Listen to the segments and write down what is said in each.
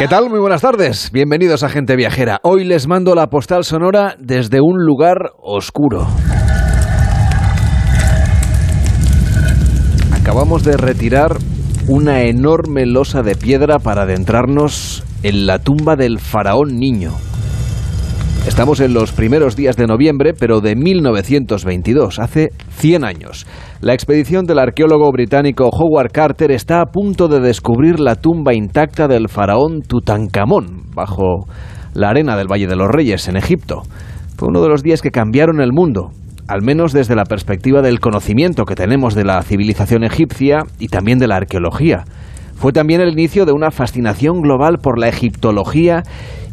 ¿Qué tal? Muy buenas tardes. Bienvenidos a Gente Viajera. Hoy les mando la postal sonora desde un lugar oscuro. Acabamos de retirar una enorme losa de piedra para adentrarnos en la tumba del faraón niño. Estamos en los primeros días de noviembre, pero de 1922, hace 100 años. La expedición del arqueólogo británico Howard Carter está a punto de descubrir la tumba intacta del faraón Tutankamón, bajo la arena del Valle de los Reyes, en Egipto. Fue uno de los días que cambiaron el mundo, al menos desde la perspectiva del conocimiento que tenemos de la civilización egipcia y también de la arqueología. Fue también el inicio de una fascinación global por la egiptología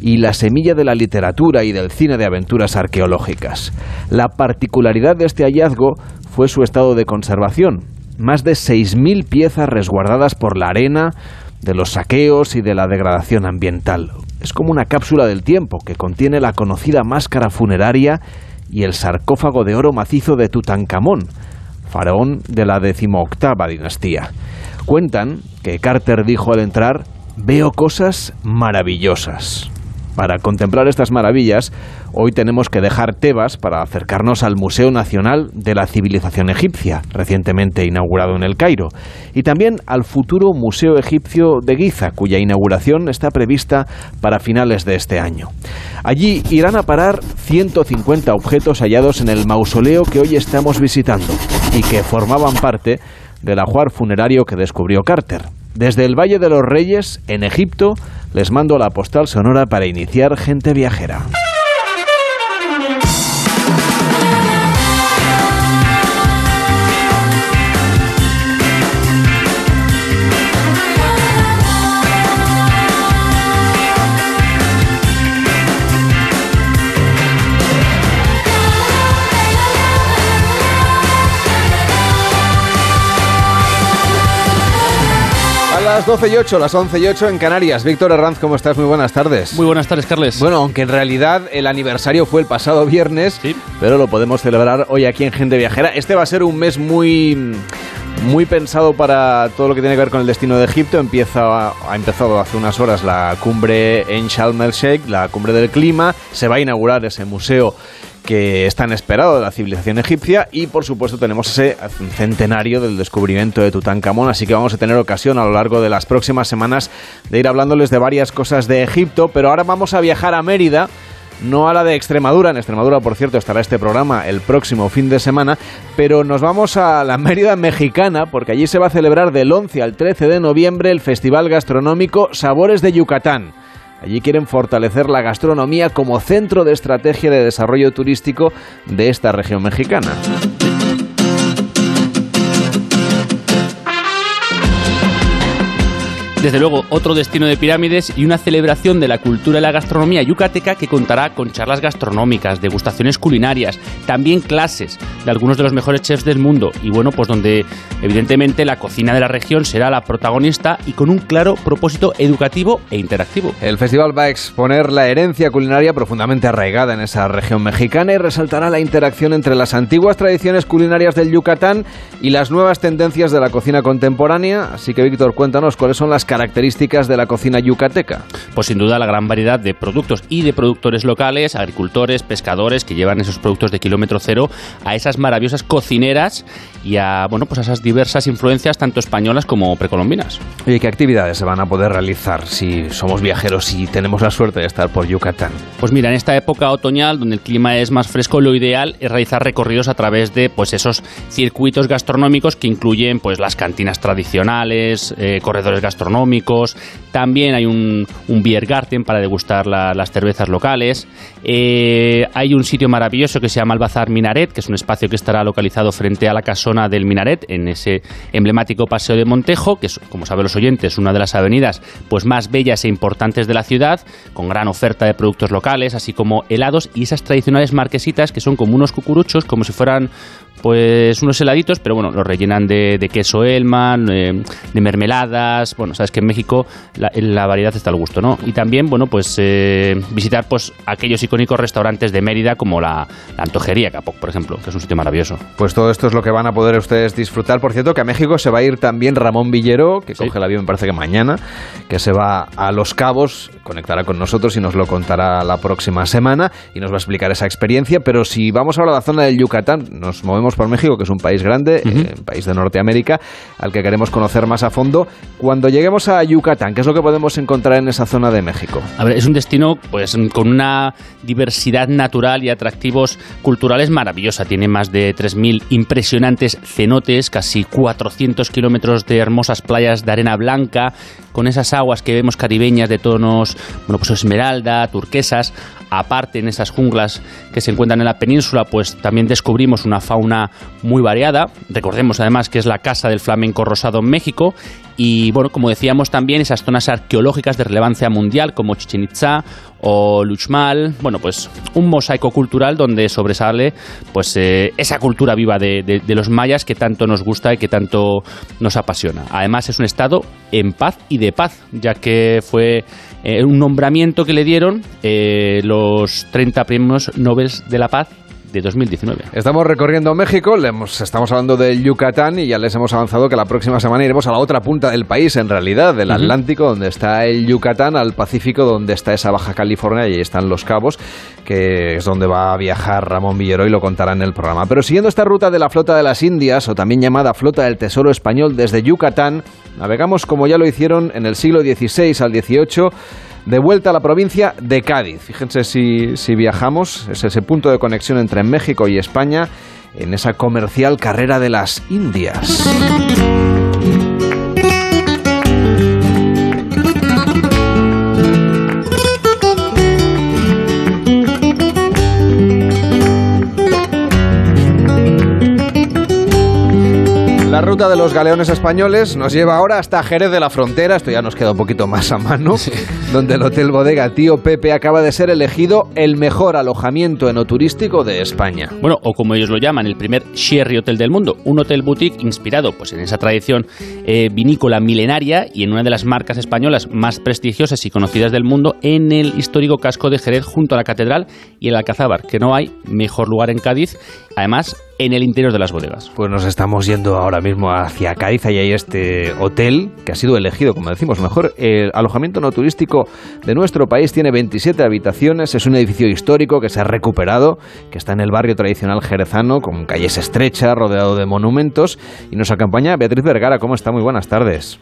y la semilla de la literatura y del cine de aventuras arqueológicas. La particularidad de este hallazgo fue su estado de conservación. Más de 6.000 piezas resguardadas por la arena, de los saqueos y de la degradación ambiental. Es como una cápsula del tiempo que contiene la conocida máscara funeraria y el sarcófago de oro macizo de Tutankamón, faraón de la decimoctava dinastía. Cuentan que Carter dijo al entrar, veo cosas maravillosas. Para contemplar estas maravillas, hoy tenemos que dejar Tebas para acercarnos al Museo Nacional de la Civilización Egipcia, recientemente inaugurado en el Cairo, y también al futuro Museo Egipcio de Giza, cuya inauguración está prevista para finales de este año. Allí irán a parar 150 objetos hallados en el mausoleo que hoy estamos visitando y que formaban parte del ajuar funerario que descubrió Carter. Desde el Valle de los Reyes, en Egipto, les mando la postal sonora para iniciar Gente Viajera. Las 12 y 8, las 11 y 8 en Canarias. Víctor Herranz, ¿cómo estás? Muy buenas tardes. Muy buenas tardes, Carles. Bueno, aunque en realidad el aniversario fue el pasado viernes, Sí. pero lo podemos celebrar hoy aquí en Gente Viajera. Este va a ser un mes muy muy pensado para todo lo que tiene que ver con el destino de Egipto. Empieza, ha empezado hace unas horas la cumbre en Sharm el Sheikh, la cumbre del clima. Se va a inaugurar ese museo que es tan esperado de la civilización egipcia y por supuesto tenemos ese centenario del descubrimiento de Tutankamón, así que vamos a tener ocasión a lo largo de las próximas semanas de ir hablándoles de varias cosas de Egipto, pero ahora vamos a viajar a Mérida no a la de Extremadura. En Extremadura, por cierto, estará este programa el próximo fin de semana, pero nos vamos a la Mérida mexicana, porque allí se va a celebrar del 11 al 13 de noviembre el Festival Gastronómico Sabores de Yucatán. Allí quieren fortalecer la gastronomía como centro de estrategia de desarrollo turístico de esta región mexicana. Desde luego, otro destino de pirámides y una celebración de la cultura y la gastronomía yucateca que contará con charlas gastronómicas, degustaciones culinarias, también clases de algunos de los mejores chefs del mundo y bueno, pues donde evidentemente la cocina de la región será la protagonista y con un claro propósito educativo e interactivo. El festival va a exponer la herencia culinaria profundamente arraigada en esa región mexicana y resaltará la interacción entre las antiguas tradiciones culinarias del Yucatán y las nuevas tendencias de la cocina contemporánea. Así que Víctor, cuéntanos cuáles son las características de la cocina yucateca. Pues sin duda la gran variedad de productos y de productores locales, agricultores, pescadores que llevan esos productos de kilómetro cero a esas maravillosas cocineras y a bueno pues a esas diversas influencias tanto españolas como precolombinas. Oye, ¿qué actividades se van a poder realizar si somos viajeros y tenemos la suerte de estar por Yucatán? Pues mira, en esta época otoñal donde el clima es más fresco, lo ideal es realizar recorridos a través de pues esos circuitos gastronómicos que incluyen pues las cantinas tradicionales, eh, corredores gastronómicos, también hay un, un beer garden para degustar la- las cervezas locales, Eh, hay un sitio maravilloso que se llama el Bazar Minaret, que es un espacio que estará localizado frente a la casona del Minaret, en ese emblemático paseo de Montejo, que es, como saben los oyentes, una de las avenidas pues más bellas e importantes de la ciudad, con gran oferta de productos locales, así como helados y esas tradicionales marquesitas que son como unos cucuruchos, como si fueran pues unos heladitos, pero bueno, los rellenan de, queso Elman, eh, de mermeladas. Bueno, sabes que en México la, variedad está al gusto, ¿no? Y también, bueno, pues eh, visitar pues aquellos icónicos restaurantes de Mérida como la, Antojería Capoc, por ejemplo, que es un sitio maravilloso. Pues todo esto es lo que van a poder ustedes disfrutar. Por cierto, que a México se va a ir también Ramón Villero, que coge el avión, me parece que mañana, que se va a Los Cabos, conectará con nosotros y nos lo contará la próxima semana y nos va a explicar esa experiencia. Pero si vamos ahora a la zona del Yucatán, nos movemos por México, que es un país grande, un eh, país de Norteamérica, al que queremos conocer más a fondo. Cuando lleguemos a Yucatán, ¿qué es lo que podemos encontrar en esa zona de México? A ver, es un destino pues con una diversidad natural y atractivos culturales maravillosa. Tiene más de 3.000 impresionantes cenotes, casi 400 kilómetros de hermosas playas de arena blanca, con esas aguas que vemos caribeñas de tonos, bueno, pues esmeralda, turquesas. Aparte, en esas junglas que se encuentran en la península, pues también descubrimos una fauna muy variada. Recordemos además que es la casa del flamenco rosado en México y bueno, como decíamos también esas zonas arqueológicas de relevancia mundial como Chichen Itza o Luchmal, bueno, pues un mosaico cultural donde sobresale pues eh, esa cultura viva de, los mayas que tanto nos gusta y que tanto nos apasiona. Además es un estado en paz y de paz, ya que fue eh, un nombramiento que le dieron eh, los 30 premios Nobel de la Paz de 2019. Estamos recorriendo México, estamos hablando del Yucatán y ya les hemos avanzado que la próxima semana iremos a la otra punta del país, en realidad, del Atlántico, donde está el Yucatán, al Pacífico, donde está esa Baja California y ahí están los cabos, que es donde va a viajar Ramón Villero y lo contará en el programa. Pero siguiendo esta ruta de la Flota de las Indias, o también llamada Flota del Tesoro Español desde Yucatán, navegamos como ya lo hicieron en el siglo XVI al XVIII de vuelta a la provincia de Cádiz. Fíjense si, si viajamos, es ese punto de conexión entre México y España en esa comercial carrera de las Indias. La ruta de los galeones españoles nos lleva ahora hasta Jerez de la Frontera, esto ya nos queda un poquito más a mano, donde el Hotel Bodega Tío Pepe acaba de ser elegido el mejor alojamiento enoturístico de España. Bueno, o como ellos lo llaman, el primer Sherry Hotel del mundo, un hotel boutique inspirado pues, en esa tradición eh, vinícola milenaria y en una de las marcas españolas más prestigiosas y conocidas del mundo en el histórico casco de Jerez junto a la catedral y el Alcazaba, que no hay mejor lugar en Cádiz, además en el interior de las bodegas. Pues nos estamos yendo ahora mismo hacia Cádiz y hay este hotel que ha sido elegido, como decimos, mejor el alojamiento no turístico de nuestro país. Tiene 27 habitaciones, es un edificio histórico que se ha recuperado, que está en el barrio tradicional jerezano, con calles estrechas, rodeado de monumentos. Y nos acompaña Beatriz Vergara. ¿Cómo está? Muy buenas tardes.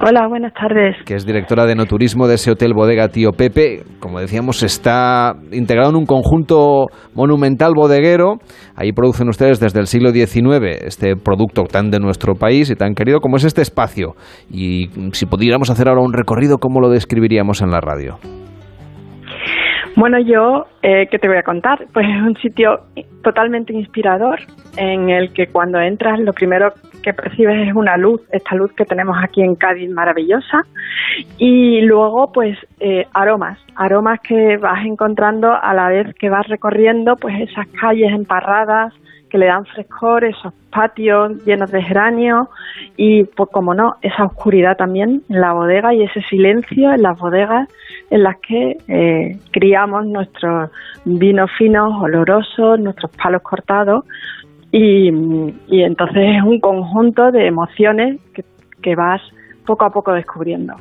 Hola, buenas tardes. Que es directora de no turismo de ese hotel bodega Tío Pepe. Como decíamos, está integrado en un conjunto monumental bodeguero. Ahí producen ustedes desde el siglo XIX este producto tan de nuestro país y tan querido como es este espacio. Y si pudiéramos hacer ahora un recorrido, ¿cómo lo describiríamos en la radio? Bueno, yo, eh, ¿qué te voy a contar? Pues es un sitio totalmente inspirador en el que cuando entras lo primero que percibes es una luz, esta luz que tenemos aquí en Cádiz maravillosa, y luego pues eh, aromas, aromas que vas encontrando a la vez que vas recorriendo pues esas calles emparradas que le dan frescor, esos patios llenos de geranios y pues como no, esa oscuridad también en la bodega y ese silencio en las bodegas en las que eh, criamos nuestros vinos finos, olorosos, nuestros palos cortados y, entonces es un conjunto de emociones que, vas poco a poco descubriendo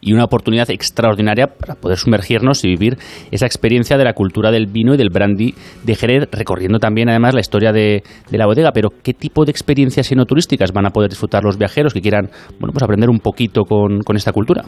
y una oportunidad extraordinaria para poder sumergirnos y vivir esa experiencia de la cultura del vino y del brandy de Jerez, recorriendo también además la historia de, la bodega. Pero, ¿qué tipo de experiencias enoturísticas van a poder disfrutar los viajeros que quieran bueno, pues aprender un poquito con, con esta cultura?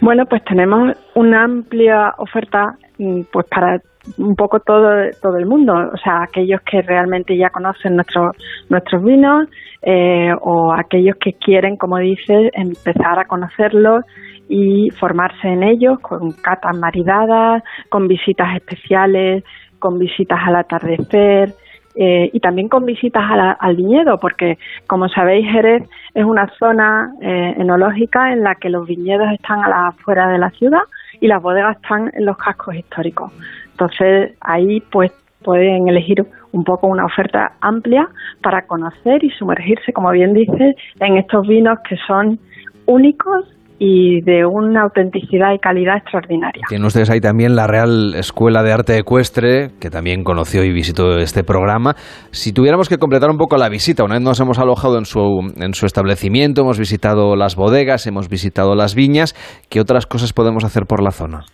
Bueno, pues tenemos una amplia oferta mm, pues para un poco todo, todo el mundo, o sea, aquellos que realmente ya conocen nuestros nuestros vinos eh, o aquellos que quieren, como dices, empezar a conocerlos y formarse en ellos con catas maridadas, con visitas especiales, con visitas al atardecer, eh, y también con visitas al viñedo, porque como sabéis, Jerez es una zona eh, enológica en la que los viñedos están a la afuera de la ciudad y las bodegas están en los cascos históricos. Entonces ahí pues pueden elegir un poco una oferta amplia para conocer y sumergirse, como bien dice, en estos vinos que son únicos y de una autenticidad y calidad extraordinaria. Tienen ustedes ahí también la Real Escuela de Arte Ecuestre, que también conoció y visitó este programa. Si tuviéramos que completar un poco la visita, una vez nos hemos alojado en su, en su establecimiento, hemos visitado las bodegas, hemos visitado las viñas, ¿qué otras cosas podemos hacer por la zona?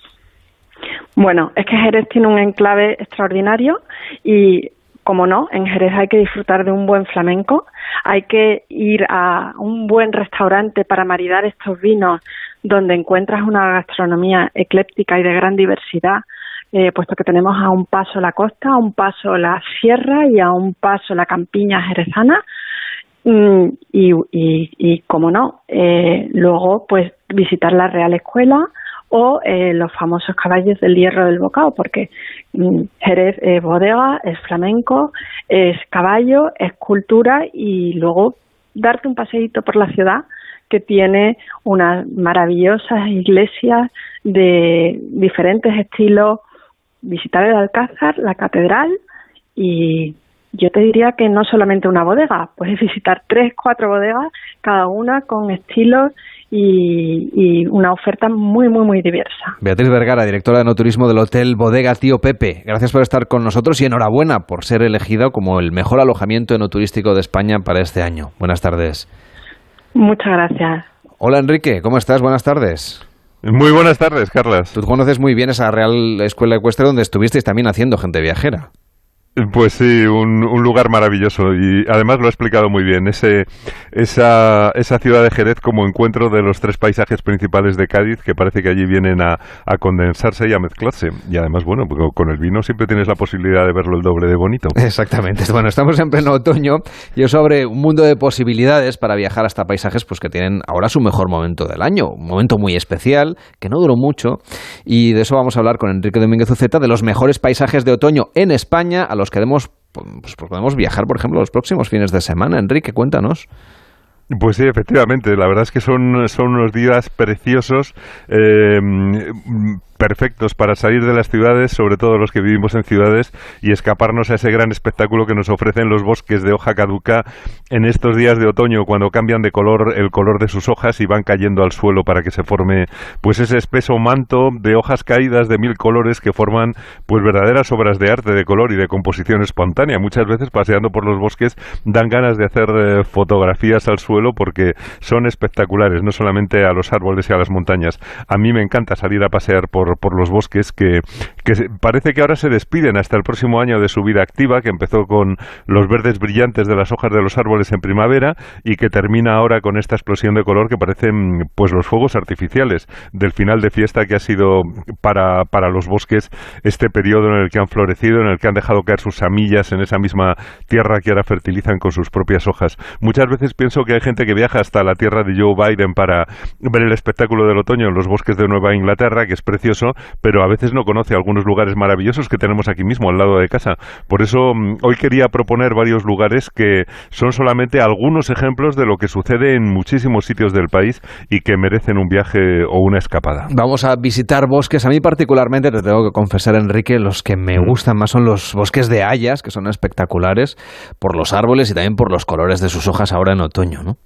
Bueno, es que Jerez tiene un enclave extraordinario y como no, en Jerez hay que disfrutar de un buen flamenco, hay que ir a un buen restaurante para maridar estos vinos donde encuentras una gastronomía ecléptica y de gran diversidad, eh, puesto que tenemos a un paso la costa, a un paso la sierra y a un paso la campiña jerezana. Mm, y, y, como no, eh, luego pues visitar la Real Escuela, o eh, los famosos caballos del hierro del bocado, porque mm, Jerez es bodega, es flamenco, es caballo, es cultura y luego darte un paseíto por la ciudad que tiene unas maravillosas iglesias de diferentes estilos, visitar el Alcázar, la catedral y yo te diría que no solamente una bodega, puedes visitar tres, cuatro bodegas, cada una con estilos y, una oferta muy, muy, muy diversa. Beatriz Vergara, directora de no turismo del Hotel Bodega Tío Pepe. Gracias por estar con nosotros y enhorabuena por ser elegido como el mejor alojamiento no turístico de España para este año. Buenas tardes. Muchas gracias. Hola Enrique, ¿cómo estás? Buenas tardes. Muy buenas tardes, Carlas. Tú conoces muy bien esa Real Escuela Ecuestre donde estuvisteis también haciendo gente viajera. Pues sí, un, lugar maravilloso y además lo ha explicado muy bien. Ese, esa, esa ciudad de Jerez como encuentro de los tres paisajes principales de Cádiz que parece que allí vienen a, condensarse y a mezclarse. Y además, bueno, pues con el vino siempre tienes la posibilidad de verlo el doble de bonito. Exactamente. Bueno, estamos en pleno otoño y eso abre un mundo de posibilidades para viajar hasta paisajes pues que tienen ahora su mejor momento del año. Un momento muy especial que no duró mucho y de eso vamos a hablar con Enrique Domínguez Uceta de los mejores paisajes de otoño en España los que demos, pues, podemos viajar, por ejemplo, los próximos fines de semana. Enrique, cuéntanos. Pues sí, efectivamente. La verdad es que son, son unos días preciosos. Eh, perfectos para salir de las ciudades, sobre todo los que vivimos en ciudades, y escaparnos a ese gran espectáculo que nos ofrecen los bosques de hoja caduca en estos días de otoño, cuando cambian de color el color de sus hojas y van cayendo al suelo para que se forme pues ese espeso manto de hojas caídas de mil colores que forman pues verdaderas obras de arte de color y de composición espontánea. Muchas veces paseando por los bosques dan ganas de hacer eh, fotografías al suelo porque son espectaculares, no solamente a los árboles y a las montañas. A mí me encanta salir a pasear por por, los bosques que, parece que ahora se despiden hasta el próximo año de su vida activa, que empezó con los verdes brillantes de las hojas de los árboles en primavera y que termina ahora con esta explosión de color que parecen pues los fuegos artificiales del final de fiesta que ha sido para, para los bosques este periodo en el que han florecido, en el que han dejado caer sus semillas en esa misma tierra que ahora fertilizan con sus propias hojas. Muchas veces pienso que hay gente que viaja hasta la tierra de Joe Biden para ver el espectáculo del otoño en los bosques de Nueva Inglaterra, que es precioso pero a veces no conoce algunos lugares maravillosos que tenemos aquí mismo, al lado de casa. Por eso mm, hoy quería proponer varios lugares que son solamente algunos ejemplos de lo que sucede en muchísimos sitios del país y que merecen un viaje o una escapada. Vamos a visitar bosques. A mí particularmente, te tengo que confesar, Enrique, los que me gustan más son los bosques de hayas, que son espectaculares por los árboles y también por los colores de sus hojas ahora en otoño, ¿no?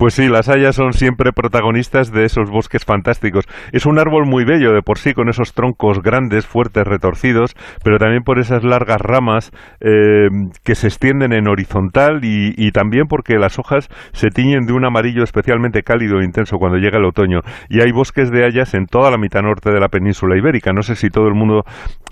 Pues sí, las hayas son siempre protagonistas de esos bosques fantásticos. Es un árbol muy bello de por sí, con esos troncos grandes, fuertes, retorcidos, pero también por esas largas ramas eh, que se extienden en horizontal y, también porque las hojas se tiñen de un amarillo especialmente cálido e intenso cuando llega el otoño. Y hay bosques de hayas en toda la mitad norte de la península ibérica. No sé si todo el mundo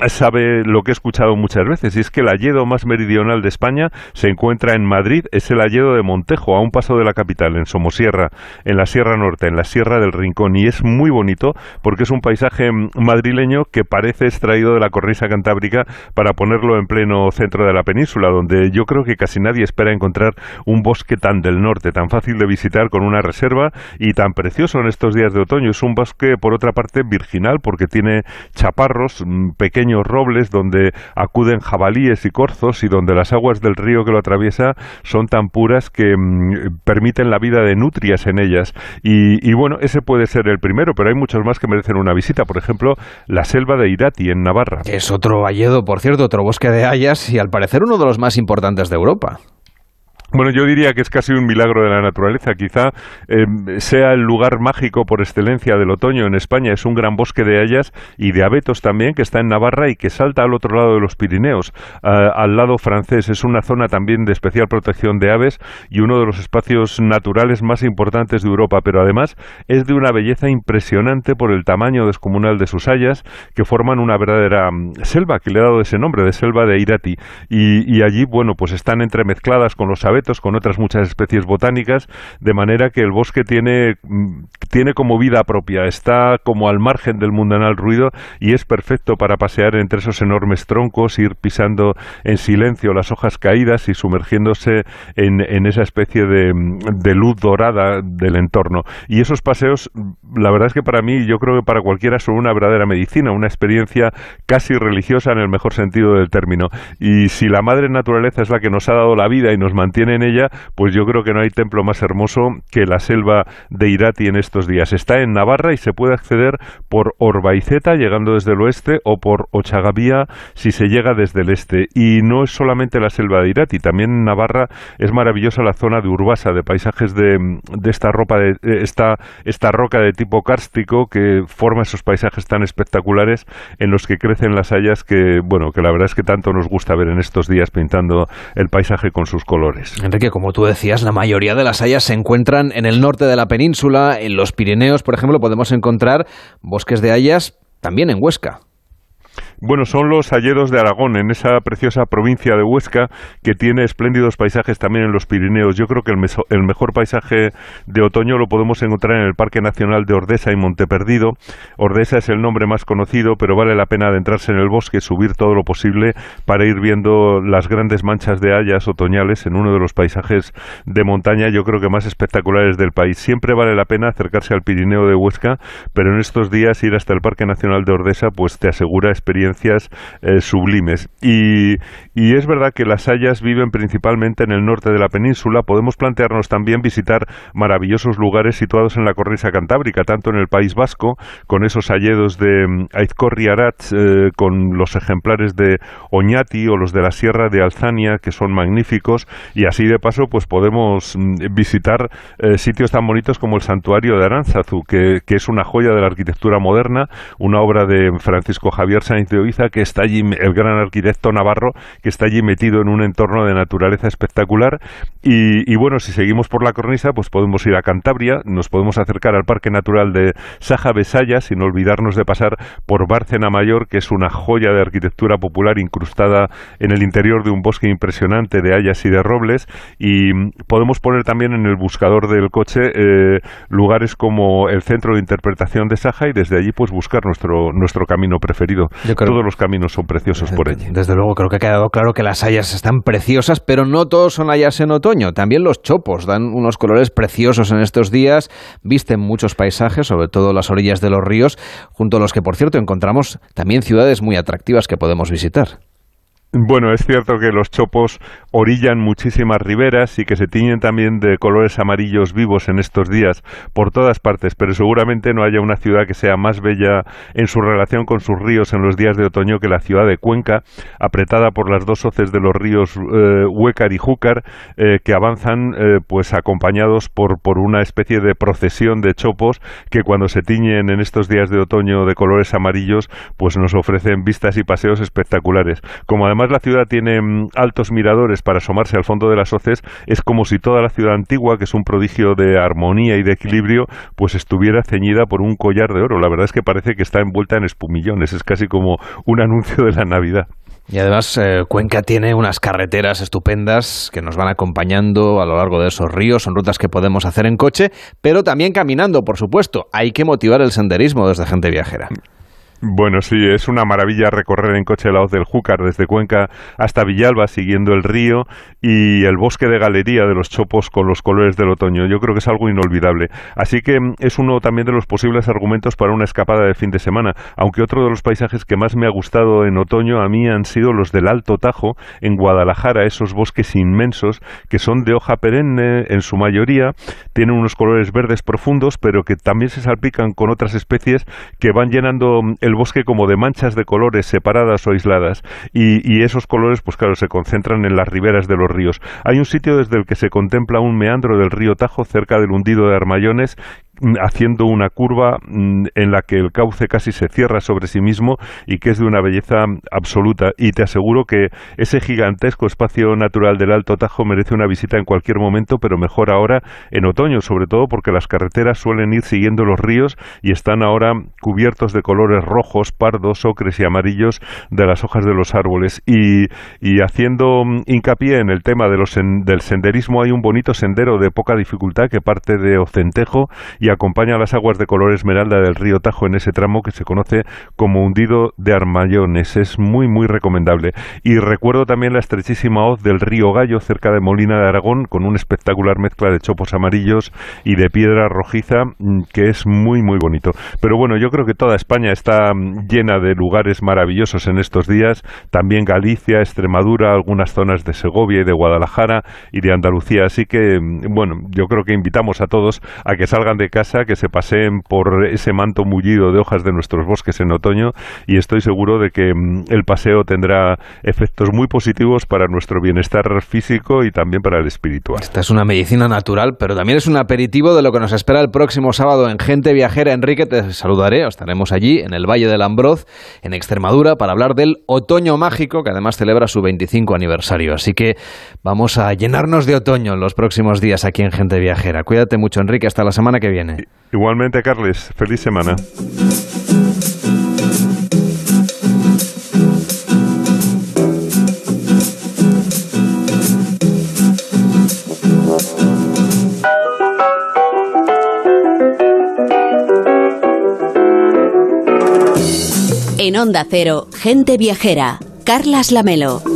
sabe lo que he escuchado muchas veces, y es que el hayedo más meridional de España se encuentra en Madrid, es el hayedo de Montejo, a un paso de la capital en Somosierra, en la Sierra Norte, en la Sierra del Rincón, y es muy bonito porque es un paisaje madrileño que parece extraído de la cornisa cantábrica para ponerlo en pleno centro de la península, donde yo creo que casi nadie espera encontrar un bosque tan del norte, tan fácil de visitar con una reserva y tan precioso en estos días de otoño. Es un bosque, por otra parte, virginal porque tiene chaparros, mm, pequeños robles donde acuden jabalíes y corzos y donde las aguas del río que lo atraviesa son tan puras que mm, permiten la vida de nutrias en ellas. Y, bueno, ese puede ser el primero, pero hay muchos más que merecen una visita. Por ejemplo, la selva de Irati en Navarra. Es otro valledo, por cierto, otro bosque de hayas y al parecer uno de los más importantes de Europa. Bueno, yo diría que es casi un milagro de la naturaleza. Quizá em, sea el lugar mágico por excelencia del otoño en España. Es un gran bosque de hayas y de abetos también que está en Navarra y que salta al otro lado de los Pirineos, al lado francés. Es una zona también de especial protección de aves y uno de los espacios naturales más importantes de Europa. Pero además es de una belleza impresionante por el tamaño descomunal de sus hayas que forman una verdadera mm, selva que le ha dado ese nombre de selva de Irati. Y, y allí, bueno, pues están entremezcladas con los abetos con otras muchas especies botánicas, de manera que el bosque tiene, mm, tiene como vida propia, está como al margen del mundanal ruido y es perfecto para pasear entre esos enormes troncos, ir pisando en silencio las hojas caídas y sumergiéndose en, en esa especie de, de luz dorada del entorno. Y esos paseos, la verdad es que para mí, yo creo que para cualquiera son una verdadera medicina, una experiencia casi religiosa en el mejor sentido del término. Y si la madre naturaleza es la que nos ha dado la vida y nos mantiene en ella, pues yo creo que no hay templo más hermoso que la selva de Irati en estos días. Está en Navarra y se puede acceder por Orbaiceta, llegando desde el oeste, o por Ochagavía, si se llega desde el este. Y no es solamente la selva de Irati, también en Navarra es maravillosa la zona de Urbasa, de paisajes de, de esta, ropa de, eh, esta, esta roca de tipo kárstico que forma esos paisajes tan espectaculares en los que crecen las hayas que, bueno, que la verdad es que tanto nos gusta ver en estos días pintando el paisaje con sus colores. Enrique, como tú decías, la mayoría de las hayas se encuentran en el norte de la península, en los Pirineos, por ejemplo, podemos encontrar bosques de hayas también en Huesca. Bueno, son los hayedos de Aragón, en esa preciosa provincia de Huesca, que tiene espléndidos paisajes también en los Pirineos. Yo creo que el, mejor paisaje de otoño lo podemos encontrar en el Parque Nacional de Ordesa y Monteperdido. Ordesa es el nombre más conocido, pero vale la pena adentrarse en el bosque, subir todo lo posible para ir viendo las grandes manchas de hayas otoñales en uno de los paisajes de montaña, yo creo que más espectaculares del país. Siempre vale la pena acercarse al Pirineo de Huesca, pero en estos días ir hasta el Parque Nacional de Ordesa, pues te asegura eh, sublimes. Y, y, es verdad que las hayas viven principalmente en el norte de la península. Podemos plantearnos también visitar maravillosos lugares situados en la cornisa cantábrica, tanto en el País Vasco, con esos hayedos de mm, Aizcorri Aratz, eh, con los ejemplares de Oñati o los de la Sierra de Alzania, que son magníficos, y así de paso, pues podemos mm, visitar eh, sitios tan bonitos como el Santuario de Aránzazu, que, que es una joya de la arquitectura moderna, una obra de Francisco Javier Sainz de Que está allí, el gran arquitecto navarro, que está allí metido en un entorno de naturaleza espectacular. Y, bueno, si seguimos por la cornisa, pues podemos ir a Cantabria, nos podemos acercar al Parque Natural de Saja Besaya, sin olvidarnos de pasar por Bárcena Mayor, que es una joya de arquitectura popular incrustada en el interior de un bosque impresionante de hayas y de robles. Y podemos poner también en el buscador del coche eh, lugares como el Centro de Interpretación de Saja y desde allí pues buscar nuestro, nuestro camino preferido. Todos los caminos son preciosos por allí. Desde luego, creo que ha quedado claro que las hayas están preciosas, pero no todos son hayas en otoño. También los chopos dan unos colores preciosos en estos días, visten muchos paisajes, sobre todo las orillas de los ríos, junto a los que, por cierto, encontramos también ciudades muy atractivas que podemos visitar. Bueno, es cierto que los chopos orillan muchísimas riberas y que se tiñen también de colores amarillos vivos en estos días por todas partes, pero seguramente no haya una ciudad que sea más bella en su relación con sus ríos en los días de otoño que la ciudad de Cuenca, apretada por las dos hoces de los ríos eh, Huécar y Júcar, eh, que avanzan eh, pues acompañados por, por una especie de procesión de chopos que cuando se tiñen en estos días de otoño de colores amarillos, pues nos ofrecen vistas y paseos espectaculares. Como la ciudad tiene mm, altos miradores para asomarse al fondo de las hoces, es como si toda la ciudad antigua, que es un prodigio de armonía y de equilibrio, pues estuviera ceñida por un collar de oro. La verdad es que parece que está envuelta en espumillones, es casi como un anuncio de la Navidad. Y además eh, Cuenca tiene unas carreteras estupendas que nos van acompañando a lo largo de esos ríos. Son rutas que podemos hacer en coche, pero también caminando, por supuesto. Hay que motivar el senderismo desde gente viajera. Bueno, sí, es una maravilla recorrer en coche la hoz del Júcar desde Cuenca hasta Villalba siguiendo el río y el bosque de galería de los chopos con los colores del otoño. Yo creo que es algo inolvidable. Así que mm, es uno también de los posibles argumentos para una escapada de fin de semana. Aunque otro de los paisajes que más me ha gustado en otoño a mí han sido los del Alto Tajo en Guadalajara, esos bosques inmensos que son de hoja perenne en su mayoría, tienen unos colores verdes profundos, pero que también se salpican con otras especies que van llenando mm, el bosque como de manchas de colores separadas o aisladas y, esos colores pues claro se concentran en las riberas de los ríos. Hay un sitio desde el que se contempla un meandro del río Tajo cerca del hundido de Armayones Mm, haciendo una curva mm, en la que el cauce casi se cierra sobre sí mismo y que es de una belleza absoluta. Y te aseguro que ese gigantesco espacio natural del Alto Tajo merece una visita en cualquier momento, pero mejor ahora en otoño, sobre todo porque las carreteras suelen ir siguiendo los ríos y están ahora cubiertos de colores rojos, pardos, ocres y amarillos de las hojas de los árboles. Y, y haciendo mm, hincapié en el tema de los del senderismo, hay un bonito sendero de poca dificultad que parte de Ocentejo y acompaña las aguas de color esmeralda del río Tajo en ese tramo que se conoce como hundido de Armayones. Es muy, muy recomendable. Y recuerdo también la estrechísima hoz del río Gallo cerca de Molina de Aragón con una espectacular mezcla de chopos amarillos y de piedra rojiza mm, que es muy, muy bonito. Pero bueno, yo creo que toda España está mm, llena de lugares maravillosos en estos días. También Galicia, Extremadura, algunas zonas de Segovia y de Guadalajara y de Andalucía. Así que, mm, bueno, yo creo que invitamos a todos a que salgan de que se paseen por ese manto mullido de hojas de nuestros bosques en otoño y estoy seguro de que mm, el paseo tendrá efectos muy positivos para nuestro bienestar físico y también para el espiritual. Esta es una medicina natural, pero también es un aperitivo de lo que nos espera el próximo sábado en Gente Viajera. Enrique, te saludaré, estaremos allí en el Valle del Ambroz, en Extremadura, para hablar del Otoño Mágico, que además celebra su 25 aniversario. Así que vamos a llenarnos de otoño en los próximos días aquí en Gente Viajera. Cuídate mucho, Enrique, hasta la semana que viene. Igualmente, Carles, feliz semana. En Onda Cero, gente viajera. Carlas Lamelo.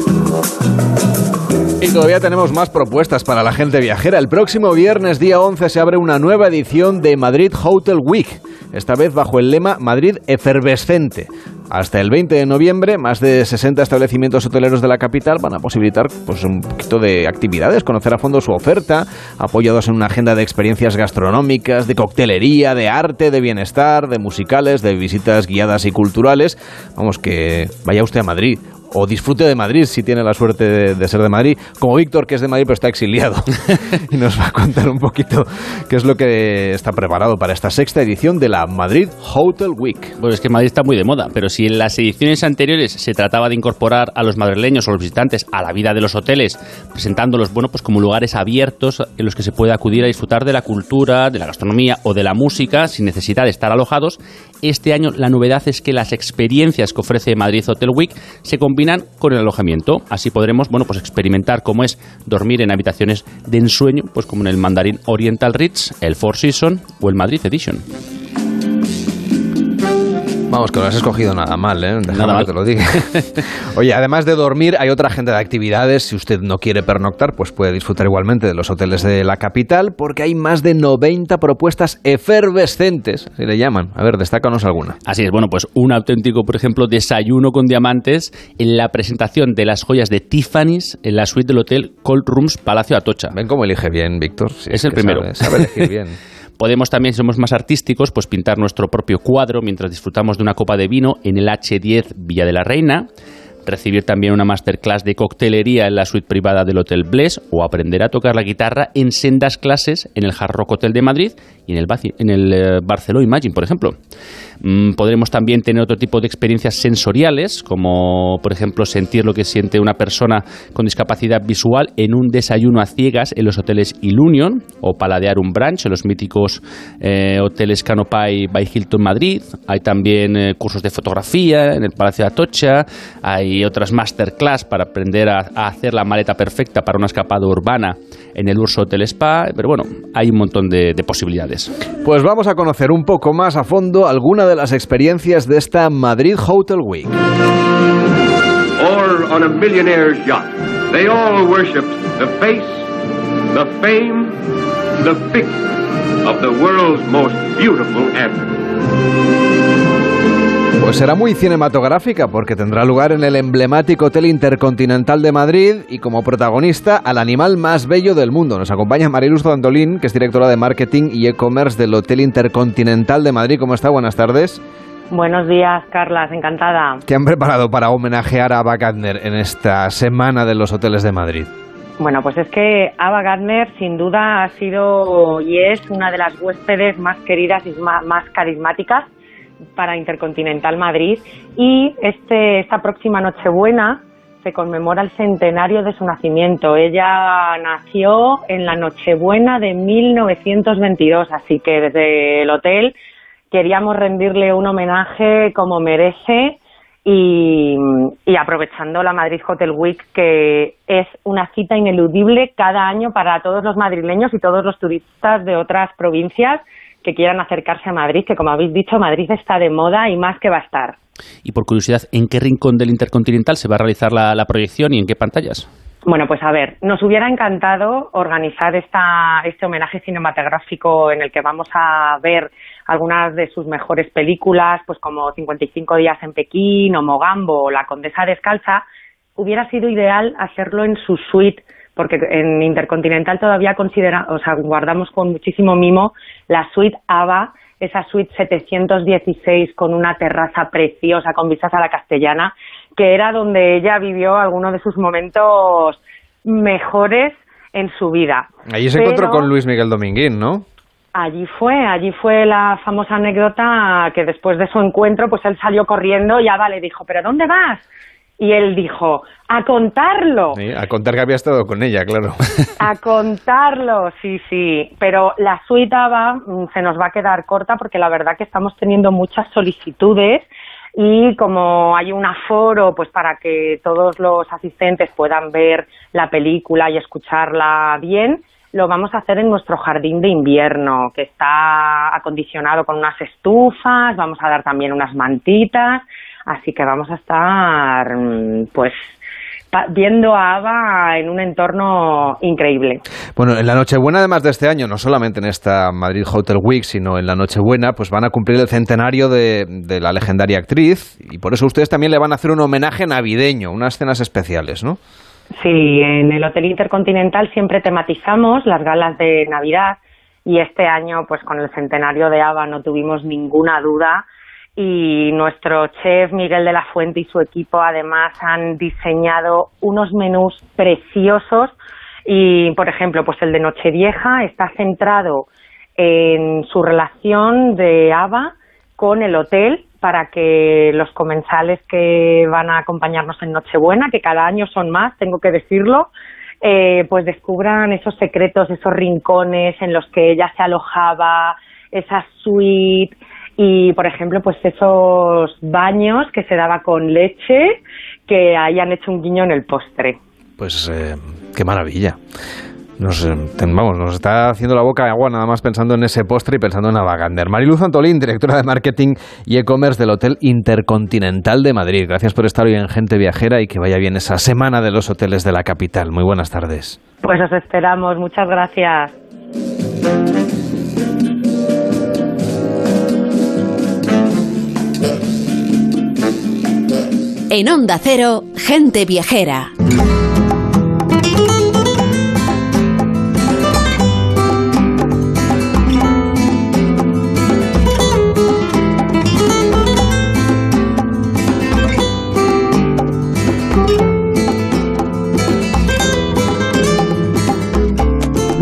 Y todavía tenemos más propuestas para la gente viajera. El próximo viernes, día 11, se abre una nueva edición de Madrid Hotel Week, esta vez bajo el lema Madrid Efervescente. Hasta el 20 de noviembre, más de 60 establecimientos hoteleros de la capital van a posibilitar pues, un poquito de actividades, conocer a fondo su oferta, apoyados en una agenda de experiencias gastronómicas, de coctelería, de arte, de bienestar, de musicales, de visitas guiadas y culturales. Vamos, que vaya usted a Madrid o disfrute de Madrid si tiene la suerte de, ser de Madrid, como Víctor, que es de Madrid pero está exiliado. y nos va a contar un poquito qué es lo que está preparado para esta sexta edición de la Madrid Hotel Week. Bueno, es que Madrid está muy de moda, pero si en las ediciones anteriores se trataba de incorporar a los madrileños o los visitantes a la vida de los hoteles, presentándolos, bueno, pues como lugares abiertos en los que se puede acudir a disfrutar de la cultura, de la gastronomía o de la música sin necesidad de estar alojados, este año la novedad es que las experiencias que ofrece Madrid Hotel Week se combinan con el alojamiento. Así podremos bueno, pues experimentar cómo es dormir en habitaciones de ensueño, pues como en el Mandarín Oriental Ritz, el Four Seasons o el Madrid Edition. Vamos, que no has escogido nada mal, ¿eh? nada mal. te lo diga. Oye, además de dormir, hay otra agenda de actividades. Si usted no quiere pernoctar, pues puede disfrutar igualmente de los hoteles de la capital, porque hay más de 90 propuestas efervescentes, así le llaman. A ver, destácanos alguna. Así es, bueno, pues un auténtico, por ejemplo, desayuno con diamantes en la presentación de las joyas de Tiffany's en la suite del hotel Cold Rooms Palacio Atocha. Ven cómo elige bien, Víctor. es el primero. sabe elegir bien. Podemos también, si somos más artísticos, pues pintar nuestro propio cuadro mientras disfrutamos de una copa de vino en el H10 Villa de la Reina recibir también una masterclass de coctelería en la suite privada del Hotel Bless o aprender a tocar la guitarra en sendas clases en el Hard Rock Hotel de Madrid y en el, en el eh, Barcelona Imagine, por ejemplo. Mm, podremos también tener otro tipo de experiencias sensoriales, como por ejemplo sentir lo que siente una persona con discapacidad visual en un desayuno a ciegas en los hoteles Ilunion o paladear un brunch en los míticos eh, hoteles Canopy by Hilton Madrid. Hay también eh, cursos de fotografía en el Palacio de Atocha, hay otras masterclass para aprender a, hacer la maleta perfecta para una escapada urbana en el Urso Hotel Spa, pero bueno, hay un montón de, de posibilidades. Pues vamos a conocer un poco más a fondo alguna de las experiencias de esta Madrid Hotel Week. Or on a millionaire's yacht, they all worshipped the face, the fame, the figure of the world's most beautiful emperor. Pues será muy cinematográfica porque tendrá lugar en el emblemático Hotel Intercontinental de Madrid y como protagonista al animal más bello del mundo. Nos acompaña Mariluz Dandolín, que es directora de Marketing y E-Commerce del Hotel Intercontinental de Madrid. ¿Cómo está? Buenas tardes. Buenos días, Carlas, encantada. ¿Qué han preparado para homenajear a Ava Gardner en esta semana de los hoteles de Madrid? Bueno, pues es que Ava Gardner sin duda ha sido y es una de las huéspedes más queridas y más carismáticas para Intercontinental Madrid y este, esta próxima Nochebuena se conmemora el centenario de su nacimiento. Ella nació en la Nochebuena de 1922, así que desde el hotel queríamos rendirle un homenaje como merece y, y, aprovechando la Madrid Hotel Week, que es una cita ineludible cada año para todos los madrileños y todos los turistas de otras provincias que quieran acercarse a Madrid, que como habéis dicho, Madrid está de moda y más que va a estar. Y por curiosidad, ¿en qué rincón del Intercontinental se va a realizar la, proyección y en qué pantallas? Bueno, pues a ver, nos hubiera encantado organizar esta, este homenaje cinematográfico en el que vamos a ver algunas de sus mejores películas, pues como 55 días en Pekín o Mogambo o La Condesa Descalza. Hubiera sido ideal hacerlo en su suite porque en Intercontinental todavía considera, o sea, guardamos con muchísimo mimo la suite ABA, esa suite 716 con una terraza preciosa con vistas a la castellana, que era donde ella vivió algunos de sus momentos mejores en su vida. Allí se encontró con Luis Miguel Dominguín, ¿no? Allí fue, allí fue la famosa anécdota que después de su encuentro, pues él salió corriendo y Ava le dijo, ¿pero dónde vas? Y él dijo, a contarlo. a contar que había estado con ella, claro. A contarlo, sí, sí. Pero la suite va, mm, se nos va a quedar corta porque la verdad que estamos teniendo muchas solicitudes y como hay un aforo pues para que todos los asistentes puedan ver la película y escucharla bien, lo vamos a hacer en nuestro jardín de invierno, que está acondicionado con unas estufas, vamos a dar también unas mantitas Así que vamos a estar, mm, pues, viendo a Ava en un entorno increíble. Bueno, en la Nochebuena, además de este año, no solamente en esta Madrid Hotel Week, sino en la Nochebuena, pues van a cumplir el centenario de, de la legendaria actriz y por eso ustedes también le van a hacer un homenaje navideño, unas cenas especiales, ¿no? Sí, en el Hotel Intercontinental siempre tematizamos las galas de Navidad y este año, pues con el centenario de Ava no tuvimos ninguna duda y nuestro chef Miguel de la Fuente y su equipo además han diseñado unos menús preciosos. Y por ejemplo pues el de Nochevieja está centrado en su relación de Ava con el hotel para que los comensales que van a acompañarnos en Nochebuena, que cada año son más, tengo que decirlo, eh, pues descubran esos secretos, esos rincones en los que ella se alojaba, esa suite, y por ejemplo pues esos baños que se daba con leche que hayan hecho un guiño en el postre. Pues eh, qué maravilla. Nos, eh, vamos, nos está haciendo la boca agua nada más pensando en ese postre y pensando en Avagander. Mariluz Antolín, directora de Marketing y E-Commerce del Hotel Intercontinental de Madrid. Gracias por estar hoy en Gente Viajera y que vaya bien esa semana de los hoteles de la capital. Muy buenas tardes. Pues os esperamos. Muchas gracias. En Onda Cero, gente viajera.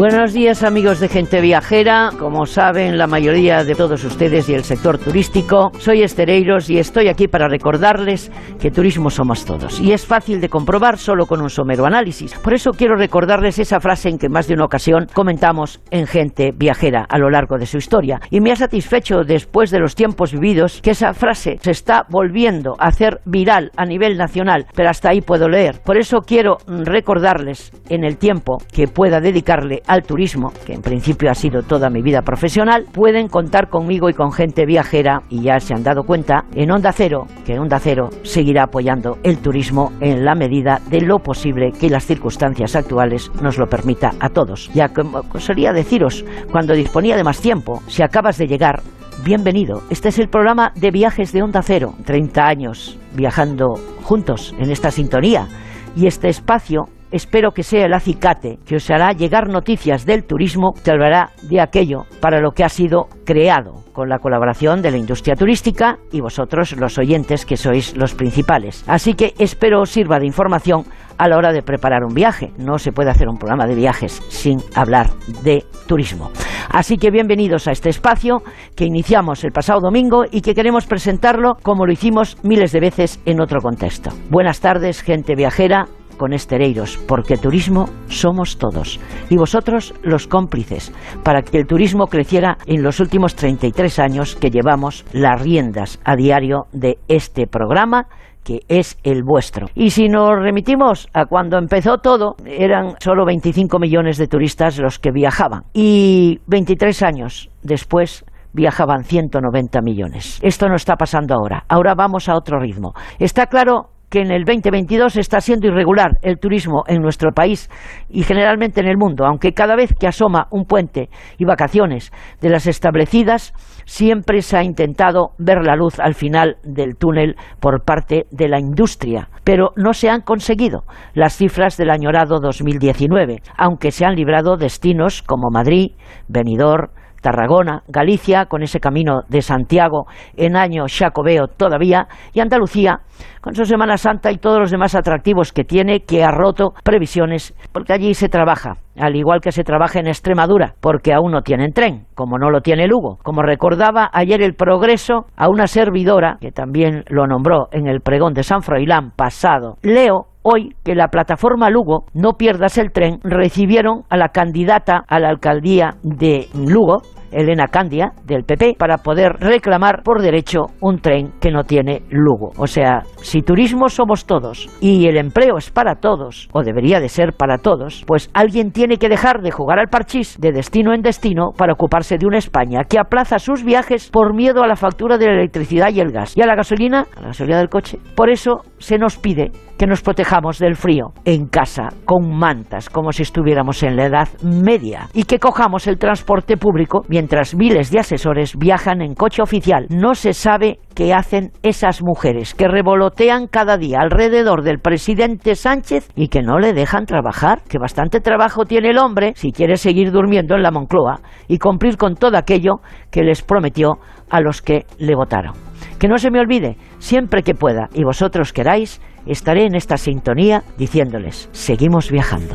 Buenos días amigos de Gente Viajera. Como saben la mayoría de todos ustedes y el sector turístico, soy Estereiros y estoy aquí para recordarles que turismo somos todos. Y es fácil de comprobar solo con un somero análisis. Por eso quiero recordarles esa frase en que más de una ocasión comentamos en Gente Viajera a lo largo de su historia. Y me ha satisfecho después de los tiempos vividos que esa frase se está volviendo a hacer viral a nivel nacional, pero hasta ahí puedo leer. Por eso quiero recordarles en el tiempo que pueda dedicarle al turismo, que en principio ha sido toda mi vida profesional, pueden contar conmigo y con gente viajera, y ya se han dado cuenta, en Onda Cero, que Onda Cero seguirá apoyando el turismo en la medida de lo posible que las circunstancias actuales nos lo permita a todos. Ya como solía deciros, cuando disponía de más tiempo, si acabas de llegar, bienvenido. Este es el programa de viajes de Onda Cero, 30 años viajando juntos en esta sintonía. Y este espacio espero que sea el acicate que os hará llegar noticias del turismo, que hablará de aquello para lo que ha sido creado, con la colaboración de la industria turística y vosotros, los oyentes, que sois los principales. Así que espero os sirva de información a la hora de preparar un viaje. No se puede hacer un programa de viajes sin hablar de turismo. Así que bienvenidos a este espacio que iniciamos el pasado domingo y que queremos presentarlo como lo hicimos miles de veces en otro contexto. Buenas tardes, gente viajera con Estereiros, porque turismo somos todos y vosotros los cómplices para que el turismo creciera en los últimos 33 años que llevamos las riendas a diario de este programa que es el vuestro. Y si nos remitimos a cuando empezó todo, eran solo 25 millones de turistas los que viajaban. Y 23 años después viajaban 190 millones. Esto no está pasando ahora. Ahora vamos a otro ritmo. Está claro que en el 2022 está siendo irregular el turismo en nuestro país y generalmente en el mundo, aunque cada vez que asoma un puente y vacaciones de las establecidas, siempre se ha intentado ver la luz al final del túnel por parte de la industria, pero no se han conseguido las cifras del añorado 2019, aunque se han librado destinos como Madrid, Benidorm, Tarragona, Galicia, con ese camino de Santiago en año Chacobeo todavía, y Andalucía, con su Semana Santa y todos los demás atractivos que tiene, que ha roto previsiones, porque allí se trabaja, al igual que se trabaja en Extremadura, porque aún no tienen tren, como no lo tiene Lugo. Como recordaba ayer el Progreso a una servidora, que también lo nombró en el pregón de San Froilán pasado, Leo hoy que la plataforma Lugo, no pierdas el tren, recibieron a la candidata a la alcaldía de Lugo, Elena Candia, del PP, para poder reclamar por derecho un tren que no tiene Lugo. O sea, si turismo somos todos y el empleo es para todos, o debería de ser para todos, pues alguien tiene que dejar de jugar al parchís de destino en destino para ocuparse de una España que aplaza sus viajes por miedo a la factura de la electricidad y el gas y a la gasolina, a la gasolina del coche. Por eso se nos pide que nos protejamos del frío en casa, con mantas, como si estuviéramos en la Edad Media, y que cojamos el transporte público mientras miles de asesores viajan en coche oficial. No se sabe qué hacen esas mujeres que revolotean cada día alrededor del presidente Sánchez y que no le dejan trabajar, que bastante trabajo tiene el hombre si quiere seguir durmiendo en la Moncloa y cumplir con todo aquello que les prometió a los que le votaron. Que no se me olvide, siempre que pueda y vosotros queráis, estaré en esta sintonía diciéndoles, seguimos viajando.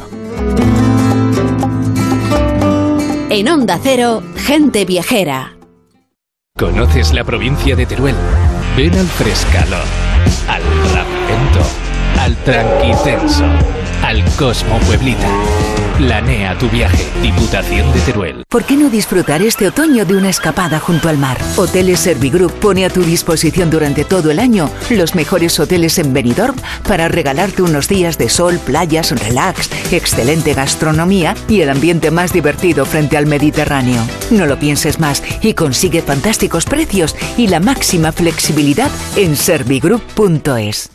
En Onda Cero, gente viajera. ¿Conoces la provincia de Teruel? Ven al Frescalo, al Rapento, al Tranquitenso, al Cosmo Pueblita. Planea tu viaje, Diputación de Teruel. ¿Por qué no disfrutar este otoño de una escapada junto al mar? Hoteles Servigroup pone a tu disposición durante todo el año los mejores hoteles en Benidorm para regalarte unos días de sol, playas, relax, excelente gastronomía y el ambiente más divertido frente al Mediterráneo. No lo pienses más y consigue fantásticos precios y la máxima flexibilidad en servigroup.es.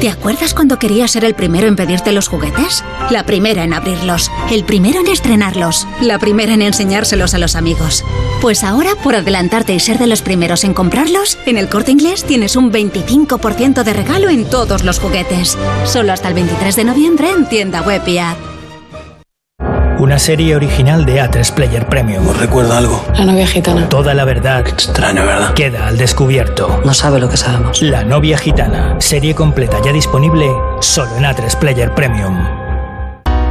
¿Te acuerdas cuando querías ser el primero en pedirte los juguetes? La primera en abrirlos, el primero en estrenarlos, la primera en enseñárselos a los amigos. Pues ahora, por adelantarte y ser de los primeros en comprarlos, en el corte inglés tienes un 25% de regalo en todos los juguetes. Solo hasta el 23 de noviembre en tienda web y app. Una serie original de A3 Player Premium. ¿Os recuerda algo? La novia gitana. Toda la verdad Extraño, ¿verdad? queda al descubierto. No sabe lo que sabemos. La novia gitana. Serie completa ya disponible solo en A3 Player Premium.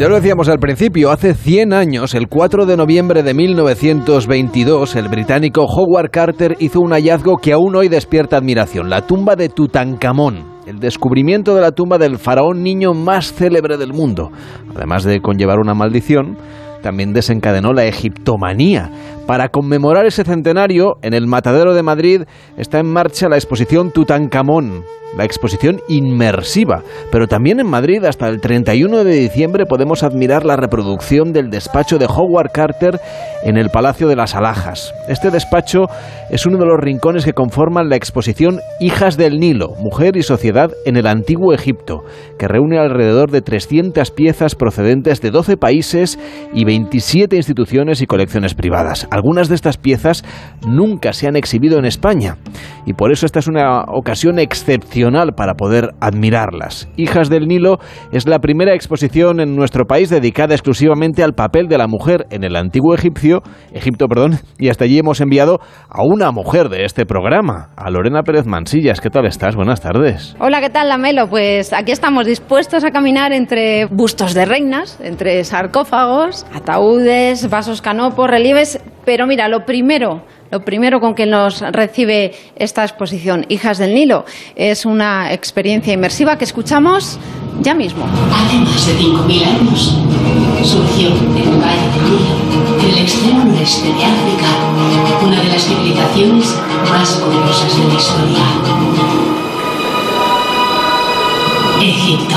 Ya lo decíamos al principio, hace 100 años, el 4 de noviembre de 1922, el británico Howard Carter hizo un hallazgo que aún hoy despierta admiración, la tumba de Tutankamón, el descubrimiento de la tumba del faraón niño más célebre del mundo. Además de conllevar una maldición, también desencadenó la egiptomanía. Para conmemorar ese centenario, en el Matadero de Madrid está en marcha la exposición Tutankamón, la exposición inmersiva. Pero también en Madrid, hasta el 31 de diciembre, podemos admirar la reproducción del despacho de Howard Carter en el Palacio de las Alhajas. Este despacho es uno de los rincones que conforman la exposición Hijas del Nilo, Mujer y Sociedad en el Antiguo Egipto, que reúne alrededor de 300 piezas procedentes de 12 países y 27 instituciones y colecciones privadas. Algunas de estas piezas nunca se han exhibido en España y por eso esta es una ocasión excepcional para poder admirarlas. Hijas del Nilo es la primera exposición en nuestro país dedicada exclusivamente al papel de la mujer en el antiguo egipcio, Egipto, perdón, y hasta allí hemos enviado a una mujer de este programa, a Lorena Pérez Mansillas. ¿Qué tal estás? Buenas tardes. Hola, ¿qué tal, Lamelo? Pues aquí estamos dispuestos a caminar entre bustos de reinas, entre sarcófagos, ataúdes, vasos canopos, relieves, pero mira, lo primero lo primero con que nos recibe esta exposición, Hijas del Nilo, es una experiencia inmersiva que escuchamos ya mismo. Hace más de 5.000 años surgió en el Valle del Nilo, en el extremo noreste de África, una de las civilizaciones más poderosas de la historia. Egipto.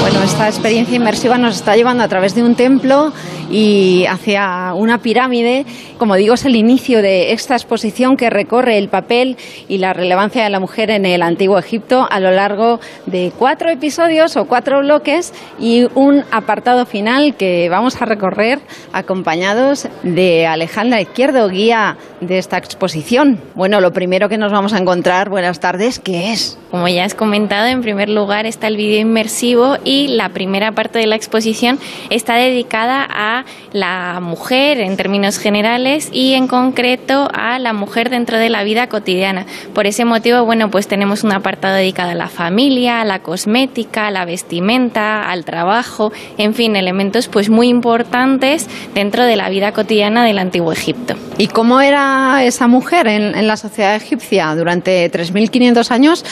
Bueno, esta experiencia inmersiva nos está llevando a través de un templo y hacia una pirámide. Como digo, es el inicio de esta exposición que recorre el papel y la relevancia de la mujer en el antiguo Egipto a lo largo de cuatro episodios o cuatro bloques y un apartado final que vamos a recorrer acompañados de Alejandra Izquierdo, guía de esta exposición. Bueno, lo primero que nos vamos a encontrar, buenas tardes, ¿qué es? Como ya has comentado, en primer lugar está el vídeo inmersivo y la primera parte de la exposición está dedicada a la mujer en términos generales y en concreto a la mujer dentro de la vida cotidiana. Por ese motivo, bueno, pues tenemos un apartado dedicado a la familia, a la cosmética, a la vestimenta, al trabajo, en fin, elementos pues muy importantes dentro de la vida cotidiana del antiguo Egipto. ¿Y cómo era esa mujer en, en la sociedad egipcia durante 3.500 años?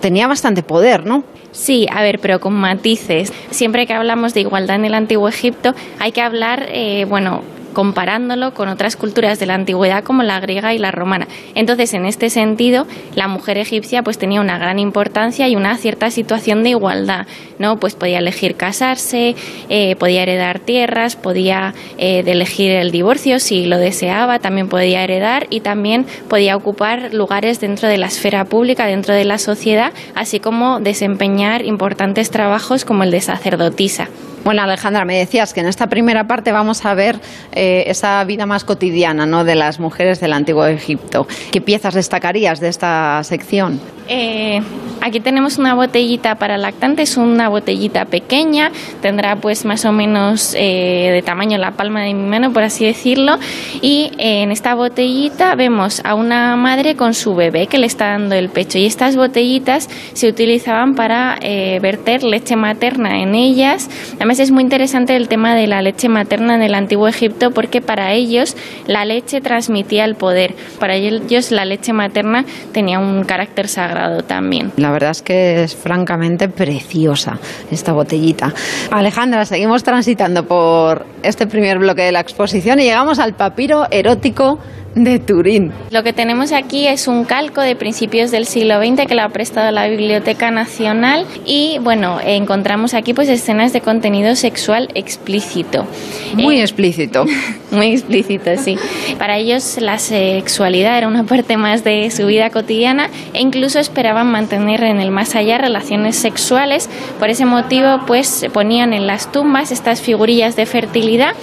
tenía bastante poder, ¿no? Sí, a ver, pero con matices. Siempre que hablamos de igualdad en el antiguo Egipto, hay que hablar, eh, bueno, comparándolo con otras culturas de la antigüedad como la griega y la romana. Entonces, en este sentido, la mujer egipcia pues tenía una gran importancia y una cierta situación de igualdad, ¿no? Pues podía elegir casarse, eh, podía heredar tierras, podía eh, elegir el divorcio si lo deseaba, también podía heredar y también podía ocupar lugares dentro de la esfera pública, dentro de la sociedad, así como desempeñar importantes trabajos como el de sacerdotisa. Bueno, Alejandra, me decías que en esta primera parte vamos a ver eh, esa vida más cotidiana ¿no? de las mujeres del Antiguo Egipto. ¿Qué piezas destacarías de esta sección? Eh, aquí tenemos una botellita para lactantes, una botellita pequeña, tendrá pues más o menos eh, de tamaño la palma de mi mano, por así decirlo, y en esta botellita vemos a una madre con su bebé que le está dando el pecho y estas botellitas se utilizaban para verter leche materna en ellas. Además es muy interesante el tema de la leche materna en el antiguo Egipto porque para ellos la leche transmitía el poder, para ellos la leche materna tenía un carácter sagrado también. La verdad es que es francamente preciosa esta botellita. Alejandra, seguimos transitando por este primer bloque de la exposición y llegamos al papiro erótico de Turín. Lo que tenemos aquí es un calco de principios del siglo XX que lo ha prestado la Biblioteca Nacional y bueno, encontramos aquí pues escenas de contenido sexual explícito. Muy eh, explícito. muy explícito, sí. Para ellos la sexualidad era una parte más de su vida cotidiana e incluso esperaban mantener en el más allá relaciones sexuales. Por ese motivo pues ponían en las tumbas estas figurillas de fertilidad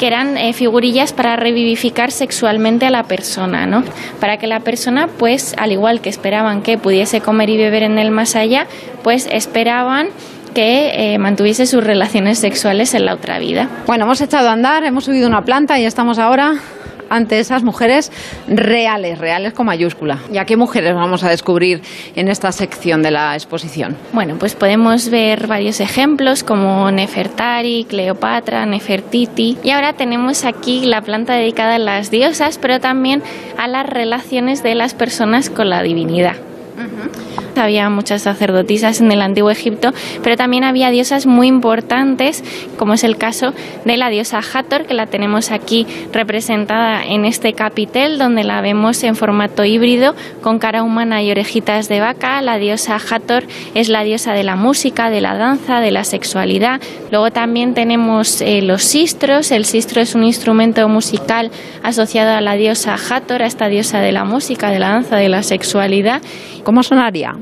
que eran eh, figurillas para revivificar sexualmente a la persona, ¿no? Para que la persona, pues, al igual que esperaban que pudiese comer y beber en el más allá, pues esperaban que eh, mantuviese sus relaciones sexuales en la otra vida. Bueno, hemos echado a andar, hemos subido una planta y estamos ahora ante esas mujeres reales, reales con mayúscula. ¿Y a qué mujeres vamos a descubrir en esta sección de la exposición? Bueno, pues podemos ver varios ejemplos como Nefertari, Cleopatra, Nefertiti. Y ahora tenemos aquí la planta dedicada a las diosas, pero también a las relaciones de las personas con la divinidad. Había muchas sacerdotisas en el antiguo Egipto, pero también había diosas muy importantes, como es el caso de la diosa Hathor, que la tenemos aquí representada en este capitel, donde la vemos en formato híbrido, con cara humana y orejitas de vaca. La diosa Hathor es la diosa de la música, de la danza, de la sexualidad. Luego también tenemos eh, los sistros. El sistro es un instrumento musical asociado a la diosa Hathor, a esta diosa de la música, de la danza, de la sexualidad. ¿Cómo sonaría?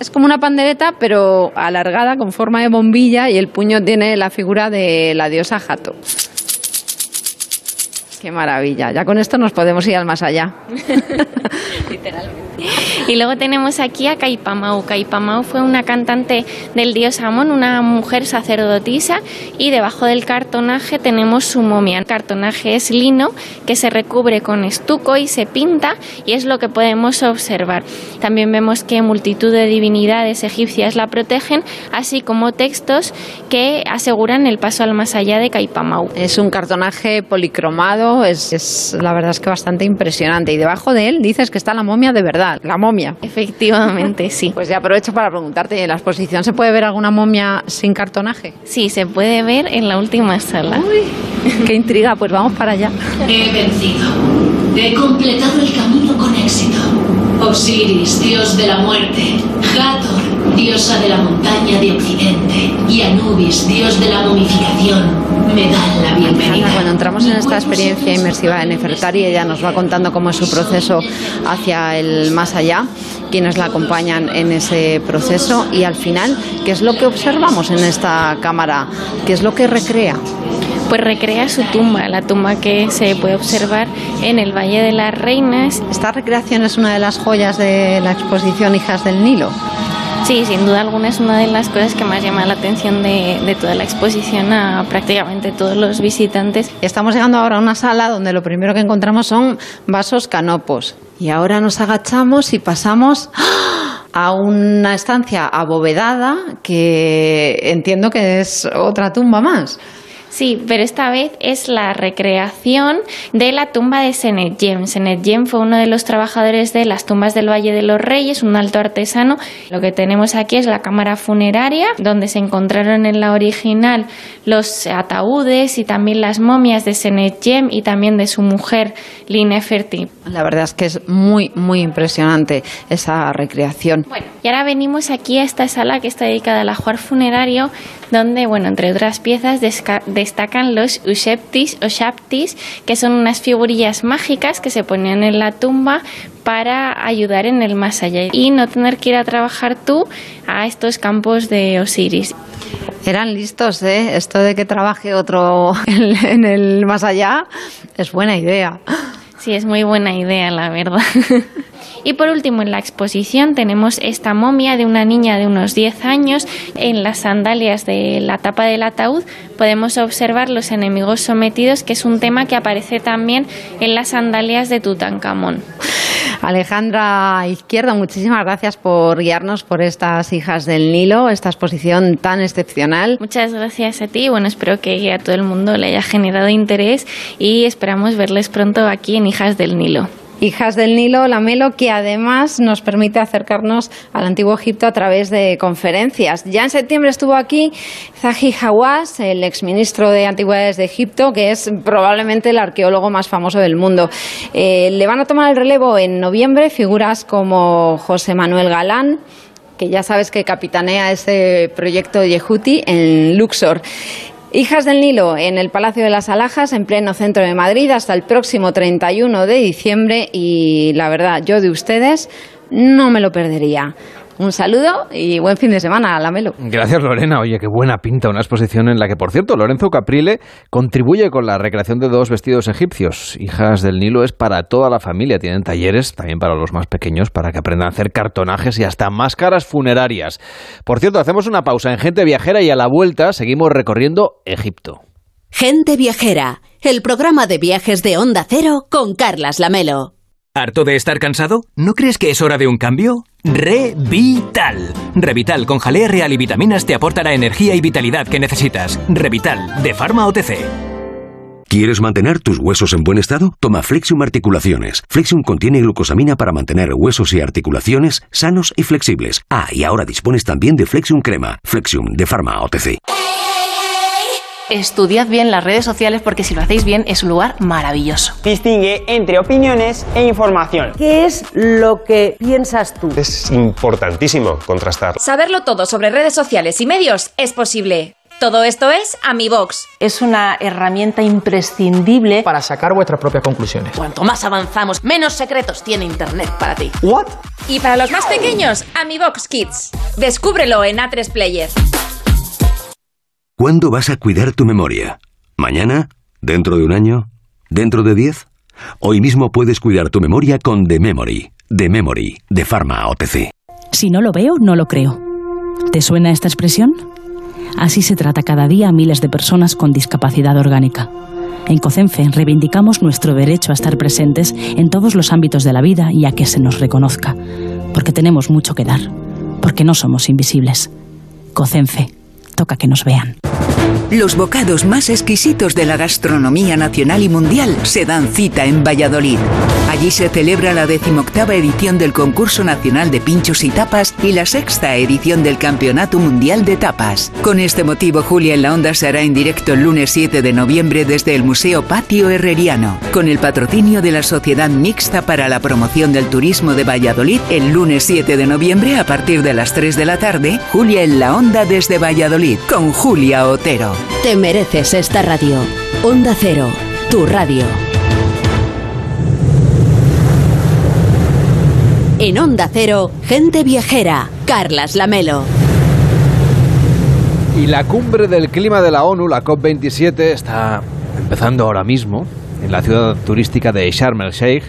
Es como una pandereta, pero alargada con forma de bombilla y el puño tiene la figura de la diosa Jato. Qué maravilla. Ya con esto nos podemos ir al más allá. Literalmente. Y luego tenemos aquí a Caipamau. Caipamau fue una cantante del dios Amón, una mujer sacerdotisa, y debajo del cartonaje tenemos su momia. El cartonaje es lino que se recubre con estuco y se pinta, y es lo que podemos observar. También vemos que multitud de divinidades egipcias la protegen, así como textos que aseguran el paso al más allá de Caipamau. Es un cartonaje policromado, es, es la verdad es que bastante impresionante. Y debajo de él dices que está la momia de verdad, la momia Efectivamente, sí. Pues ya aprovecho para preguntarte, ¿en la exposición se puede ver alguna momia sin cartonaje? Sí, se puede ver en la última sala. Uy, qué intriga, pues vamos para allá. He vencido. He completado el camino con éxito. Osiris, dios de la muerte. Hathor, diosa de la montaña de Occidente. Y Anubis, dios de la momificación, me dan la bienvenida. Cuando entramos en esta experiencia inmersiva de Nefertari, ella nos va contando cómo es su proceso hacia el más allá, quienes la acompañan en ese proceso y al final, ¿qué es lo que observamos en esta cámara? ¿Qué es lo que recrea? pues recrea su tumba, la tumba que se puede observar en el Valle de las Reinas. Esta recreación es una de las joyas de la exposición Hijas del Nilo. Sí, sin duda alguna es una de las cosas que más llama la atención de, toda la exposición a prácticamente todos los visitantes. Estamos llegando ahora a una sala donde lo primero que encontramos son vasos canopos. Y ahora nos agachamos y pasamos a una estancia abovedada que entiendo que es otra tumba más. Sí, pero esta vez es la recreación de la tumba de Senet Jem. Senet Jem fue uno de los trabajadores de las tumbas del Valle de los Reyes, un alto artesano. Lo que tenemos aquí es la cámara funeraria, donde se encontraron en la original los ataúdes y también las momias de Senet Jem y también de su mujer, Lineferti. La verdad es que es muy, muy impresionante esa recreación. Bueno, y ahora venimos aquí a esta sala que está dedicada al ajuar funerario, donde, bueno, entre otras piezas destacan los usheptis o shaptis, que son unas figurillas mágicas que se ponían en la tumba para ayudar en el más allá y no tener que ir a trabajar tú a estos campos de Osiris. Eran listos, ¿eh? Esto de que trabaje otro en el más allá es buena idea. Sí, es muy buena idea, la verdad. Y por último, en la exposición tenemos esta momia de una niña de unos 10 años. En las sandalias de la tapa del ataúd podemos observar los enemigos sometidos, que es un tema que aparece también en las sandalias de Tutankamón. Alejandra Izquierdo, muchísimas gracias por guiarnos por estas hijas del Nilo, esta exposición tan excepcional. Muchas gracias a ti. Bueno, espero que a todo el mundo le haya generado interés y esperamos verles pronto aquí en Hijas del Nilo. Hijas del Nilo, la Melo, que además nos permite acercarnos al antiguo Egipto a través de conferencias. Ya en septiembre estuvo aquí Zahi Hawass, el exministro de Antigüedades de Egipto, que es probablemente el arqueólogo más famoso del mundo. Eh, le van a tomar el relevo en noviembre figuras como José Manuel Galán, que ya sabes que capitanea ese proyecto Yehuti en Luxor. Hijas del Nilo en el Palacio de las Alhajas, en pleno centro de Madrid, hasta el próximo 31 de diciembre. Y la verdad, yo de ustedes no me lo perdería. Un saludo y buen fin de semana, Lamelo. Gracias, Lorena. Oye, qué buena pinta una exposición en la que, por cierto, Lorenzo Caprile contribuye con la recreación de dos vestidos egipcios. Hijas del Nilo es para toda la familia. Tienen talleres también para los más pequeños para que aprendan a hacer cartonajes y hasta máscaras funerarias. Por cierto, hacemos una pausa en Gente Viajera y a la vuelta seguimos recorriendo Egipto. Gente Viajera, el programa de viajes de Onda Cero con Carlas Lamelo. ¿Harto de estar cansado? ¿No crees que es hora de un cambio? Revital. Revital con jalea real y vitaminas te aporta la energía y vitalidad que necesitas. Revital, de Pharma OTC. ¿Quieres mantener tus huesos en buen estado? Toma Flexium Articulaciones. Flexium contiene glucosamina para mantener huesos y articulaciones sanos y flexibles. Ah, y ahora dispones también de Flexium Crema. Flexium de Pharma OTC. Estudiad bien las redes sociales porque si lo hacéis bien es un lugar maravilloso. Distingue entre opiniones e información. ¿Qué es lo que piensas tú? Es importantísimo contrastar. Saberlo todo sobre redes sociales y medios es posible. Todo esto es AmiBox. Es una herramienta imprescindible para sacar vuestras propias conclusiones. Cuanto más avanzamos, menos secretos tiene Internet para ti. ¿What? Y para los más pequeños, AmiBox Kids. Descúbrelo en A3 Player. ¿Cuándo vas a cuidar tu memoria? ¿Mañana? ¿Dentro de un año? ¿Dentro de diez? Hoy mismo puedes cuidar tu memoria con The Memory. The Memory, de Pharma OTC. Si no lo veo, no lo creo. ¿Te suena esta expresión? Así se trata cada día a miles de personas con discapacidad orgánica. En COCENFE reivindicamos nuestro derecho a estar presentes en todos los ámbitos de la vida y a que se nos reconozca, porque tenemos mucho que dar, porque no somos invisibles. COCENFE toca que nos vean. Los bocados más exquisitos de la gastronomía nacional y mundial se dan cita en Valladolid. Allí se celebra la decimoctava edición del Concurso Nacional de Pinchos y Tapas y la sexta edición del Campeonato Mundial de Tapas. Con este motivo, Julia en la Onda se hará en directo el lunes 7 de noviembre desde el Museo Patio Herreriano, con el patrocinio de la Sociedad Mixta para la Promoción del Turismo de Valladolid. El lunes 7 de noviembre, a partir de las 3 de la tarde, Julia en la Onda desde Valladolid, con Julia Otero. Te mereces esta radio. Onda Cero, tu radio. En Onda Cero, gente viajera, Carlas Lamelo. Y la cumbre del clima de la ONU, la COP27, está empezando ahora mismo en la ciudad turística de Sharm el Sheikh,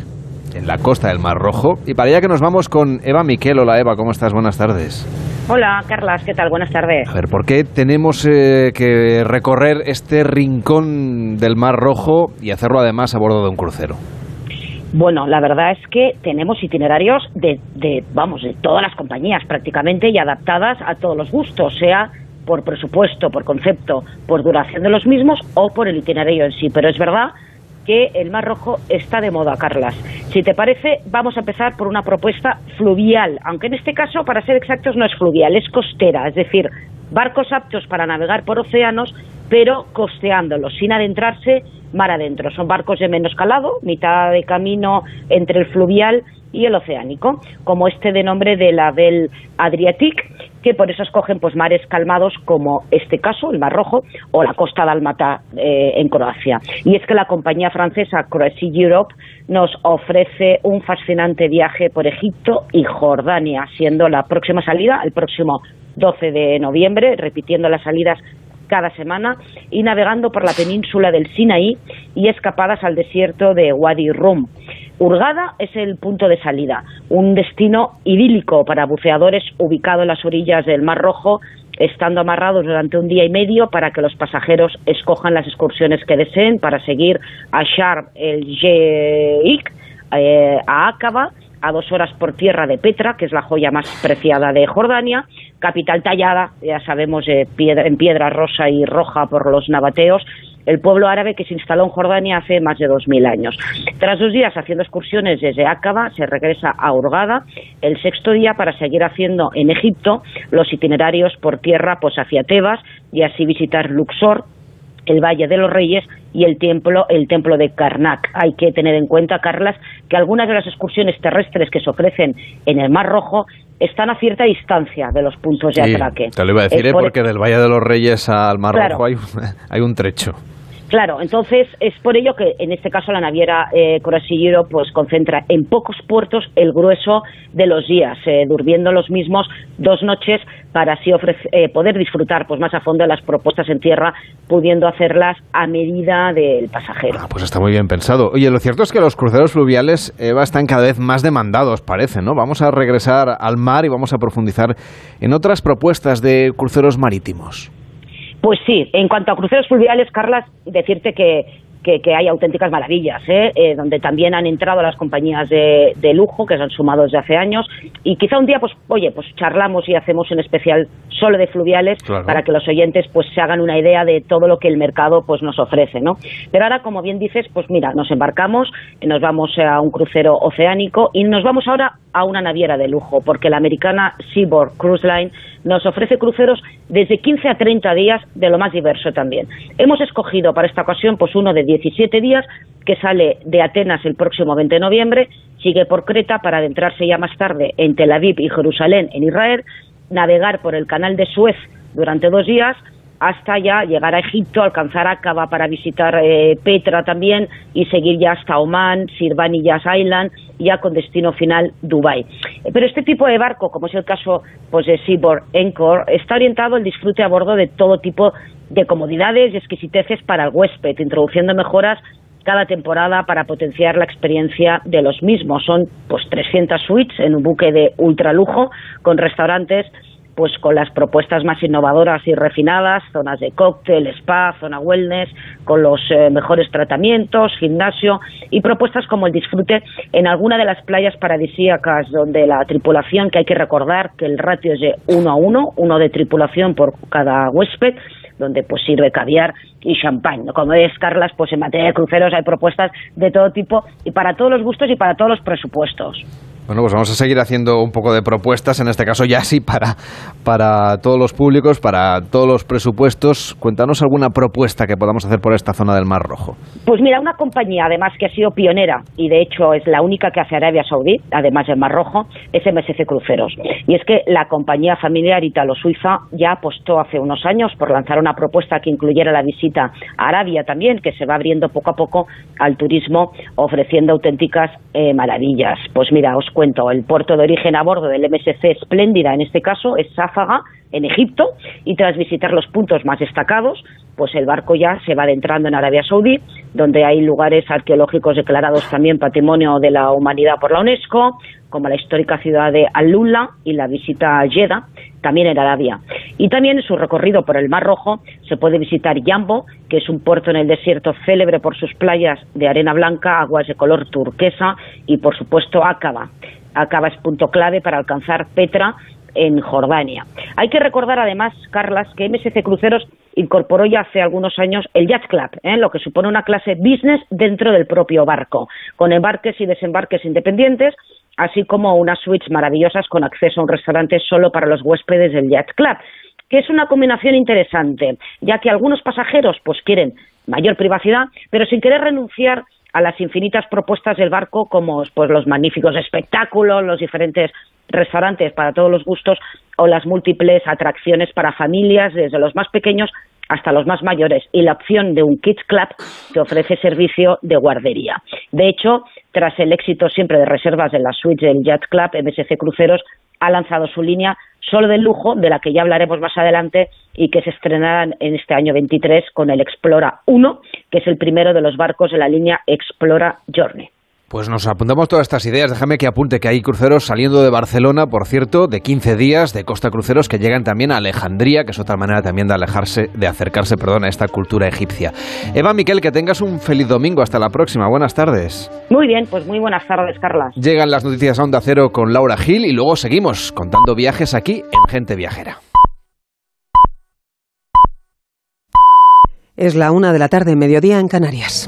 en la costa del Mar Rojo. Y para allá que nos vamos con Eva Miquel. Hola Eva, ¿cómo estás? Buenas tardes. Hola, Carlas, ¿qué tal? Buenas tardes. A ver, ¿por qué tenemos eh, que recorrer este rincón del Mar Rojo y hacerlo además a bordo de un crucero? Bueno, la verdad es que tenemos itinerarios de, de, vamos, de todas las compañías prácticamente y adaptadas a todos los gustos, sea por presupuesto, por concepto, por duración de los mismos o por el itinerario en sí. Pero es verdad que el Mar Rojo está de moda, Carlas. Si te parece, vamos a empezar por una propuesta fluvial, aunque en este caso, para ser exactos, no es fluvial, es costera, es decir, barcos aptos para navegar por océanos, pero costeándolos, sin adentrarse mar adentro. Son barcos de menos calado, mitad de camino entre el fluvial y el oceánico, como este de nombre de la Bel Adriatic, que por eso escogen pues mares calmados como este caso, el Mar Rojo, o la costa dálmata eh, en Croacia. Y es que la compañía francesa Croatia Europe nos ofrece un fascinante viaje por Egipto y Jordania, siendo la próxima salida el próximo 12 de noviembre, repitiendo las salidas cada semana y navegando por la península del Sinaí y escapadas al desierto de Wadi Rum. Hurgada es el punto de salida, un destino idílico para buceadores ubicado en las orillas del Mar Rojo, estando amarrados durante un día y medio para que los pasajeros escojan las excursiones que deseen para seguir a Sharm el Sheikh, eh, a Aqaba, a dos horas por tierra de Petra, que es la joya más preciada de Jordania, capital tallada, ya sabemos, eh, en piedra rosa y roja por los nabateos, el pueblo árabe que se instaló en Jordania hace más de 2.000 años. Tras dos días haciendo excursiones desde Aqaba, se regresa a Hurghada el sexto día para seguir haciendo en Egipto los itinerarios por tierra pues hacia Tebas y así visitar Luxor, el Valle de los Reyes y el templo, el templo de Karnak. Hay que tener en cuenta, Carlas, que algunas de las excursiones terrestres que se ofrecen en el Mar Rojo están a cierta distancia de los puntos de atraque. Te lo iba a decir, ¿eh? porque del Valle de los Reyes al Mar Rojo hay, hay un trecho. Claro, entonces es por ello que en este caso la naviera eh, pues concentra en pocos puertos el grueso de los días, eh, durmiendo los mismos dos noches para así eh, poder disfrutar pues más a fondo de las propuestas en tierra, pudiendo hacerlas a medida del pasajero. Ah, pues está muy bien pensado. Oye, lo cierto es que los cruceros fluviales Eva, están cada vez más demandados, parece, ¿no? Vamos a regresar al mar y vamos a profundizar en otras propuestas de cruceros marítimos. Pues sí, en cuanto a cruceros fluviales, Carlas, decirte que que, hay auténticas maravillas, ¿eh? ¿eh? donde también han entrado las compañías de, lujo que se han sumado desde hace años y quizá un día, pues, oye, pues charlamos y hacemos un especial solo de fluviales para que los oyentes pues se hagan una idea de todo lo que el mercado pues nos ofrece, ¿no? Pero ahora, como bien dices, pues mira, nos embarcamos, nos vamos a un crucero oceánico y nos vamos ahora a una naviera de lujo, porque la americana Seaboard Cruise Line nos ofrece cruceros desde 15 a 30 días de lo más diverso también. Hemos escogido para esta ocasión pues uno de 17 días que sale de Atenas el próximo 20 de noviembre, sigue por Creta para adentrarse ya más tarde en Tel Aviv y Jerusalén en Israel, navegar por el canal de Suez durante dos días hasta ya llegar a Egipto, alcanzar Aqaba para visitar eh, Petra también y seguir ya hasta Oman, Sirvan y Yas Island, ya con destino final Dubai. Eh, pero este tipo de barco, como es el caso pues, de Seaboard Encore, está orientado al disfrute a bordo de todo tipo de comodidades y exquisiteces para el huésped, introduciendo mejoras cada temporada para potenciar la experiencia de los mismos. Son pues 300 suites en un buque de ultralujo con restaurantes pues con las propuestas más innovadoras y refinadas, zonas de cóctel, spa, zona wellness, con los eh, mejores tratamientos, gimnasio y propuestas como el disfrute en alguna de las playas paradisíacas donde la tripulación, que hay que recordar que el ratio es de uno a uno, uno de tripulación por cada huésped, donde pues sirve caviar y champán. Como es, Carlas, pues en materia de cruceros hay propuestas de todo tipo y para todos los gustos y para todos los presupuestos. Bueno, pues vamos a seguir haciendo un poco de propuestas, en este caso ya sí para, para todos los públicos, para todos los presupuestos. Cuéntanos alguna propuesta que podamos hacer por esta zona del Mar Rojo. Pues mira, una compañía además que ha sido pionera y de hecho es la única que hace Arabia Saudí, además del Mar Rojo, es MSC Cruceros. Y es que la compañía familiar italo-suiza ya apostó hace unos años por lanzar una propuesta que incluyera la visita a Arabia también, que se va abriendo poco a poco al turismo ofreciendo auténticas eh, maravillas. Pues mira, os cuento, el puerto de origen a bordo del MSC Espléndida, en este caso, es Sáfaga, en Egipto, y tras visitar los puntos más destacados, pues el barco ya se va adentrando en Arabia Saudí, donde hay lugares arqueológicos declarados también Patrimonio de la Humanidad por la UNESCO, como la histórica ciudad de Al-Lula y la visita a Jeddah, también en Arabia. Y también en su recorrido por el Mar Rojo se puede visitar Yambo, que es un puerto en el desierto célebre por sus playas de arena blanca, aguas de color turquesa y por supuesto Aqaba. Aqaba es punto clave para alcanzar Petra en Jordania. Hay que recordar además, Carlas, que MSC Cruceros incorporó ya hace algunos años el Yacht Club, ¿eh? lo que supone una clase business dentro del propio barco, con embarques y desembarques independientes, así como unas suites maravillosas con acceso a un restaurante solo para los huéspedes del Yacht Club que es una combinación interesante, ya que algunos pasajeros pues quieren mayor privacidad, pero sin querer renunciar a las infinitas propuestas del barco como pues los magníficos espectáculos, los diferentes restaurantes para todos los gustos o las múltiples atracciones para familias desde los más pequeños hasta los más mayores y la opción de un Kids Club que ofrece servicio de guardería. De hecho, tras el éxito siempre de reservas en las suites del Yacht Club, MSC Cruceros ha lanzado su línea solo de lujo, de la que ya hablaremos más adelante y que se estrenará en este año 23 con el Explora 1, que es el primero de los barcos de la línea Explora Journey. Pues nos apuntamos todas estas ideas. Déjame que apunte que hay cruceros saliendo de Barcelona, por cierto, de 15 días de Costa Cruceros que llegan también a Alejandría, que es otra manera también de alejarse, de acercarse, perdón, a esta cultura egipcia. Eva Miquel, que tengas un feliz domingo. Hasta la próxima. Buenas tardes. Muy bien, pues muy buenas tardes, Carlas. Llegan las noticias a Onda Cero con Laura Gil y luego seguimos contando viajes aquí en Gente Viajera. Es la una de la tarde, mediodía en Canarias.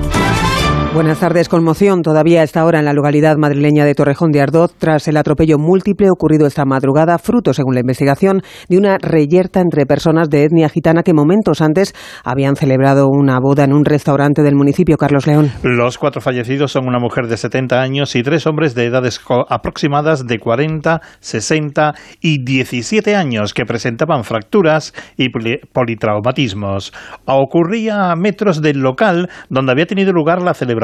Buenas tardes. Conmoción todavía a esta hora en la localidad madrileña de Torrejón de Ardoz tras el atropello múltiple ocurrido esta madrugada, fruto, según la investigación, de una reyerta entre personas de etnia gitana que momentos antes habían celebrado una boda en un restaurante del municipio. Carlos León. Los cuatro fallecidos son una mujer de 70 años y tres hombres de edades aproximadas de 40, 60 y 17 años que presentaban fracturas y politraumatismos. Ocurría a metros del local donde había tenido lugar la celebración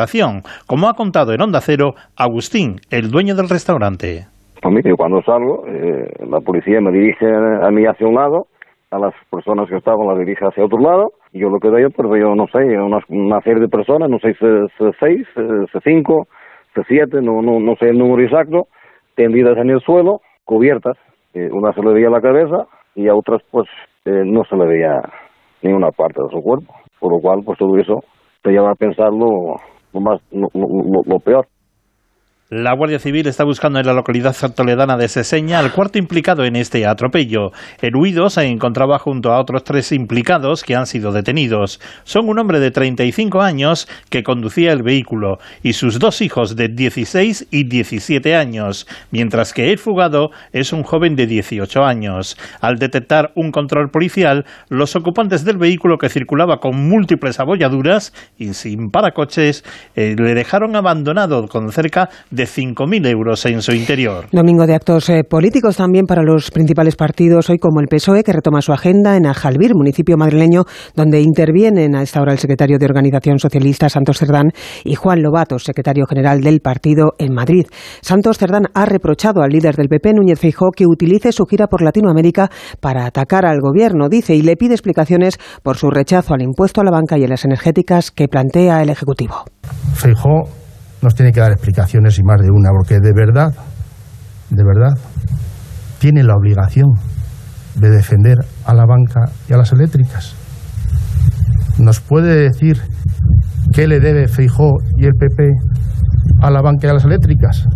como ha contado en Onda Cero Agustín, el dueño del restaurante. Pues cuando salgo, eh, la policía me dirige a mí hacia un lado, a las personas que estaban las dirige hacia otro lado, y yo lo que veo, pues veo, no sé, una, serie de personas, no sé si seis, es cinco, es siete, no, no, no sé el número exacto, tendidas en el suelo, cubiertas. Eh, una se le veía la cabeza y a otras, pues, eh, no se le veía ninguna parte de su cuerpo. Por lo cual, pues todo eso te lleva a pensarlo lo, más, lo, peor. La Guardia Civil está buscando en la localidad toledana de Seseña al cuarto implicado en este atropello. El huido se encontraba junto a otros tres implicados que han sido detenidos. Son un hombre de 35 años que conducía el vehículo y sus dos hijos de 16 y 17 años, mientras que el fugado es un joven de 18 años. Al detectar un control policial, los ocupantes del vehículo que circulaba con múltiples abolladuras y sin paracoches eh, le dejaron abandonado con cerca de 5.000 euros en su interior. Domingo de actos eh, políticos también para los principales partidos, hoy como el PSOE, que retoma su agenda en Ajalbir, municipio madrileño, donde intervienen a esta hora el secretario de Organización Socialista, Santos Cerdán, y Juan Lobato, secretario general del partido en Madrid. Santos Cerdán ha reprochado al líder del PP, Núñez Feijóo, que utilice su gira por Latinoamérica para atacar al gobierno, dice, y le pide explicaciones por su rechazo al impuesto a la banca y a las energéticas que plantea el Ejecutivo. Feijóo nos tiene que dar explicaciones y más de una, porque de verdad, de verdad, tiene la obligación de defender a la banca y a las eléctricas. ¿Nos puede decir qué le debe Feijó y el PP a la banca y a las eléctricas?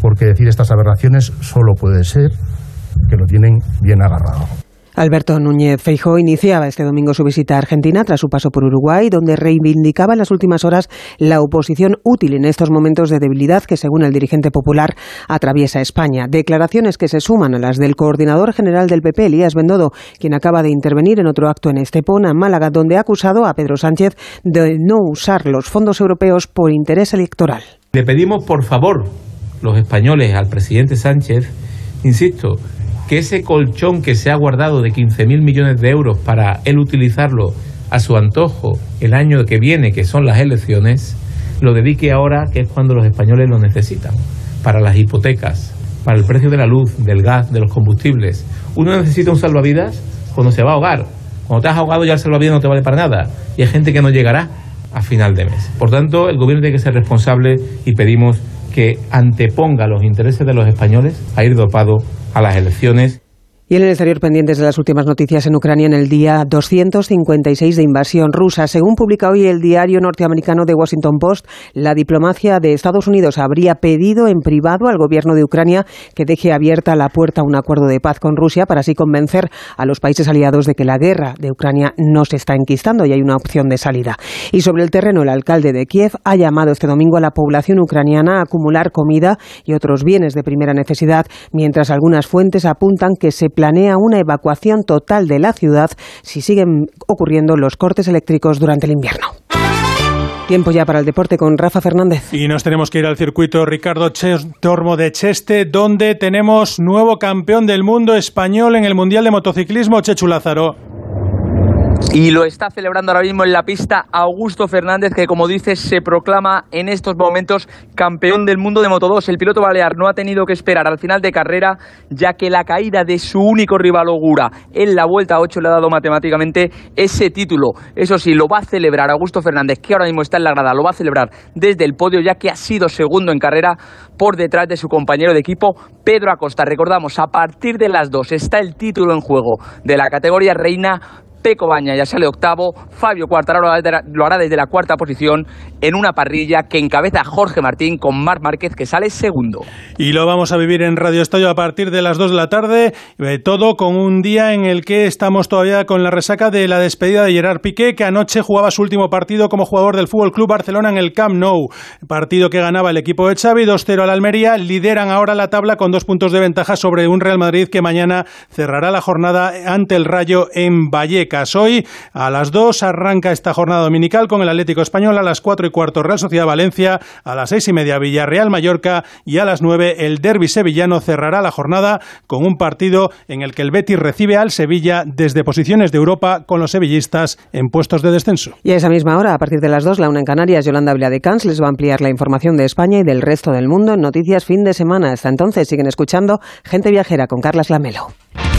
Porque decir estas aberraciones solo puede ser que lo tienen bien agarrado. Alberto Núñez Feijóo iniciaba este domingo su visita a Argentina tras su paso por Uruguay, donde reivindicaba en las últimas horas la oposición útil en estos momentos de debilidad que, según el dirigente popular, atraviesa España. Declaraciones que se suman a las del coordinador general del PP, Elías Bendodo, quien acaba de intervenir en otro acto en Estepona, Málaga, donde ha acusado a Pedro Sánchez de no usar los fondos europeos por interés electoral. Le pedimos, por favor, los españoles al presidente Sánchez, insisto, que ese colchón que se ha guardado de 15.000 millones de euros para él utilizarlo a su antojo el año que viene, que son las elecciones, lo dedique ahora, que es cuando los españoles lo necesitan, para las hipotecas, para el precio de la luz, del gas, de los combustibles. Uno necesita un salvavidas cuando se va a ahogar. Cuando te has ahogado ya el salvavidas no te vale para nada. Y hay gente que no llegará a final de mes. Por tanto, el gobierno tiene que ser responsable y pedimos que anteponga los intereses de los españoles a ir dopado a las elecciones Y en el exterior pendientes de las últimas noticias en Ucrania en el día 256 de invasión rusa. Según publica hoy el diario norteamericano The Washington Post, la diplomacia de Estados Unidos habría pedido en privado al gobierno de Ucrania que deje abierta la puerta a un acuerdo de paz con Rusia para así convencer a los países aliados de que la guerra de Ucrania no se está enquistando y hay una opción de salida. Y sobre el terreno, el alcalde de Kiev ha llamado este domingo a la población ucraniana a acumular comida y otros bienes de primera necesidad, mientras algunas fuentes apuntan que se planea una evacuación total de la ciudad si siguen ocurriendo los cortes eléctricos durante el invierno. Tiempo ya para el deporte con Rafa Fernández. Y nos tenemos que ir al circuito Ricardo Tormo de Cheste, donde tenemos nuevo campeón del mundo español en el Mundial de Motociclismo, Chechu Lázaro. Y lo está celebrando ahora mismo en la pista Augusto Fernández, que como dices se proclama en estos momentos campeón del mundo de Moto 2. El piloto balear no ha tenido que esperar al final de carrera, ya que la caída de su único rival Ogura en la vuelta 8 le ha dado matemáticamente ese título. Eso sí, lo va a celebrar Augusto Fernández, que ahora mismo está en la grada, lo va a celebrar desde el podio, ya que ha sido segundo en carrera por detrás de su compañero de equipo Pedro Acosta. Recordamos, a partir de las 2 está el título en juego de la categoría reina Peco Baña ya sale octavo, Fabio Quartararo lo hará desde la cuarta posición en una parrilla que encabeza Jorge Martín con Marc Márquez que sale segundo. Y lo vamos a vivir en Radio Estadio a partir de las 2 de la tarde, eh, todo con un día en el que estamos todavía con la resaca de la despedida de Gerard Piqué, que anoche jugaba su último partido como jugador del Fútbol Club Barcelona en el Camp Nou, partido que ganaba el equipo de Xavi 2-0 al Almería, lideran ahora la tabla con dos puntos de ventaja sobre un Real Madrid que mañana cerrará la jornada ante el Rayo en Vallecas. Hoy a las 2 arranca esta jornada dominical con el Atlético Español, a las 4 y cuarto Real Sociedad Valencia, a las 6 y media Villarreal Mallorca y a las 9 el Derby sevillano cerrará la jornada con un partido en el que el Betis recibe al Sevilla desde posiciones de Europa con los sevillistas en puestos de descenso. Y a esa misma hora, a partir de las 2, la una en Canarias, Yolanda Cans les va a ampliar la información de España y del resto del mundo en Noticias Fin de Semana. Hasta entonces siguen escuchando Gente Viajera con Carlas Lamelo.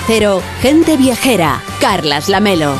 Cero, gente viajera, Carlas Lamelo.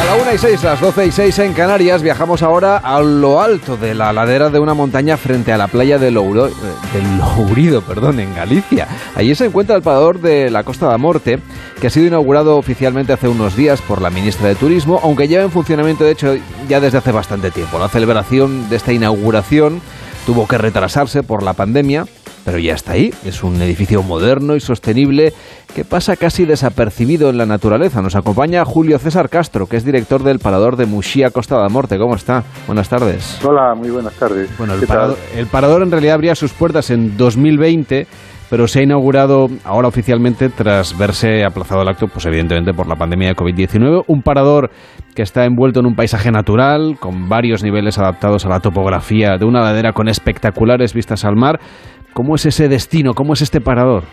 A la 1 y 6, las 12 y 6 en Canarias, viajamos ahora a lo alto de la ladera de una montaña frente a la playa de Louro, eh, del Lourido, perdón, en Galicia. Allí se encuentra el parador de la Costa da Morte, que ha sido inaugurado oficialmente hace unos días por la ministra de Turismo, aunque lleva en funcionamiento, de hecho, ya desde hace bastante tiempo. La celebración de esta inauguración tuvo que retrasarse por la pandemia, pero ya está ahí. Es un edificio moderno y sostenible que pasa casi desapercibido en la naturaleza. Nos acompaña Julio César Castro, que es director del Parador de Muxía Costa da Morte. ¿Cómo está? Buenas tardes. Hola, muy buenas tardes. Bueno, el, parador, el parador en realidad abría sus puertas en 2020 pero se ha inaugurado ahora oficialmente tras verse aplazado el acto, pues evidentemente por la pandemia de COVID-19. Un parador que está envuelto en un paisaje natural, con varios niveles adaptados a la topografía de una ladera con espectaculares vistas al mar. ¿Cómo es ese destino? ¿Cómo es este parador?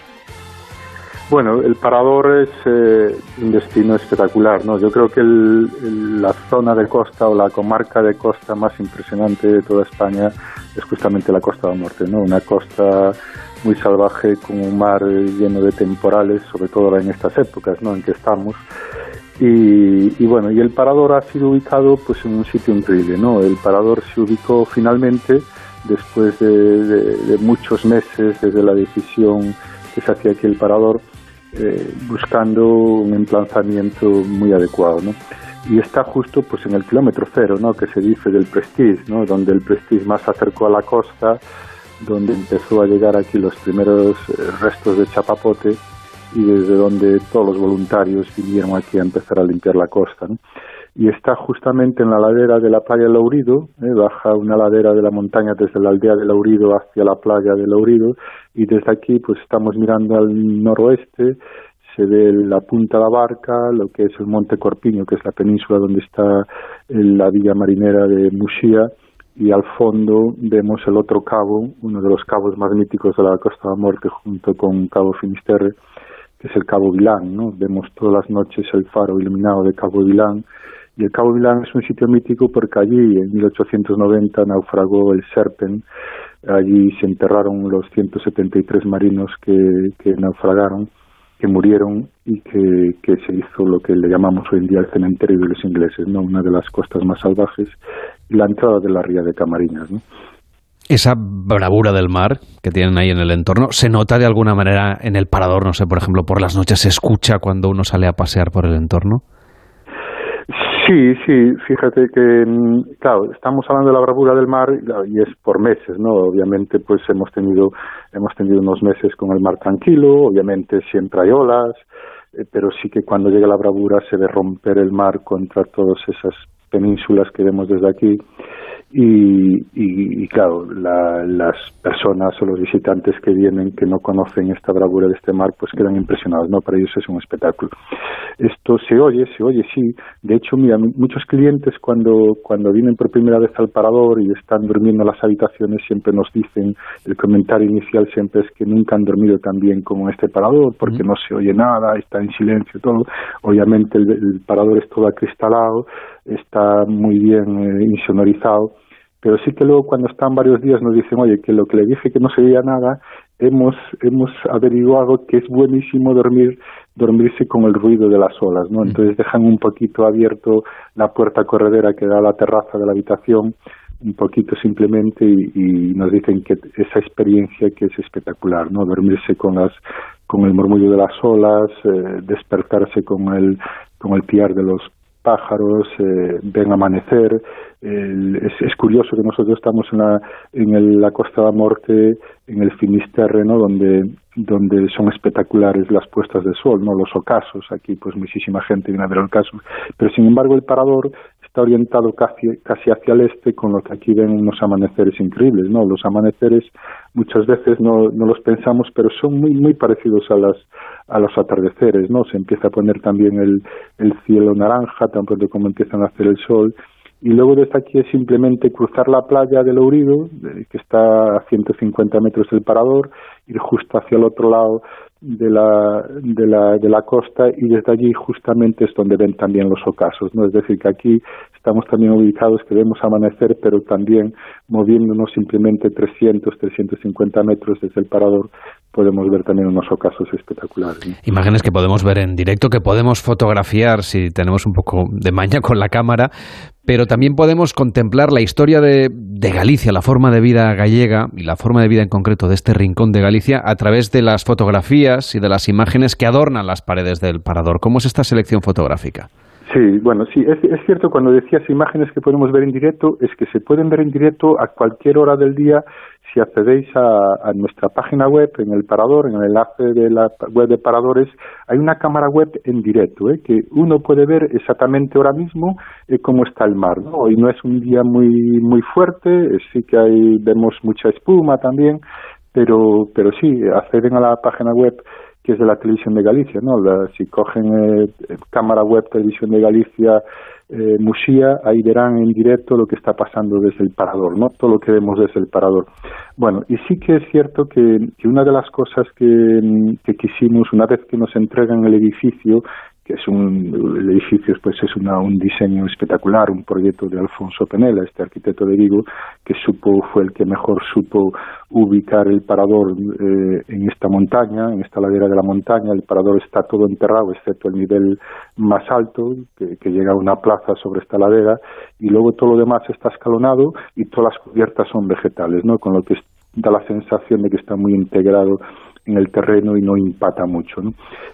Bueno, el parador es eh, un destino espectacular, ¿no? Yo creo que la zona de costa o la comarca de costa más impresionante de toda España es justamente la costa del norte, ¿no? Una costa muy salvaje con un mar lleno de temporales, sobre todo en estas épocas, ¿no? En que estamos. Y, bueno, y el parador ha sido ubicado pues en un sitio increíble, ¿no? El parador se ubicó finalmente después de, muchos meses desde la decisión que se hacía aquí el parador, eh, buscando un emplazamiento muy adecuado. y está justo pues en el kilómetro cero, ¿no? que se dice del Prestige, ¿no? donde el Prestige más se acercó a la costa, donde empezó a llegar aquí los primeros eh, restos de chapapote y desde donde todos los voluntarios vinieron aquí a empezar a limpiar la costa. Y está justamente en la ladera de la playa de Laurido, ¿eh? baja una ladera de la montaña desde la aldea de Laurido hacia la playa de Laurido y desde aquí pues estamos mirando al noroeste se ve la punta de la barca, lo que es el Monte Corpiño, que es la península donde está la villa marinera de Muxía, y al fondo vemos el otro cabo, uno de los cabos más míticos de la Costa de la Muerte, junto con Cabo Finisterre, que es el Cabo Vilán, ¿no? Vemos todas las noches el faro iluminado de Cabo Vilán, y el Cabo Vilán es un sitio mítico porque allí, en 1890, naufragó el Serpen, allí se enterraron los 173 marinos que, que naufragaron, que murieron y que, que, se hizo lo que le llamamos hoy en día el cementerio de los ingleses, ¿no? una de las costas más salvajes, la entrada de la ría de Camariñas. ¿no? Esa bravura del mar que tienen ahí en el entorno, ¿se nota de alguna manera en el parador? No sé, por ejemplo, por las noches se escucha cuando uno sale a pasear por el entorno. Sí, sí, fíjate que, mm, claro, estamos hablando de la bravura del mar y es por meses, ¿no? Obviamente, pues hemos tenido, hemos tenido unos meses con el mar tranquilo, obviamente siempre hay olas, eh, pero sí que cuando llega la bravura se ve romper el mar contra todas esas penínsulas que vemos desde aquí y, y, claro, las personas o los visitantes que vienen que no conocen esta bravura de este mar, pues quedan impresionados, ¿no? Para ellos es un espectáculo. Esto se oye, se oye, sí. De hecho, mira, muchos clientes cuando, cuando vienen por primera vez al parador y están durmiendo en las habitaciones, siempre nos dicen, el comentario inicial siempre es que nunca han dormido tan bien como en este parador, porque no se oye nada, está en silencio todo. Obviamente el, el parador es todo acristalado, está muy bien eh, insonorizado, pero sí que luego cuando están varios días nos dicen, oye, que lo que le dije que no se veía nada, hemos, hemos averiguado que es buenísimo dormir dormirse con el ruido de las olas, ¿no? Entonces dejan un poquito abierto la puerta corredera que da a la terraza de la habitación, un poquito simplemente, y, nos dicen que esa experiencia que es espectacular, ¿no? Dormirse con las con el murmullo de las olas, eh, despertarse con el con el piar de los pájaros, eh, ven amanecer. es, curioso que nosotros estamos en la, en la Costa de la Morte, en el Finisterre, ¿no? donde, donde son espectaculares las puestas de sol, no los ocasos. Aquí pues muchísima gente viene a ver el ocaso. Pero sin embargo el parador está orientado casi, casi hacia el este, con lo que aquí ven unos amaneceres increíbles, ¿no? Los amaneceres muchas veces no, no los pensamos, pero son muy, muy parecidos a las, a los atardeceres, ¿no? Se empieza a poner también el, el cielo naranja, tan pronto como empiezan a hacer el sol, y luego desde aquí es simplemente cruzar la playa del Ourido, que está a 150 metros del parador, ir justo hacia el otro lado de la, de la, de la costa y desde allí justamente es donde ven también los ocasos, ¿no? Es decir, que aquí estamos también ubicados que vemos amanecer, pero también moviéndonos simplemente 300, 350 metros desde el parador, podemos ver también unos ocasos espectaculares. Imágenes que podemos ver en directo, que podemos fotografiar si tenemos un poco de maña con la cámara, pero también podemos contemplar la historia de, de, Galicia, la forma de vida gallega y la forma de vida en concreto de este rincón de Galicia a través de las fotografías y de las imágenes que adornan las paredes del parador. ¿Cómo es esta selección fotográfica? Sí, bueno, sí, es, cierto cuando decías imágenes que podemos ver en directo, es que se pueden ver en directo a cualquier hora del día si accedéis a, nuestra página web, en el parador, en el enlace de la web de paradores, hay una cámara web en directo, ¿eh? que uno puede ver exactamente ahora mismo eh, cómo está el mar. Hoy no es un día muy muy fuerte, eh, sí que hay, vemos mucha espuma también, pero, pero sí, acceden a la página web que es de la televisión de Galicia, ¿no? si cogen cámara web televisión de Galicia eh, Musía, ahí verán en directo lo que está pasando desde el parador, ¿no? Todo lo que vemos desde el parador. Bueno, y sí que es cierto que, una de las cosas que, que, quisimos, una vez que nos entregan el edificio, que es un el edificio pues es una, un diseño espectacular, un proyecto de Alfonso Penela, este arquitecto de Vigo, que supo fue el que mejor supo ubicar el parador eh, en esta montaña, en esta ladera de la montaña. El parador está todo enterrado, excepto el nivel más alto, que, que llega a una plaza sobre esta ladera, y luego todo lo demás está escalonado y todas las cubiertas son vegetales, ¿no? Con lo que da la sensación de que está muy integrado en el terreno y no impacta mucho.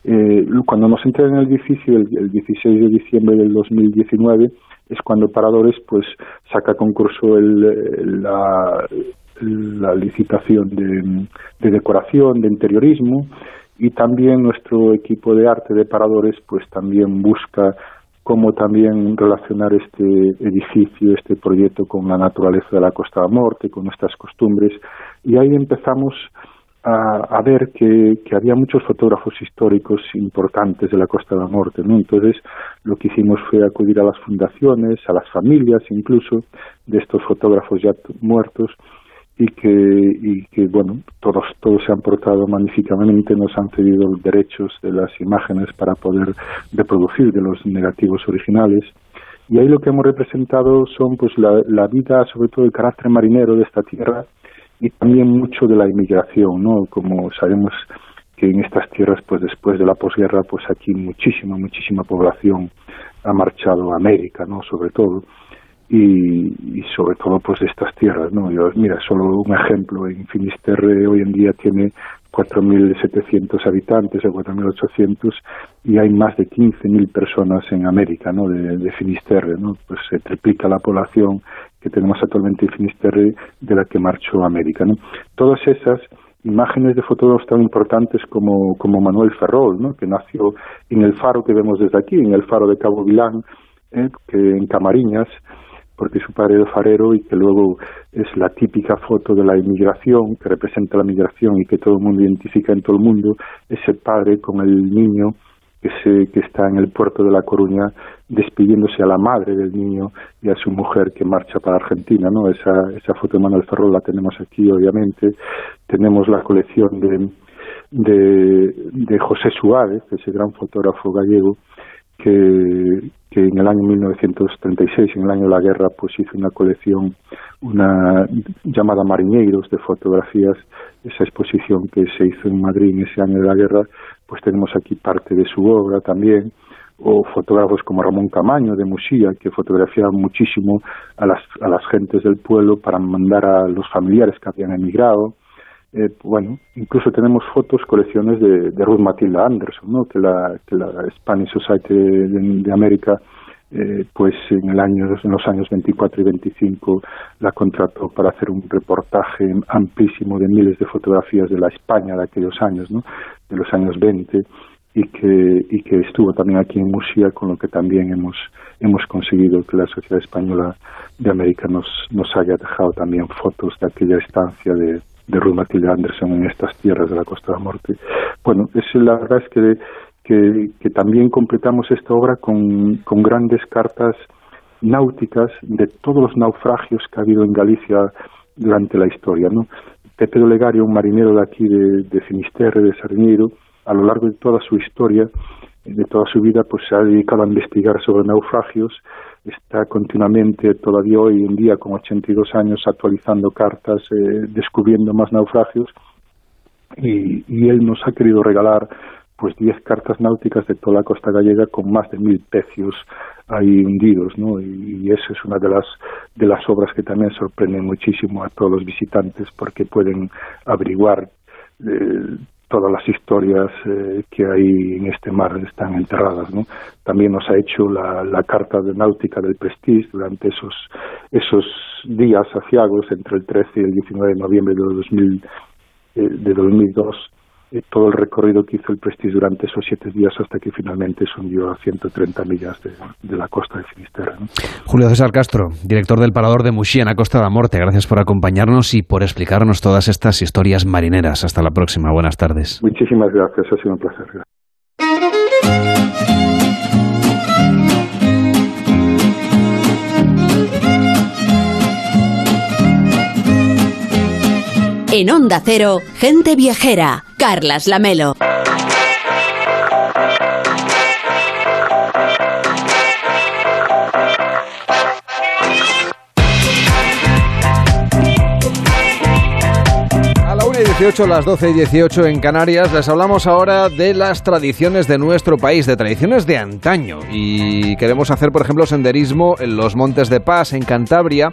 Eh, cuando nos entra en el edificio, el, el 16 de diciembre del 2019, es cuando Paradores pues saca concurso el, la, la, licitación de, de, decoración, de interiorismo y también nuestro equipo de arte de Paradores pues también busca cómo también relacionar este edificio, este proyecto con la naturaleza de la Costa de Morte, con nuestras costumbres y ahí empezamos a, ver que, había muchos fotógrafos históricos importantes de la Costa de la Morte, ¿no? Entonces lo que hicimos fue acudir a las fundaciones, a las familias incluso de estos fotógrafos ya muertos y que, y que bueno, todos, todos se han portado magníficamente, nos han cedido los derechos de las imágenes para poder reproducir de los negativos originales. Y ahí lo que hemos representado son pues la vida, sobre todo el carácter marinero de esta tierra, y también mucho de la inmigración, ¿no? Como sabemos que en estas tierras, pues después de la posguerra, pues aquí muchísima, muchísima población ha marchado a América, ¿no? Sobre todo. Y, y sobre todo, pues de estas tierras, ¿no? Yo, mira, solo un ejemplo, en Finisterre hoy en día tiene 4.700 habitantes o 4.800 y hay más de 15.000 personas en América, ¿no? De, de Finisterre, ¿no? Pues se triplica la población tenemos actualmente en Finisterre de la que marchó a América. ¿no? Todas esas imágenes de fotógrafos tan importantes como, como Manuel Ferrol, ¿no? que nació en el faro que vemos desde aquí, en el faro de Cabo Vilán, ¿eh? que en Camariñas, porque su padre era farero y que luego es la típica foto de la inmigración, que representa la migración y que todo el mundo identifica en todo el mundo, ese padre con el niño que, que está en el puerto de La Coruña despidiéndose a la madre del niño y a su mujer que marcha para Argentina, ¿no? Esa, esa foto de Manuel Ferrol la tenemos aquí, obviamente. Tenemos la colección de, de, de José Suárez, ese gran fotógrafo gallego, que, que en el año 1936, en el año de la guerra, pues hizo una colección una llamada Mariñeiros de fotografías, esa exposición que se hizo en Madrid en ese año de la guerra, pues tenemos aquí parte de su obra también, o fotógrafos como Ramón Camaño de Musía, que fotografiaban muchísimo a las, a las gentes del pueblo para mandar a los familiares que habían emigrado. Eh, bueno, incluso tenemos fotos, colecciones de, de Ruth Matilda Anderson, ¿no? que, la, Spanish Society de, de América eh, pues en el año en los años 24 y 25 la contrató para hacer un reportaje amplísimo de miles de fotografías de la España de aquellos años, ¿no? de los años 20 y que, y que estuvo también aquí en Murcia, con lo que también hemos, hemos conseguido que la Sociedad Española de América nos, nos haya dejado también fotos de aquella estancia de, de Ruth Matilde Anderson en estas tierras de la Costa de la Morte. Bueno, es, la verdad es que, que, que también completamos esta obra con, con grandes cartas náuticas de todos los naufragios que ha habido en Galicia durante la historia. ¿no? Pepe Olegario, un marinero de aquí de, de Finisterre, de Sarniero, a lo largo de toda su historia, de toda su vida, pues se ha dedicado a investigar sobre naufragios, está continuamente, todavía hoy en día, con 82 años, actualizando cartas, eh, descubriendo más naufragios, y, y él nos ha querido regalar pues 10 cartas náuticas de toda la costa gallega con más de mil pecios ahí hundidos, ¿no? Y, y esa es una de las de las obras que también sorprenden muchísimo a todos los visitantes porque pueden averiguar eh, todas las historias eh, que hay en este mar están enterradas. ¿no? También nos ha hecho la, la carta de náutica del Prestige durante esos, esos días aciagos entre el 13 y el 19 de noviembre de, 2000, eh, de 2002 eh, todo el recorrido que hizo el Prestige durante esos siete días hasta que finalmente se hundió a 130 millas de, de la costa de Finisterre. ¿no? Julio César Castro, director del Parador de Muxía en la Costa de la Morte, gracias por acompañarnos y por explicarnos todas estas historias marineras. Hasta la próxima. Buenas tardes. Muchísimas gracias, ha sido un placer. En Onda Cero, gente viajera, Carlas Lamelo. A la una y 18, las 12 y 18 en Canarias. Les hablamos ahora de las tradiciones de nuestro país, de tradiciones de antaño. Y queremos hacer, por ejemplo, senderismo en los Montes de Paz, en Cantabria.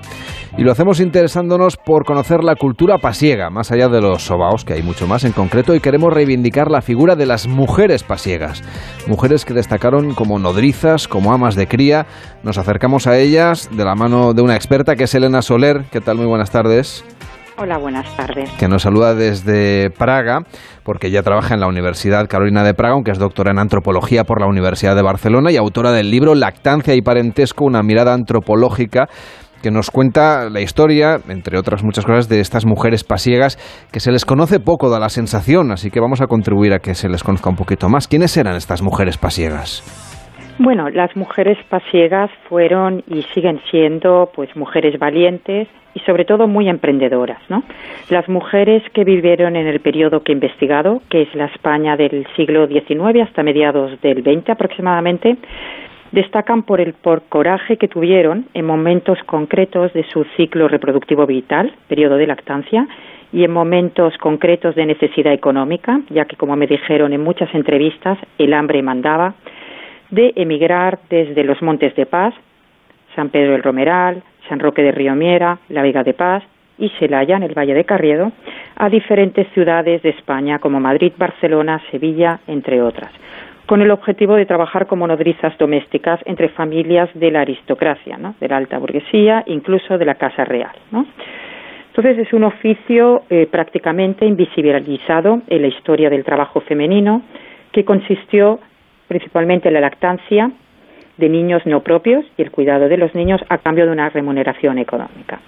Y lo hacemos interesándonos por conocer la cultura pasiega, más allá de los sobaos, que hay mucho más en concreto. Y queremos reivindicar la figura de las mujeres pasiegas. Mujeres que destacaron como nodrizas, como amas de cría. Nos acercamos a ellas de la mano de una experta que es Elena Soler. ¿Qué tal? Muy buenas tardes. Hola, buenas tardes. Que nos saluda desde Praga, porque ella trabaja en la Universidad Carolina de Praga, aunque es doctora en antropología por la Universidad de Barcelona y autora del libro Lactancia y Parentesco, una mirada antropológica que nos cuenta la historia, entre otras muchas cosas, de estas mujeres pasiegas que se les conoce poco, da la sensación, así que vamos a contribuir a que se les conozca un poquito más. ¿Quiénes eran estas mujeres pasiegas? Bueno, las mujeres pasiegas fueron y siguen siendo pues mujeres valientes y sobre todo muy emprendedoras, ¿no? Las mujeres que vivieron en el periodo que he investigado, que es la España del siglo XIX hasta mediados del XX aproximadamente, destacan por el por coraje que tuvieron en momentos concretos de su ciclo reproductivo vital, periodo de lactancia, y en momentos concretos de necesidad económica, ya que como me dijeron en muchas entrevistas, el hambre mandaba de emigrar desde los Montes de Paz, San Pedro del Romeral, San Roque de Río Miera, La Vega de Paz y Celaya, en el Valle de Carriedo, a diferentes ciudades de España como Madrid, Barcelona, Sevilla, entre otras, con el objetivo de trabajar como nodrizas domésticas entre familias de la aristocracia, ¿no? de la alta burguesía, incluso de la Casa Real. Entonces es un oficio eh, prácticamente invisibilizado en la historia del trabajo femenino que consistió principalmente la lactancia de niños no propios y el cuidado de los niños a cambio de una remuneración económica.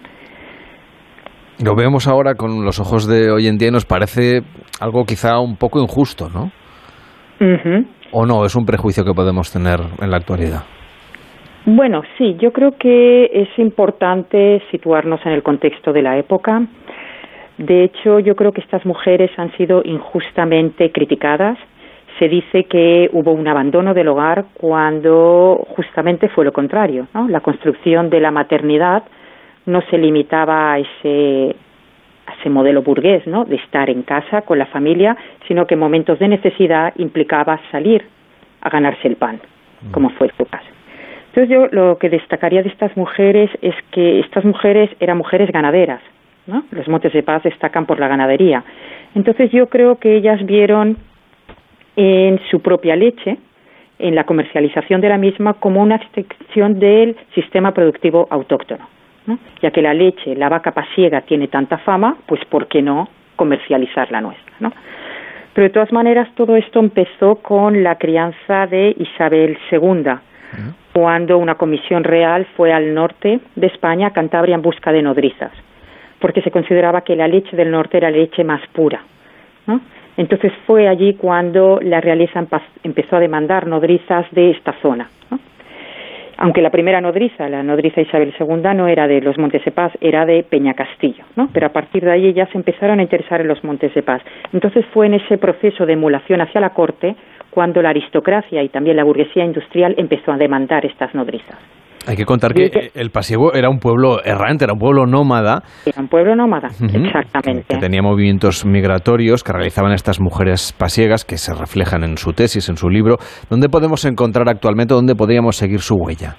Lo vemos ahora con los ojos de hoy en día y nos parece algo quizá un poco injusto, ¿no? ¿O no? Es un prejuicio que podemos tener en la actualidad. Bueno, sí, yo creo que es importante situarnos en el contexto de la época. De hecho, yo creo que estas mujeres han sido injustamente criticadas se dice que hubo un abandono del hogar cuando justamente fue lo contrario. ¿no? La construcción de la maternidad no se limitaba a ese, a ese modelo burgués ¿no? de estar en casa con la familia, sino que en momentos de necesidad implicaba salir a ganarse el pan, como fue su caso. Entonces yo lo que destacaría de estas mujeres es que estas mujeres eran mujeres ganaderas. ¿no? Los Montes de Paz destacan por la ganadería. Entonces yo creo que ellas vieron en su propia leche, en la comercialización de la misma, como una extensión del sistema productivo autóctono. Ya que la leche, la vaca pasiega, tiene tanta fama, pues ¿por qué no comercializar la nuestra? ¿no? Pero de todas maneras, todo esto empezó con la crianza de Isabel II, cuando una comisión real fue al norte de España, Cantabria, en busca de nodrizas, porque se consideraba que la leche del norte era leche más pura. ¿no? Entonces fue allí cuando la realeza empezó a demandar nodrizas de esta zona. Aunque la primera nodriza, la nodriza Isabel II, no era de los Montes de Paz, era de Peña Castillo, ¿no? pero a partir de ahí ya se empezaron a interesar en los Montes de Paz. Entonces fue en ese proceso de emulación hacia la corte cuando la aristocracia y también la burguesía industrial empezó a demandar estas nodrizas. Hay que contar que el Pasiego era un pueblo errante, era un pueblo nómada. Era un pueblo nómada, exactamente. Que, tenía movimientos migratorios que realizaban estas mujeres pasiegas que se reflejan en su tesis, en su libro. ¿Dónde podemos encontrar actualmente, dónde podríamos seguir su huella?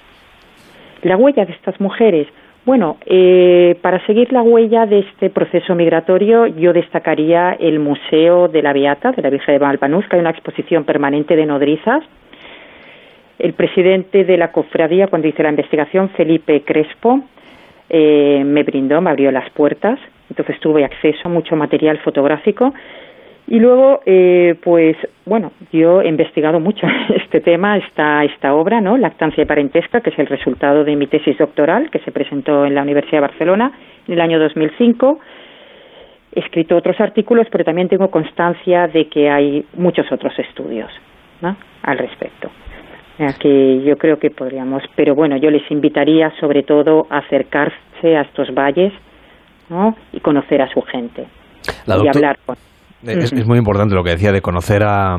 La huella de estas mujeres. Bueno, eh, para seguir la huella de este proceso migratorio, yo destacaría el Museo de la Beata, de la Virgen de Valpanus, que hay una exposición permanente de nodrizas el presidente de la cofradía, cuando hice la investigación, Felipe Crespo, eh, me brindó, me abrió las puertas, entonces tuve acceso a mucho material fotográfico. Y luego, eh, pues, bueno, yo he investigado mucho este tema, esta, esta obra, ¿no? Lactancia y parentesca, que es el resultado de mi tesis doctoral, que se presentó en la Universidad de Barcelona en el año 2005. He escrito otros artículos, pero también tengo constancia de que hay muchos otros estudios al respecto que yo creo que podríamos, pero bueno, yo les invitaría sobre todo a acercarse a estos valles ¿no? y conocer a su gente y hablar con Es, muy importante lo que decía de conocer a,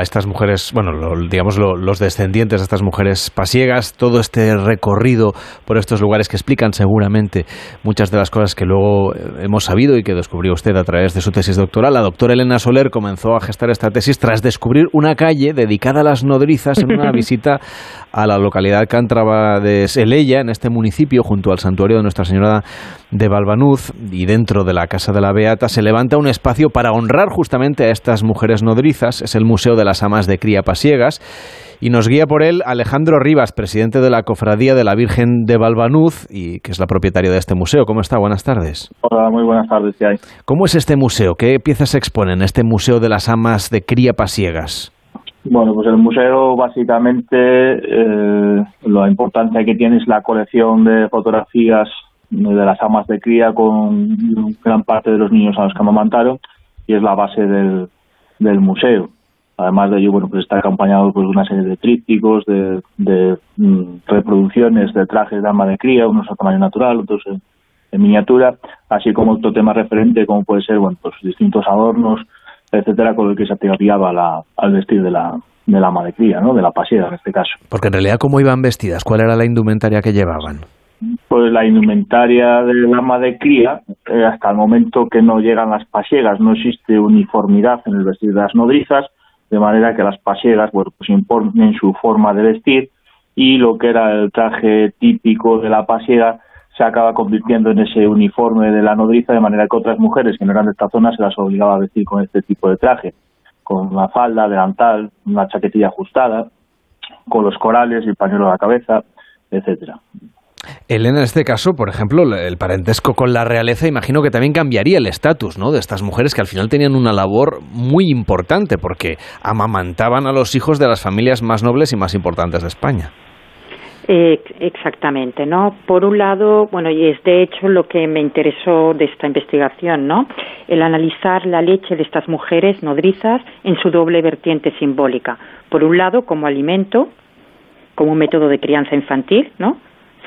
estas mujeres, bueno, digamos los descendientes de estas mujeres pasiegas, todo este recorrido por estos lugares que explican seguramente muchas de las cosas que luego eh, hemos sabido y que descubrió usted a través de su tesis doctoral. La doctora Elena Soler comenzó a gestar esta tesis tras descubrir una calle dedicada a las nodrizas en una visita a la localidad cántrava de Seleya, en este municipio, junto al santuario de Nuestra Señora de Balbanuz, y dentro de la Casa de la Beata se levanta un espacio para honrar justamente a estas mujeres nodrizas. Es el Museo de las Amas de Cría Pasiegas. Y nos guía por él Alejandro Rivas, presidente de la Cofradía de la Virgen de Balbanuz y que es la propietaria de este museo. ¿Cómo está? Buenas tardes. Hola, muy buenas tardes. ¿qué hay? ¿Cómo es este museo? ¿Qué piezas se exponen en este Museo de las Amas de Cría Pasiegas? Bueno, pues el museo básicamente eh, lo importante que tiene es la colección de fotografías de las amas de cría con gran parte de los niños a los que amamantaron y es la base del, del museo. Además de ello, bueno, pues está acompañado pues, de una serie de trípticos, de, de mm, reproducciones de trajes de ama de cría, unos a tamaño natural, otros en, miniatura, así como otro tema referente como puede ser, bueno, pues distintos adornos, etcétera, con el que se atribuía la, al vestir de la, de la ama de cría, ¿no? de la pasiega en este caso. Porque en realidad, ¿cómo iban vestidas? ¿Cuál era la indumentaria que llevaban? Pues la indumentaria del ama de cría, eh, hasta el momento que no llegan las pasiegas, no existe uniformidad en el vestir de las nodrizas, de manera que las pasiegas bueno, pues imponen su forma de vestir y lo que era el traje típico de la pasiega se acaba convirtiendo en ese uniforme de la nodriza, de manera que otras mujeres que no eran de esta zona se las obligaba a vestir con este tipo de traje, con una falda, delantal, una chaquetilla ajustada, con los corales y el pañuelo a la cabeza, etcétera. Elena, en este caso, por ejemplo, el parentesco con la realeza, imagino que también cambiaría el estatus ¿no? de estas mujeres que al final tenían una labor muy importante porque amamantaban a los hijos de las familias más nobles y más importantes de España. Exactamente, ¿no? Por un lado, bueno, y es de hecho lo que me interesó de esta investigación, ¿no? El analizar la leche de estas mujeres nodrizas en su doble vertiente simbólica. Por un lado, como alimento, como un método de crianza infantil, ¿no?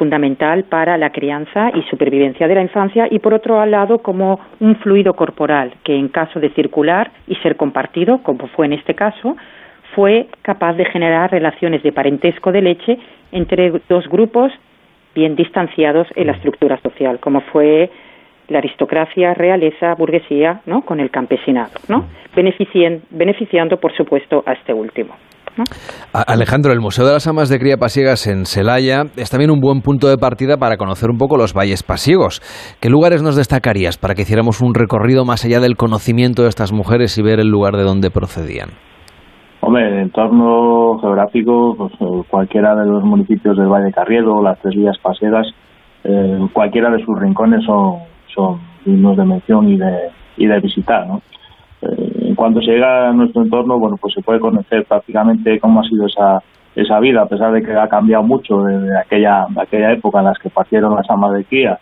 Fundamental para la crianza y supervivencia de la infancia y por otro lado como un fluido corporal que en caso de circular y ser compartido, como fue en este caso, fue capaz de generar relaciones de parentesco de leche entre dos grupos bien distanciados en la estructura social, como fue la aristocracia, realeza, burguesía, ¿no? con el campesinado, ¿no? beneficiando, por supuesto, a este último. Alejandro, el Museo de las Amas de Cría Pasiegas en Celaya es también un buen punto de partida para conocer un poco los valles pasiegos. ¿Qué lugares nos destacarías para que hiciéramos un recorrido más allá del conocimiento de estas mujeres y ver el lugar de donde procedían? Hombre, el entorno geográfico, pues, eh, cualquiera de los municipios del Valle de Carriedo, las tres vías paseras, eh, cualquiera de sus rincones son, son dignos de mención y de, y de visitar, ¿no? Eh, en cuanto se llega a nuestro entorno, bueno, pues se puede conocer prácticamente cómo ha sido esa, esa vida, a pesar de que ha cambiado mucho desde aquella, aquella época en las que partieron las amas de cría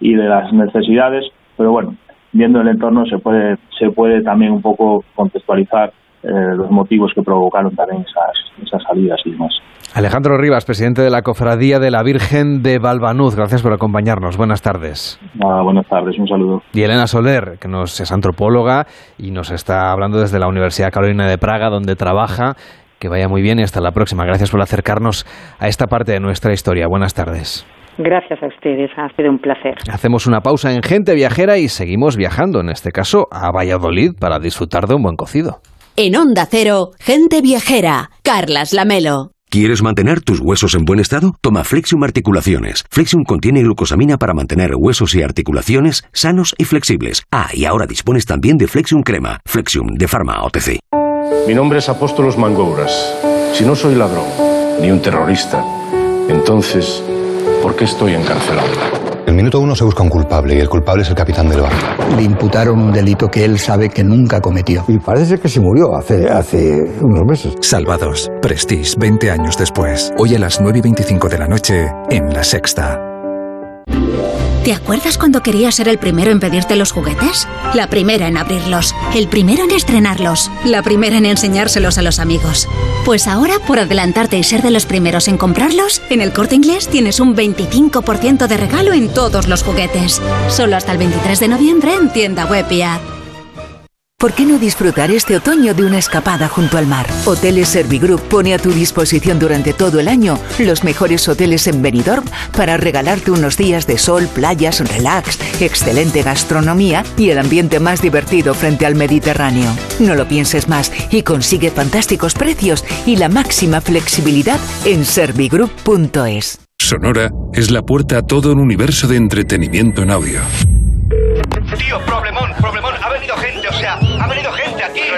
y de las necesidades, pero bueno, viendo el entorno se puede, se puede también un poco contextualizar eh, los motivos que provocaron también esas, esas salidas y demás. Alejandro Rivas, presidente de la Cofradía de la Virgen de Balbanuz, gracias por acompañarnos. Buenas tardes. buenas tardes, un saludo. Y Elena Soler, que nos es antropóloga y nos está hablando desde la Universidad Carolina de Praga, donde trabaja. Que vaya muy bien y hasta la próxima. Gracias por acercarnos a esta parte de nuestra historia. Buenas tardes. Gracias a ustedes, ha sido un placer. Hacemos una pausa en Gente Viajera y seguimos viajando, en este caso a Valladolid, para disfrutar de un buen cocido. En Onda Cero, gente viajera, Carlas Lamelo. ¿Quieres mantener tus huesos en buen estado? Toma Flexium Articulaciones. Flexium contiene glucosamina para mantener huesos y articulaciones sanos y flexibles. Ah, y ahora dispones también de Flexium Crema. Flexium de Pharma OTC. Mi nombre es Apóstolos Mangouras. Si no soy ladrón, ni un terrorista, entonces, ¿por qué estoy encarcelado? En el minuto uno se busca un culpable y el culpable es el capitán del barco. Le imputaron un delito que él sabe que nunca cometió. Y parece que se murió hace, hace unos meses. Salvados. Prestige, 20 años después. Hoy a las 9 y 25 de la noche en La Sexta. ¿Te acuerdas cuando querías ser el primero en pedirte los juguetes? La primera en abrirlos, el primero en estrenarlos, la primera en enseñárselos a los amigos. Pues ahora, por adelantarte y ser de los primeros en comprarlos, en el corte inglés tienes un 25% de regalo en todos los juguetes. Solo hasta el 23 de noviembre en tienda web y. ¿Por qué no disfrutar este otoño de una escapada junto al mar? Hoteles Servigroup pone a tu disposición durante todo el año los mejores hoteles en Benidorm para regalarte unos días de sol, playas, relax, excelente gastronomía y el ambiente más divertido frente al Mediterráneo. No lo pienses más y consigue fantásticos precios y la máxima flexibilidad en servigroup.es. Sonora es la puerta a todo un universo de entretenimiento en audio. Tío, problemón, problemón.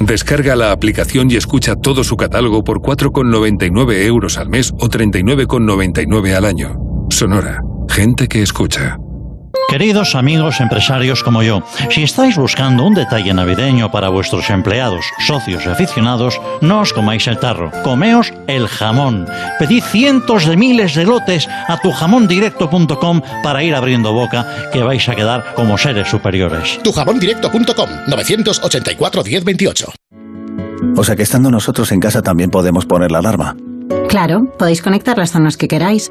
Descarga la aplicación y escucha todo su catálogo por 4,99 euros al mes o 39,99 al año. Sonora. Gente que escucha. Queridos amigos empresarios como yo, si estáis buscando un detalle navideño para vuestros empleados, socios y aficionados, no os comáis el tarro, comeos el jamón. Pedid cientos de miles de lotes a tujamondirecto.com para ir abriendo boca, que vais a quedar como seres superiores. Tujamondirecto.com 984 1028. O sea que estando nosotros en casa también podemos poner la alarma. Claro, podéis conectar las zonas que queráis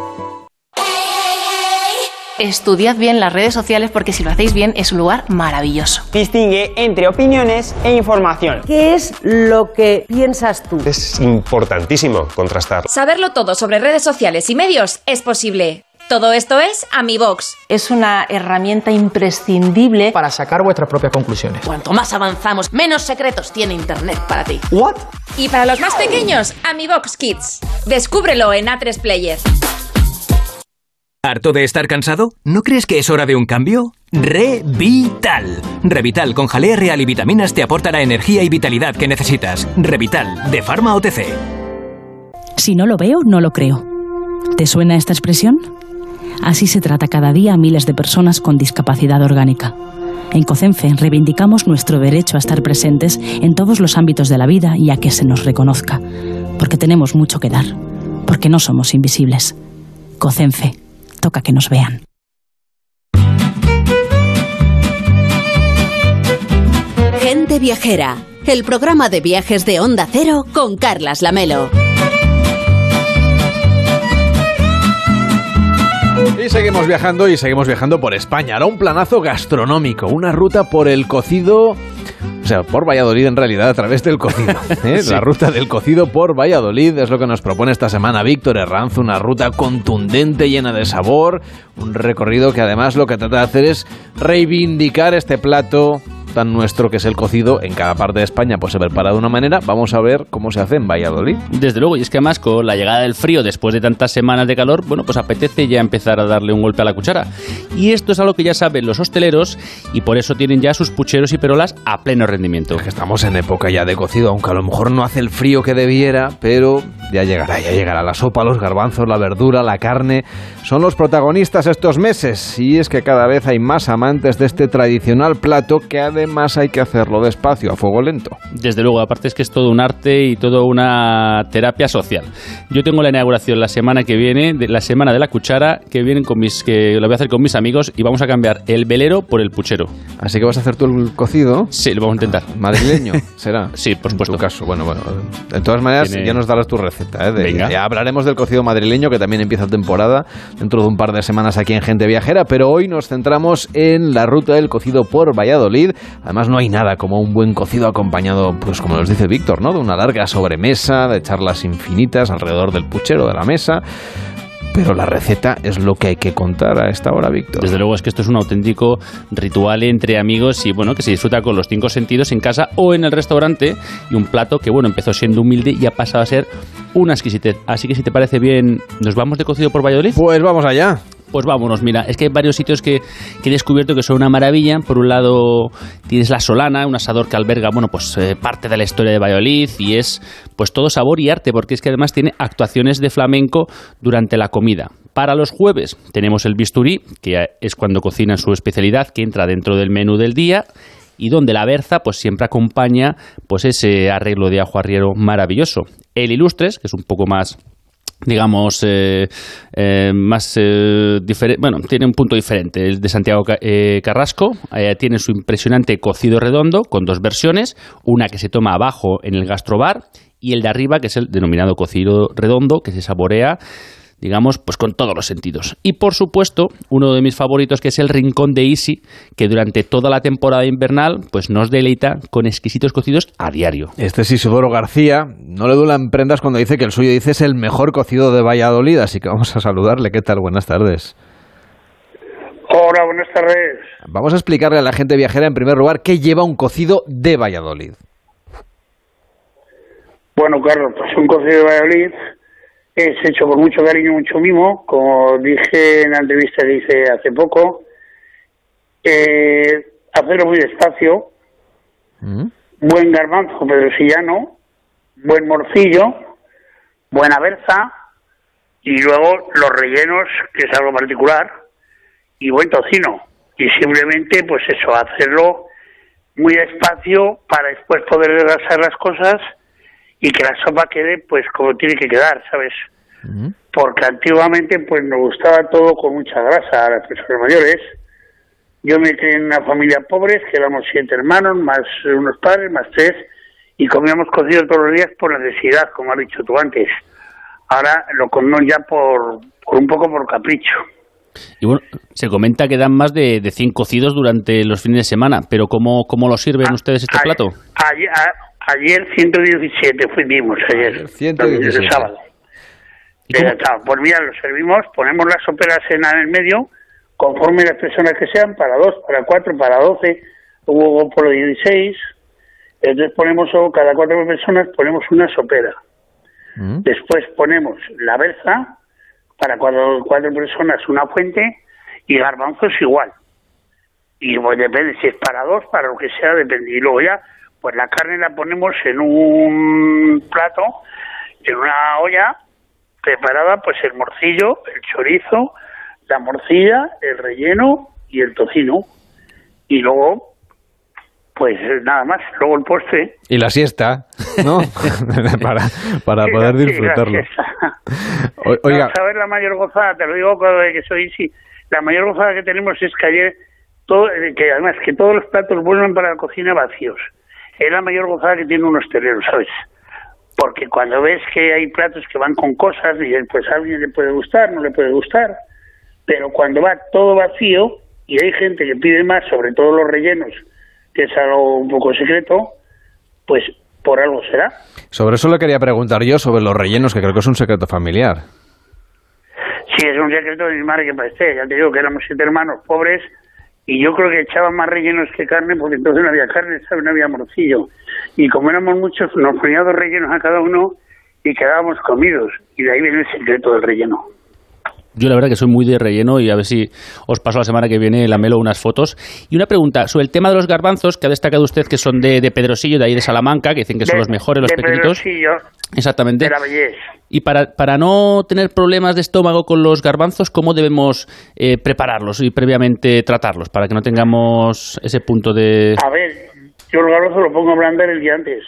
Estudiad bien las redes sociales porque si lo hacéis bien es un lugar maravilloso. Distingue entre opiniones e información. ¿Qué es lo que piensas tú? Es importantísimo contrastar. Saberlo todo sobre redes sociales y medios es posible. Todo esto es AmiBox. Es una herramienta imprescindible para sacar vuestras propias conclusiones. Cuanto más avanzamos, menos secretos tiene Internet para ti. ¿What? Y para los más pequeños, AmiBox Kids. Descúbrelo en A3 Player. ¿Harto de estar cansado? ¿No crees que es hora de un cambio? Revital. Revital con jalea real y vitaminas te aporta la energía y vitalidad que necesitas. Revital, de Pharma OTC. Si no lo veo, no lo creo. ¿Te suena esta expresión? Así se trata cada día a miles de personas con discapacidad orgánica. En COCENFE reivindicamos nuestro derecho a estar presentes en todos los ámbitos de la vida y a que se nos reconozca. Porque tenemos mucho que dar. Porque no somos invisibles. COCENFE toca que nos vean. Gente Viajera, el programa de viajes de Onda Cero con Carlas Lamelo. Y seguimos viajando y seguimos viajando por España. Ahora un planazo gastronómico, una ruta por el cocido sea, por Valladolid en realidad, a través del cocido. ¿eh? Sí. La ruta del cocido por Valladolid es lo que nos propone esta semana Víctor Herranz, una ruta contundente, llena de sabor, un recorrido que además lo que trata de hacer es reivindicar este plato tan nuestro que es el cocido en cada parte de España pues se prepara de una manera vamos a ver cómo se hace en Valladolid Desde luego, y es que además con la llegada del frío después de tantas semanas de calor, bueno, pues apetece ya empezar a darle un golpe a la cuchara. Y esto es algo que ya saben los hosteleros y por eso tienen ya sus pucheros y perolas a pleno rendimiento. que estamos en época ya de cocido aunque a lo mejor no hace el frío que debiera pero ya llegará ya llegará la sopa los garbanzos la verdura la carne son los protagonistas estos meses y es que cada vez hay más amantes de este tradicional plato que además hay que hacerlo despacio a fuego lento Desde luego, aparte es que es todo un arte y toda una terapia social. Yo tengo la inauguración la semana que viene, de, la semana de la cuchara, que vienen con mis, que lo voy a hacer con mis amigos y vamos a cambiar el velero por el puchero. Así que vas a hacer tú el cocido. Sí, lo vamos a intentar. madrileño será Sí, por supuesto. en tu caso bueno bueno de todas maneras Tiene- ya nos darás tu receta ¿eh? De- ya hablaremos del cocido madrileño que también empieza temporada dentro de un par de semanas aquí en Gente Viajera pero hoy nos centramos en la ruta del cocido por Valladolid además no hay nada como un buen cocido acompañado pues como nos dice Víctor ¿no? de una larga sobremesa de charlas infinitas alrededor del puchero de la mesa pero la receta es lo que hay que contar a esta hora Víctor Desde luego es que esto es un auténtico ritual entre amigos y bueno, que se disfruta con los cinco sentidos en casa o en el restaurante y un plato que bueno, empezó siendo humilde y ha pasado a ser una exquisitez. Así que si te parece bien, ¿nos vamos de cocido por Valladolid? Pues vamos allá. Pues vámonos, mira, es que hay varios sitios que, he descubierto que son una maravilla. Por un lado tienes La Solana, un asador que alberga, bueno, pues eh, parte de la historia de Valladolid y es pues todo sabor y arte, porque es que además tiene actuaciones de flamenco durante la comida. Para los jueves tenemos el bisturí, que es cuando cocinan su especialidad, que entra dentro del menú del día y donde la berza pues siempre acompaña pues ese arreglo de ajo arriero maravilloso. El ilustres, que es un poco más digamos, eh, eh, más eh, diferente, bueno, tiene un punto diferente. El de Santiago Carrasco tiene su impresionante cocido redondo con dos versiones, una que se toma abajo en el gastrobar y el de arriba, que es el denominado cocido redondo, que se saborea digamos, pues con todos los sentidos. Y por supuesto, uno de mis favoritos que es el Rincón de Easy, que durante toda la temporada invernal pues nos deleita con exquisitos cocidos a diario. Este es Isidoro García, no le duelen prendas cuando dice que el suyo dice es el mejor cocido de Valladolid, así que vamos a saludarle. ¿Qué tal? Buenas tardes. Hola, buenas tardes. Vamos a explicarle a la gente viajera en primer lugar qué lleva un cocido de Valladolid. Bueno, Carlos, pues un cocido de Valladolid es hecho con mucho cariño, mucho mimo, como dije en la entrevista que hice hace poco. Eh, hacerlo muy despacio. Mm. Buen garbanzo pedrosillano, buen morcillo, buena berza y luego los rellenos, que es algo particular, y buen tocino. Y simplemente, pues eso, hacerlo muy despacio para después poder desgrasar las cosas y que la sopa quede pues como tiene que quedar, ¿sabes? Porque antiguamente pues nos gustaba todo con mucha grasa a las personas mayores. Yo me crié en una familia pobre, que éramos siete hermanos, más unos padres, más tres, y comíamos cocido todos los días por necesidad, como has dicho tú antes. Ahora lo comemos ya por, un poco por capricho. Y bueno, se comenta que dan más de, de 100 cocidos durante los fines de semana, pero ¿cómo, cómo lo sirven ah, ustedes este plato? Ayer, Ayer 117 fuimos, ayer. 117. El sábado. Pues mira, lo servimos, ponemos las óperas en el medio, conforme las personas que sean, para dos, para cuatro, para doce, hubo por 16. Entonces ponemos, cada cuatro personas ponemos una sopera. Mm. Después ponemos la berza, para cuatro, cuatro personas una fuente, y garbanzos igual. Y pues depende, si es para dos, para lo que sea, depende. Y luego ya pues la carne la ponemos en un plato, en una olla preparada, pues el morcillo, el chorizo, la morcilla, el relleno y el tocino. Y luego, pues nada más, luego el postre. Y la siesta, ¿no? para para poder disfrutarlo. Oiga. a ver la mayor gozada, te lo digo que soy, sí, la mayor gozada que tenemos es que ayer, todo, que además que todos los platos vuelven para la cocina vacíos es la mayor gozada que tiene un hostelero, ¿sabes? Porque cuando ves que hay platos que van con cosas, dices, pues a alguien le puede gustar, no le puede gustar, pero cuando va todo vacío y hay gente que pide más, sobre todo los rellenos, que es algo un poco secreto, pues por algo será. Sobre eso le quería preguntar yo, sobre los rellenos, que creo que es un secreto familiar. Sí, es un secreto de mi madre que parece. Ya te digo que éramos siete hermanos pobres y yo creo que echaban más rellenos que carne porque entonces no había carne, ¿sabes? no había morcillo. Y como éramos muchos, nos poníamos dos rellenos a cada uno y quedábamos comidos. Y de ahí viene el secreto del relleno. Yo la verdad que soy muy de relleno y a ver si os paso la semana que viene la melo unas fotos. Y una pregunta sobre el tema de los garbanzos, que ha destacado usted que son de, Pedrosillo, de ahí de Salamanca, que dicen que son los mejores, los de pequeñitos. Exactamente. De la belleza. Y para, para no tener problemas de estómago con los garbanzos, ¿cómo debemos eh, prepararlos y previamente tratarlos para que no tengamos ese punto de... A ver, yo los garbanzos los pongo a ablandar el día antes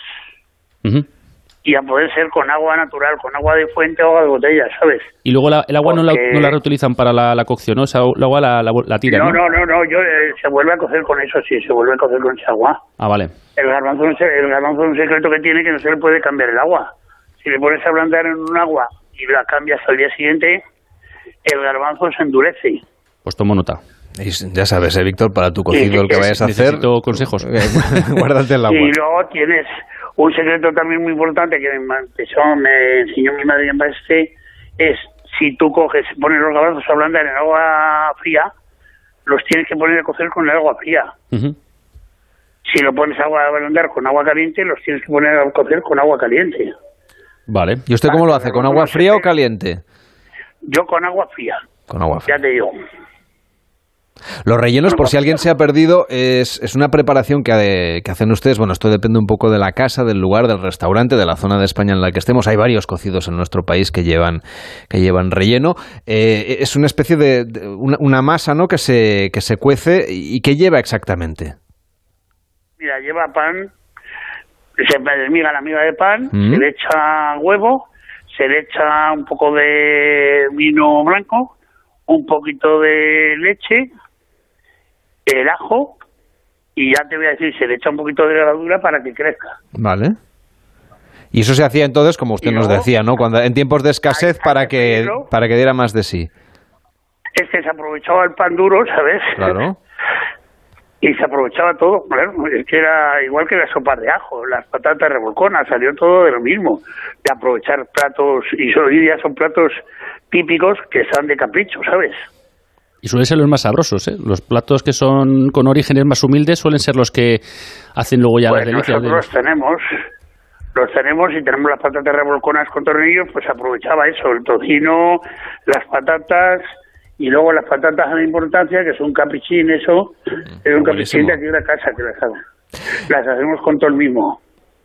y a poder ser con agua natural, con agua de fuente o agua de botella, ¿sabes? Y luego el agua no, la, no, la, reutilizan para la, cocción, ¿no? Esa, el agua la, la, tiran, no, ¿no? No, no, yo, eh, se vuelve a cocer con eso, sí, se vuelve a cocer con esa agua. Ah, vale. El garbanzo, el garbanzo es un secreto que tiene que no se le puede cambiar el agua. Si le pones a ablandar en un agua y la cambias al día siguiente, el garbanzo se endurece. Pues tomo nota. ya sabes, ¿eh, Víctor? Para tu cocido, el que vayas a hacer... Consejos. guárdate el agua. Y luego tienes un secreto también muy importante que me, me enseñó mi madre en este es si tú coges, pones los garbanzos a ablandar en agua fría, los tienes que poner a cocer con el agua fría. Si lo pones a ablandar con agua caliente, los tienes que poner a cocer con agua caliente. Vale. ¿Y usted cómo lo hace? ¿Con agua fría o caliente? Yo con agua fría. Con agua fría. Ya te digo. Los rellenos, por si alguien se ha perdido, es, es una preparación que, que, hacen ustedes. Bueno, esto depende un poco de la casa, del lugar, del restaurante, de la zona de España en la que estemos. Hay varios cocidos en nuestro país que llevan, que llevan relleno. Eh, es una especie de, de una, una, masa ¿no? que, se, que se cuece y que lleva exactamente. Mira, lleva pan, se desmiga la miga de pan, mm. se le echa huevo, se le echa un poco de vino blanco, un poquito de leche, el ajo y ya te voy a decir, se le echa un poquito de levadura para que crezca. Vale. Y eso se hacía entonces, como usted nos decía, ¿no? Cuando en tiempos de escasez para que para que diera más de sí. Es que se aprovechaba el pan duro, ¿sabes? Claro. y se aprovechaba todo, claro, es que era igual que la sopa de ajo, las patatas revolconas, salió todo de lo mismo, de aprovechar platos, y hoy día son platos típicos que están de capricho, ¿sabes? Y suelen ser los más sabrosos, ¿eh? Los platos que son con orígenes más humildes suelen ser los que hacen luego ya pues las delicias. Nosotros de... tenemos, los tenemos y tenemos las patatas revolconas con tornillos, pues aprovechaba eso, el tocino, las patatas y luego las patatas de importancia, que son caprichín, eso, es un caprichín de aquí de la casa que las, las hacemos con todo el mismo.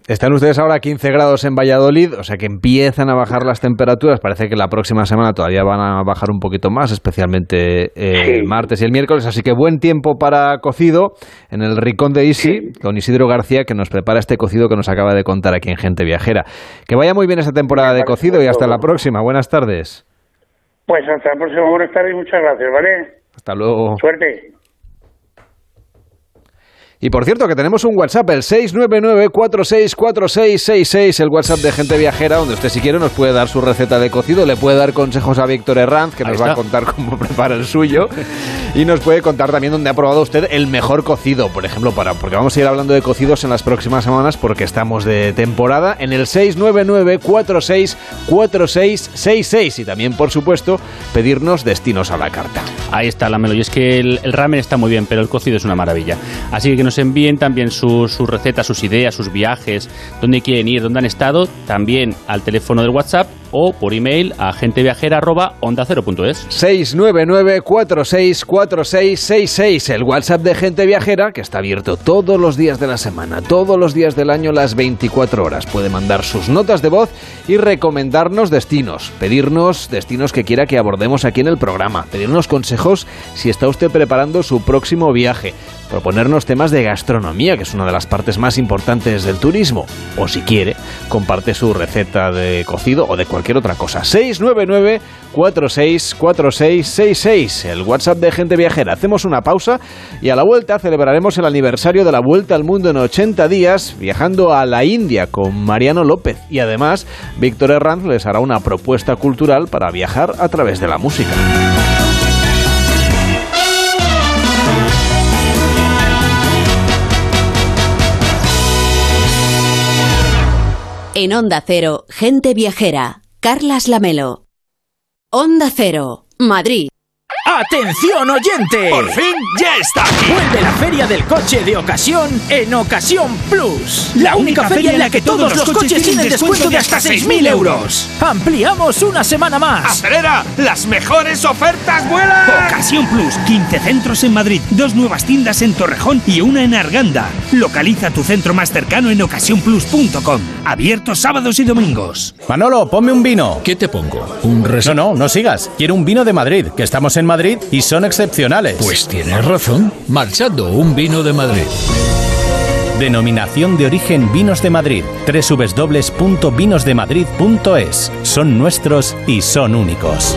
Están ustedes ahora a 15 grados en Valladolid, o sea que empiezan a bajar las temperaturas. Parece que la próxima semana todavía van a bajar un poquito más, especialmente eh, sí. el martes y el miércoles. Así que buen tiempo para cocido en el Ricón de Isi, sí. con Isidro García, que nos prepara este cocido que nos acaba de contar aquí en Gente Viajera. Que vaya muy bien esta temporada de cocido y hasta la próxima. Buenas tardes. Pues hasta la próxima. Buenas tardes y muchas gracias, ¿vale? Hasta luego. Suerte. Y por cierto, que tenemos un WhatsApp, el 699-464666, el WhatsApp de Gente Viajera, donde usted si quiere nos puede dar su receta de cocido, le puede dar consejos a Víctor Herranz, que nos va a contar cómo prepara el suyo, y nos puede contar también dónde ha probado usted el mejor cocido, por ejemplo, para porque vamos a ir hablando de cocidos en las próximas semanas porque estamos de temporada, en el 699-464666, y también, por supuesto, pedirnos destinos a la carta. Ahí está la melo, y es que el, ramen está muy bien, pero el cocido es una maravilla. Así que nos envíen también sus su recetas, sus ideas, sus viajes, dónde quieren ir, dónde han estado, también al teléfono del WhatsApp o por email a genteviajera.ondacero.es. 699-464666, el WhatsApp de Gente Viajera, que está abierto todos los días de la semana, todos los días del año, las 24 horas. Puede mandar sus notas de voz y recomendarnos destinos, pedirnos destinos que quiera que abordemos aquí en el programa, pedirnos consejos si está usted preparando su próximo viaje, proponernos temas de gastronomía, que es una de las partes más importantes del turismo, o si quiere, comparte su receta de cocido o de cualquier otra cosa. 699 464666, el WhatsApp de Gente Viajera. Hacemos una pausa y a la vuelta celebraremos el aniversario de la Vuelta al Mundo en 80 días viajando a la India con Mariano López y además Víctor Herranz les hará una propuesta cultural para viajar a través de la música. En Onda Cero, Gente Viajera, Carlas Lamelo. Onda Cero, Madrid. ¡Atención oyente! ¡Por fin ya está aquí! Vuelve la feria del coche de ocasión en Ocasión Plus. La, la única, única feria en la que todos los coches tienen descuento de hasta 6.000 euros. Ampliamos una semana más. ¡Acelera! ¡Las mejores ofertas vuelan! Ocasión Plus. 15 centros en Madrid, dos nuevas tiendas en Torrejón y una en Arganda. Localiza tu centro más cercano en ocasiónplus.com. Abierto sábados y domingos. Manolo, ponme un vino. ¿Qué te pongo? ¿Un res... No, no, no sigas. Quiero un vino de Madrid, que estamos en Madrid y son excepcionales. Pues tienes razón. Marchando un vino de Madrid. Denominación de origen Vinos de Madrid. www.vinosdemadrid.es. Son nuestros y son únicos.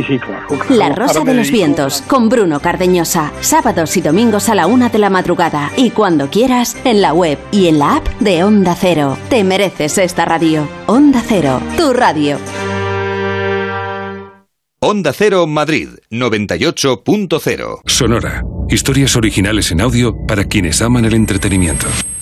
Sí, sí, claro. claro. La Rosa de los Vientos, con Bruno Cardeñosa. Sábados y domingos a la una de la madrugada. Y cuando quieras, en la web y en la app de Onda Cero. Te mereces esta radio. Onda Cero, tu radio. Onda Cero Madrid 98.0. Sonora. Historias originales en audio para quienes aman el entretenimiento.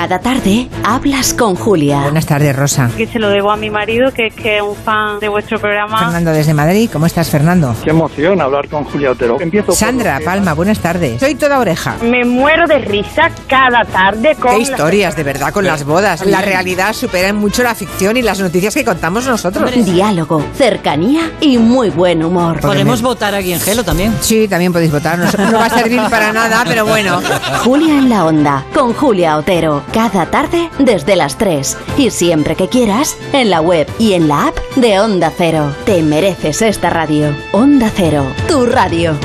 Cada tarde hablas con Julia. Buenas tardes, Rosa. Que se lo debo a mi marido, que es que es un fan de vuestro programa. Fernando desde Madrid. ¿Cómo estás, Fernando? Qué emoción hablar con Julia Otero. Empiezo Sandra Palma, buenas tardes. Soy toda oreja. Me muero de risa cada tarde con... Qué historias, de verdad, con las bodas. La realidad supera mucho la ficción y las noticias que contamos nosotros. Diálogo, cercanía y muy buen humor. ¿Podemos votar aquí en Gelo también? Sí, también podéis votar. No, no va a servir para nada, pero bueno. Julia en la onda, con Julia Otero. Cada tarde desde las 3. Y siempre que quieras, en la web y en la app de Onda Cero. Te mereces esta radio. Onda Cero, tu radio.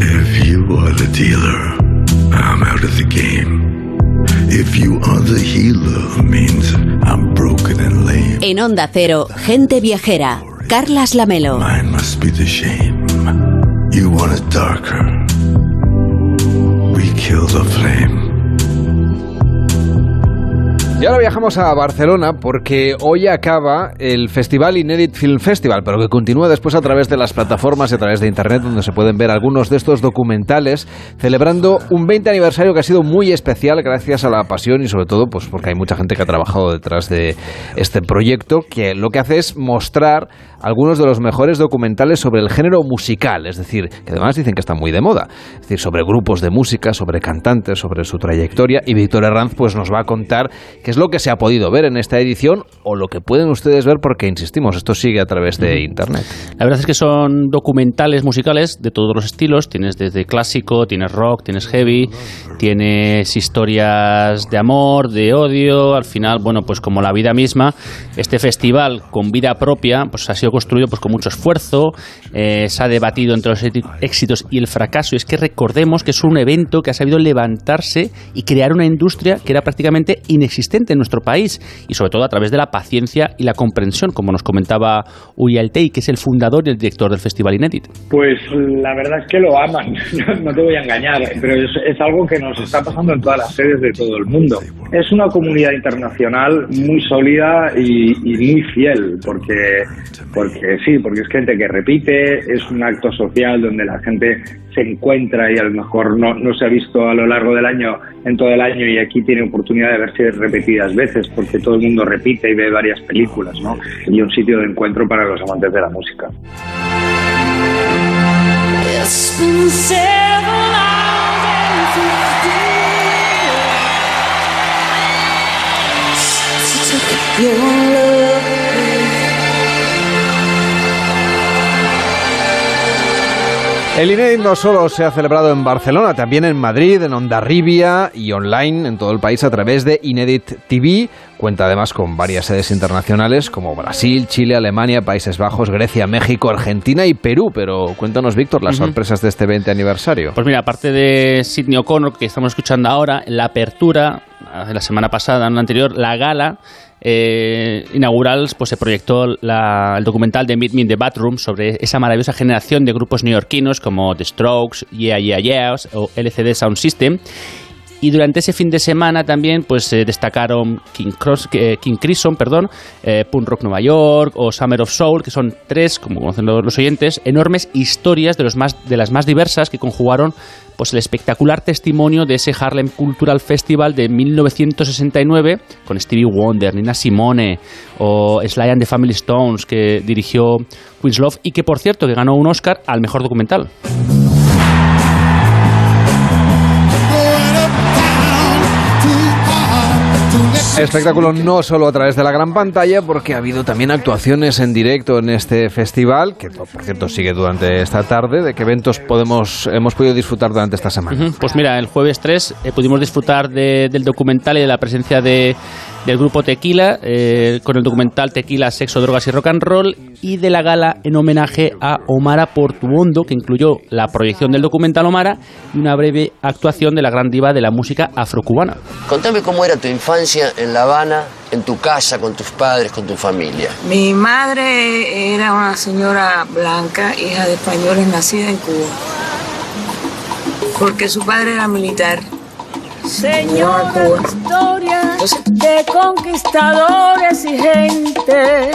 If you are the dealer, I'm out of the game. If you are the healer, means I'm broken and lame. En Onda Cero, gente viajera. Carlas Lamelo. Mine must be the shame. You want it darker. We kill the flame. Y ahora viajamos a Barcelona porque hoy acaba el Festival Inédit Film Festival, pero que continúa después a través de las plataformas y a través de Internet donde se pueden ver algunos de estos documentales celebrando un 20 aniversario que ha sido muy especial gracias a la pasión y sobre todo pues porque hay mucha gente que ha trabajado detrás de este proyecto que lo que hace es mostrar algunos de los mejores documentales sobre el género musical, es decir, que además dicen que está muy de moda, es decir, sobre grupos de música, sobre cantantes, sobre su trayectoria y Víctor Herranz pues nos va a contar es lo que se ha podido ver en esta edición o lo que pueden ustedes ver porque insistimos, esto sigue a través de internet. La verdad es que son documentales musicales de todos los estilos, tienes desde clásico, tienes rock, tienes heavy, tienes historias de amor, de odio, al final, bueno, pues como la vida misma, este festival con vida propia pues ha sido construido pues con mucho esfuerzo, eh, se ha debatido entre los éxitos y el fracaso. Y es que recordemos que es un evento que ha sabido levantarse y crear una industria que era prácticamente inexistente en nuestro país y sobre todo a través de la paciencia y la comprensión, como nos comentaba Uy Altei, que es el fundador y el director del Festival Inédit. Pues la verdad es que lo aman, no te voy a engañar, pero es, es algo que nos está pasando en todas las sedes de todo el mundo. Es una comunidad internacional muy sólida y, y muy fiel, porque porque sí, porque es gente que repite, es un acto social donde la gente se encuentra y a lo mejor no, no se ha visto a lo largo del año, en todo el año, y aquí tiene oportunidad de verse repetidas veces, porque todo el mundo repite y ve varias películas, ¿no? Y un sitio de encuentro para los amantes de la música. El INEDIT no solo se ha celebrado en Barcelona, también en Madrid, en Ondarribia y online en todo el país a través de Inédit TV. Cuenta además con varias sedes internacionales como Brasil, Chile, Alemania, Países Bajos, Grecia, México, Argentina y Perú. Pero cuéntanos, Víctor, las sorpresas de este 20 aniversario. Pues mira, aparte de Sidney O'Connor, que estamos escuchando ahora, la apertura, la semana pasada, en la anterior, la gala eh, inaugural pues se proyectó el documental de Meet Me in the Bathroom sobre esa maravillosa generación de grupos neoyorquinos como The Strokes, Yeah Yeah Yeahs o LCD Sound System. Y durante ese fin de semana también pues se destacaron King, Cross, eh, King Crimson, perdón, eh, Punk Rock Nueva York o Summer of Soul, que son tres, como conocen los oyentes, enormes historias de, los más, de las más diversas que conjugaron pues el espectacular testimonio de ese Harlem Cultural Festival de 1969 con Stevie Wonder, Nina Simone o Sly and the Family Stones que dirigió Love y que por cierto que ganó un Oscar al mejor documental. Espectáculo no solo a través de la gran pantalla, porque ha habido también actuaciones en directo en este festival, que por cierto sigue durante esta tarde. ¿De qué eventos podemos hemos podido disfrutar durante esta semana? Pues mira, el jueves 3 eh, pudimos disfrutar de- del documental y de la presencia de, del grupo Tequila, eh, con el documental Tequila, Sexo, Drogas y Rock and Roll, y de la gala en homenaje a Omara Portuondo, que incluyó la proyección del documental Omara y una breve actuación de la gran diva de la música afrocubana. Contame cómo era tu infancia en La Habana, en tu casa, con tus padres, con tu familia. Mi madre era una señora blanca, hija de españoles, nacida en Cuba. Porque su padre era militar. Señor Cuba. historia de conquistadores y gente.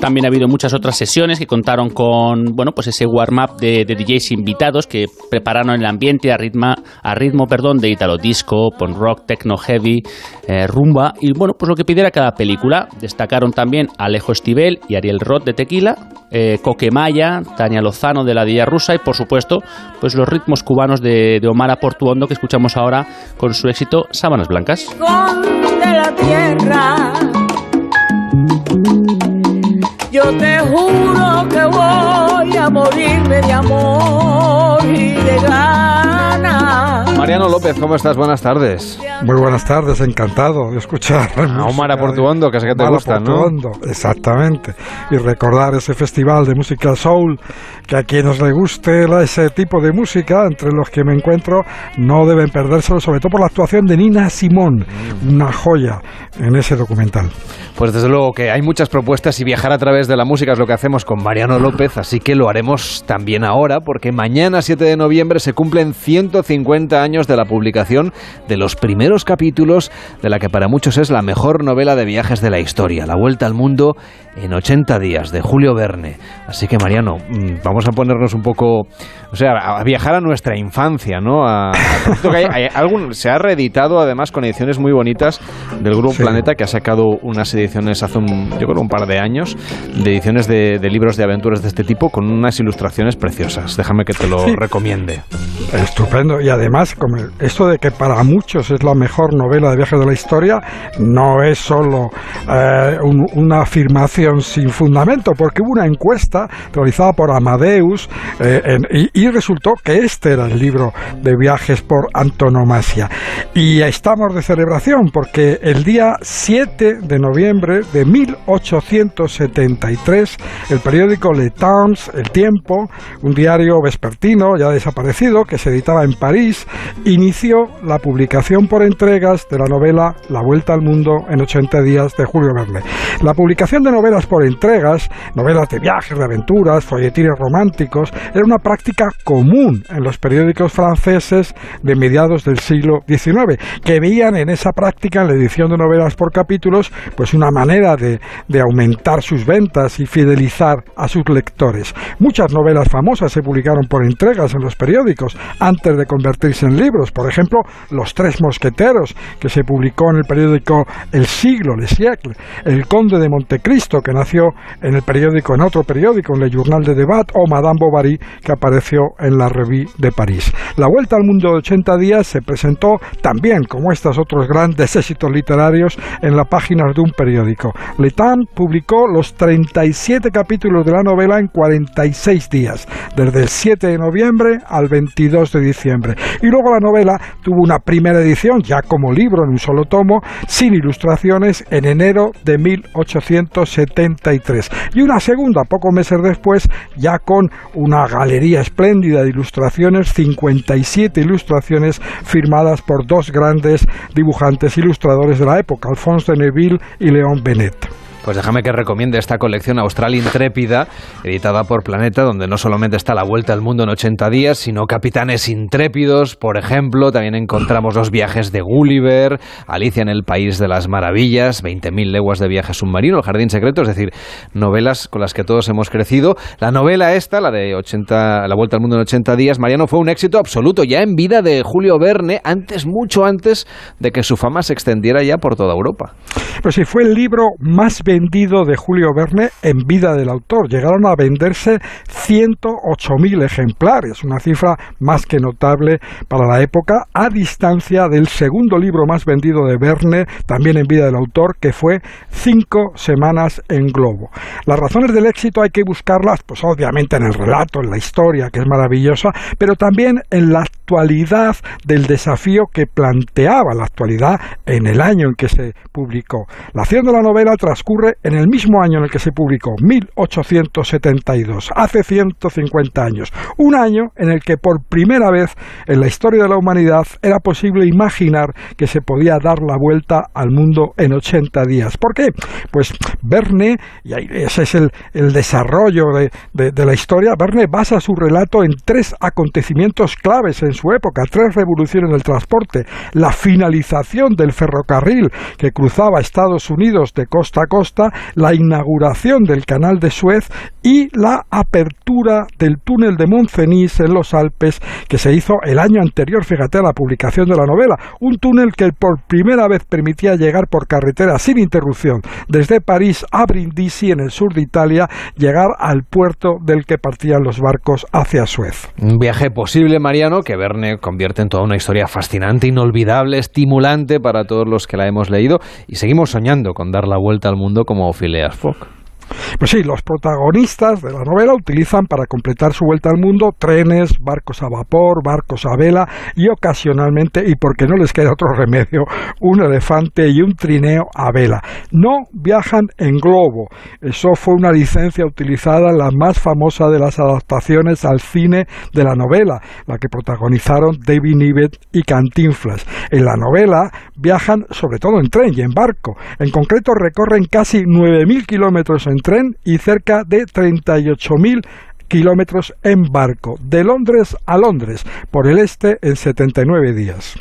También ha habido muchas otras sesiones que contaron con bueno pues ese warm-up de, de DJs invitados que prepararon el ambiente a ritmo, a ritmo perdón, de italo disco, punk rock, techno heavy, eh, rumba y bueno pues lo que pidiera cada película. Destacaron también Alejo Estibel y Ariel Roth de Tequila, eh, Coquemaya, Tania Lozano de la Día Rusa y por supuesto pues los ritmos cubanos de, de Omar Portuondo que escuchamos ahora con su éxito Sábanas Blancas. De la tierra. Yo te juro que voy a morirme de amor y de ganas. Mariano López, ¿cómo estás? Buenas tardes. Muy buenas tardes, encantado de escuchar. A Omar Portuondo, que sé que te gusta, ¿no? Portuondo, exactamente. Y recordar ese festival de música soul, que a quienes les guste ese tipo de música, entre los que me encuentro, no deben perdérselo, sobre todo por la actuación de Nina Simón, Mm. una joya en ese documental. Pues desde luego que hay muchas propuestas y viajar a través de la música es lo que hacemos con Mariano López, así que lo haremos también ahora, porque mañana 7 de noviembre se cumplen 150 años de la publicación de los primeros capítulos de la que para muchos es la mejor novela de viajes de la historia, La Vuelta al Mundo en 80 días, de Julio Verne. Así que Mariano, mm, vamos a ponernos un poco, o sea, a viajar a nuestra infancia, ¿no? A, a- que hay- hay algún- se ha reeditado además con ediciones muy bonitas del Grupo Sí. Planeta que ha sacado unas ediciones hace un, yo creo un par de años de ediciones de, de libros de aventuras de este tipo con unas ilustraciones preciosas. Déjame que te lo Sí. recomiende. Estupendo. Y además, esto de que para muchos es la mejor novela de viajes de la historia, no es solo eh, un- una afirmación sin fundamento, porque hubo una encuesta realizada por Amadeus eh, en- y, y resultó que este era el libro de viajes por antonomasia. Y estamos de celebración porque el día 7 de noviembre de 1873, el periódico Le Temps, El Tiempo, un diario vespertino ya desaparecido que se editaba en París, inició la publicación por entregas de la novela La Vuelta al Mundo en 80 días de Julio Verne. La publicación de novelas por entregas, novelas de viajes, de aventuras, folletines románticos, era una práctica común en los periódicos franceses de mediados del siglo XIX, que veían en esa práctica, en la edición de novelas por capítulos, pues una manera de, de aumentar sus ventas y fidelizar a sus lectores. Muchas novelas famosas se publicaron por entregas en los periódicos antes de convertirse en libros. Por ejemplo, Los Tres Mosqueteros, que se publicó en el periódico El Siglo, Le Siècle. El Conde de Montecristo, que nació en el periódico, en otro periódico, en el Journal de Debat, o Madame Bovary, que apareció en la Revue de París. La Vuelta al Mundo de 80 días se presentó también, como estos otros grandes éxitos literarios, en las páginas de un periódico. Le Temps publicó los 37 capítulos de la novela en 46 días, desde el 7 de noviembre al 22 de diciembre. Y luego la novela tuvo una primera edición, ya como libro en un solo tomo, sin ilustraciones, en enero de 1873. Y una segunda, pocos meses después, ya con una galería espléndida de ilustraciones, 57 ilustraciones firmadas por dos grandes dibujantes ilustradores de la época, Alphonse de Neville y León Benet. Pues déjame que recomiende esta colección austral intrépida, editada por Planeta, donde no solamente está la vuelta al mundo en 80 días, sino capitanes intrépidos, por ejemplo, también encontramos los viajes de Gulliver, Alicia en el País de las Maravillas, 20.000 leguas de viaje submarino, El Jardín Secreto, es decir, novelas con las que todos hemos crecido. La novela esta, la de 80, La vuelta al mundo en 80 días, Mariano, fue un éxito absoluto, ya en vida de Julio Verne, antes, mucho antes de que su fama se extendiera ya por toda Europa. Pues sí, fue el libro más vendido vendido de Julio Verne en vida del autor. Llegaron a venderse 108.000 ejemplares, una cifra más que notable para la época, a distancia del segundo libro más vendido de Verne, también en vida del autor, que fue Cinco semanas en globo. Las razones del éxito hay que buscarlas, pues obviamente en el relato, en la historia, que es maravillosa, pero también en la actualidad del desafío que planteaba la actualidad en el año en que se publicó. La acción de la novela transcurre en el mismo año en el que se publicó, 1872, hace 150 años, un año en el que por primera vez en la historia de la humanidad era posible imaginar que se podía dar la vuelta al mundo en 80 días. ¿Por qué? Pues Verne, y ese es el, desarrollo de, la historia, Verne basa su relato en tres acontecimientos claves en su época, tres revoluciones del transporte, la finalización del ferrocarril que cruzaba Estados Unidos de costa a costa, la inauguración del canal de Suez y la apertura del túnel de Montcenis en los Alpes que se hizo el año anterior, fíjate, a la publicación de la novela, un túnel que por primera vez permitía llegar por carretera sin interrupción desde París a Brindisi en el sur de Italia, llegar al puerto del que partían los barcos hacia Suez. Un viaje posible, Mariano, que Verne convierte en toda una historia fascinante, inolvidable, estimulante para todos los que la hemos leído y seguimos soñando con dar la vuelta al mundo como Phileas Fogg. Pues sí, los protagonistas de la novela utilizan para completar su vuelta al mundo trenes, barcos a vapor, barcos a vela y ocasionalmente, y porque no les queda otro remedio, un elefante y un trineo a vela. No viajan en globo. Eso fue una licencia utilizada en la más famosa de las adaptaciones al cine de la novela, la que protagonizaron David Niven y Cantinflas. En la novela viajan sobre todo en tren y en barco. En concreto recorren casi 9.000 kilómetros en tren y cerca de 38.000 kilómetros en barco, de Londres a Londres, por el este en 79 días.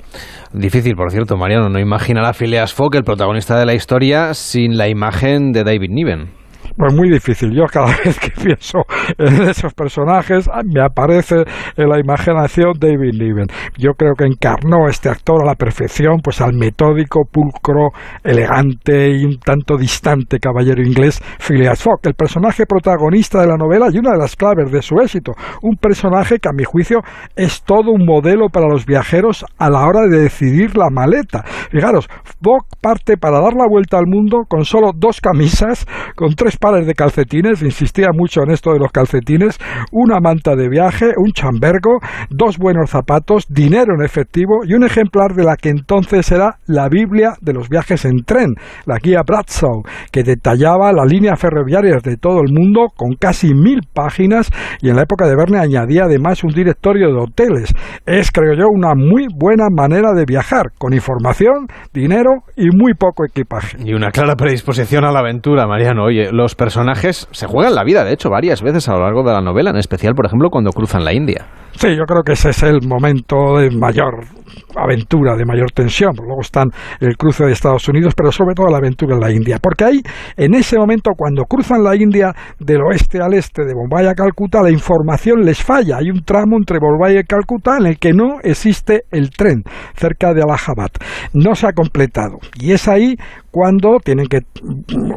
Difícil, por cierto, Mariano, no imagina a Phileas Fogg, el protagonista de la historia, sin la imagen de David Niven. Pues muy difícil. Yo cada vez que pienso en esos personajes ah, me aparece en la imaginación David Niven. Yo creo que encarnó este actor a la perfección, pues al metódico, pulcro, elegante y un tanto distante caballero inglés Phileas Fogg, el personaje protagonista de la novela y una de las claves de su éxito. Un personaje que a mi juicio es todo un modelo para los viajeros a la hora de decidir la maleta. Fijaros, Fogg parte para dar la vuelta al mundo con solo dos camisas, con tres pares de calcetines, insistía mucho en esto de los calcetines, una manta de viaje, un chambergo, dos buenos zapatos, dinero en efectivo y un ejemplar de la que entonces era la Biblia de los viajes en tren, la guía Bradshaw, que detallaba las líneas ferroviarias de todo el mundo con casi mil páginas y en la época de Verne añadía además un directorio de hoteles. Es, creo yo, una muy buena manera de viajar, con información, dinero y muy poco equipaje. Y una clara predisposición a la aventura, Mariano. Oye, los personajes se juegan la vida, de hecho, varias veces a lo largo de la novela, en especial, por ejemplo, cuando cruzan la India. Sí, yo creo que ese es el momento de mayor aventura, de mayor tensión. Luego están el cruce de Estados Unidos, pero sobre todo la aventura en la India. Porque ahí, en ese momento, cuando cruzan la India del oeste al este, de Bombay a Calcuta, la información les falla. Hay un tramo entre Bombay y Calcuta en el que no existe el tren, cerca de Allahabad. No se ha completado. Y es ahí cuando tienen que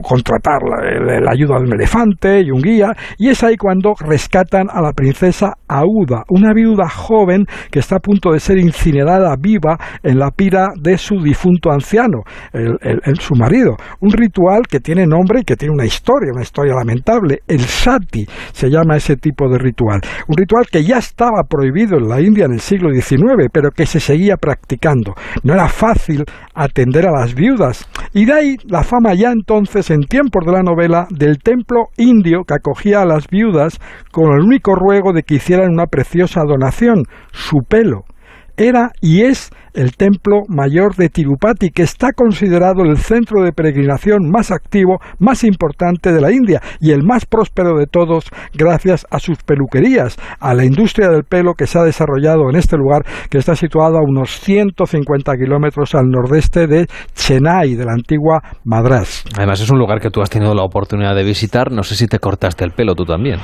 contratar la, ayuda de un elefante y un guía, y es ahí cuando rescatan a la princesa Auda, una viuda joven que está a punto de ser incinerada viva en la pira de su difunto anciano, el, su marido. Un ritual que tiene nombre y que tiene una historia, una historia lamentable. El sati se llama ese tipo de ritual. Un ritual que ya estaba prohibido en la India en el siglo XIX, pero que se seguía practicando. No era fácil atender a las viudas. Y de ahí la fama ya entonces, en tiempos de la novela, del templo indio que acogía a las viudas con el único ruego de que hicieran una preciosa donación, su pelo. Era y es el templo mayor de Tirupati, que está considerado el centro de peregrinación más activo, más importante de la India y el más próspero de todos gracias a sus peluquerías, a la industria del pelo que se ha desarrollado en este lugar, que está situado a unos 150 kilómetros al nordeste de Chennai, de la antigua Madras. Además es un lugar que tú has tenido la oportunidad de visitar, no sé si te cortaste el pelo tú también.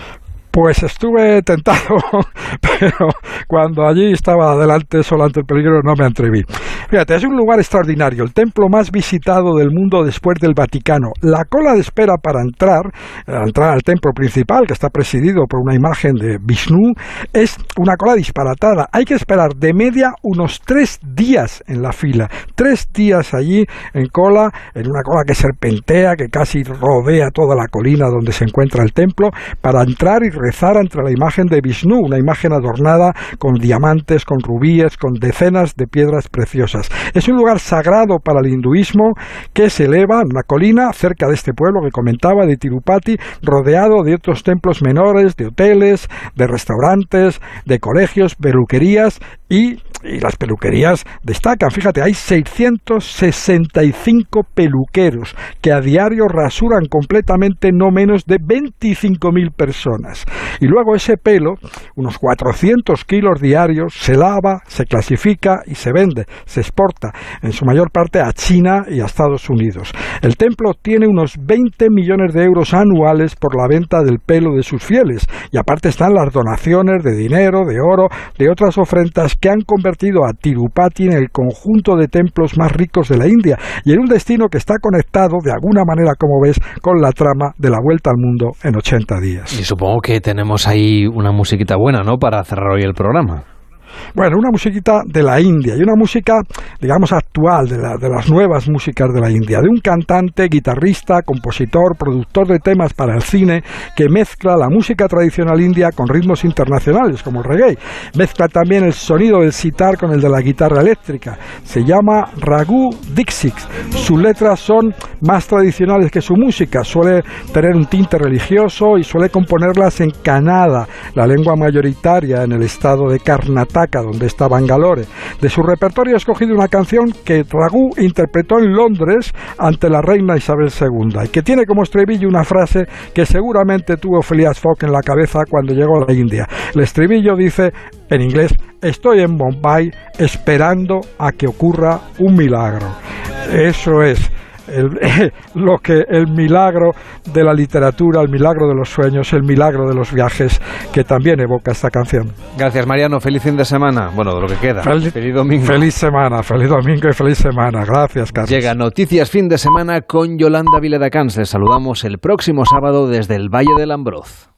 Pues estuve tentado, pero cuando allí estaba delante solo ante el peligro no me atreví. Fíjate, es un lugar extraordinario, el templo más visitado del mundo después del Vaticano. La cola de espera para entrar, eh, entrar al templo principal, que está presidido por una imagen de Vishnu, es una cola disparatada. Hay que esperar de media unos tres días en la fila. Tres días allí en cola, en una cola que serpentea, que casi rodea toda la colina donde se encuentra el templo, para entrar y rezar ante la imagen de Vishnu, una imagen adornada con diamantes, con rubíes, con decenas de piedras preciosas. Es un lugar sagrado para el hinduismo que se eleva en una colina cerca de este pueblo que comentaba, de Tirupati, rodeado de otros templos menores, de hoteles, de restaurantes, de colegios, peluquerías y y las peluquerías destacan. Fíjate, hay 665 peluqueros que a diario rasuran completamente no menos de 25.000 personas. Y luego ese pelo, unos 400 kilos diarios, se lava, se clasifica y se vende, se exporta, en su mayor parte a China y a Estados Unidos. El templo tiene unos 20 millones de euros anuales por la venta del pelo de sus fieles. Y aparte están las donaciones de dinero, de oro, de otras ofrendas que han convertido a Tirupati en el conjunto de templos más ricos de la India y en un destino que está conectado de alguna manera, como ves, con la trama de la vuelta al mundo en 80 días. Y supongo que tenemos ahí una musiquita buena, ¿no? Para cerrar hoy el programa. Bueno, una musiquita de la India y una música, digamos, actual, de, la, de, las nuevas músicas de la India, de un cantante, guitarrista, compositor, productor de temas para el cine, que mezcla la música tradicional india con ritmos internacionales, como el reggae. Mezcla también el sonido del sitar con el de la guitarra eléctrica. Se llama Raghu Dixit. Sus letras son más tradicionales que su música. Suele tener un tinte religioso y suele componerlas en Kannada, la lengua mayoritaria en el estado de Karnataka donde está Bangalore. De su repertorio he escogido una canción que Raghu interpretó en Londres ante la reina Isabel II y que tiene como estribillo una frase que seguramente tuvo Phileas Fogg en la cabeza cuando llegó a la India. El estribillo dice en inglés, estoy en Bombay esperando a que ocurra un milagro. Eso es el, lo que el milagro de la literatura, el milagro de los sueños, el milagro de los viajes que también evoca esta canción. Gracias Mariano, feliz fin de semana, bueno, de lo que queda. Feliz, feliz domingo. Feliz semana, feliz domingo y feliz semana. Gracias, Carlos. Llega Noticias Fin de Semana con Yolanda Viledacans. Les saludamos el próximo sábado desde el Valle del Ambroz.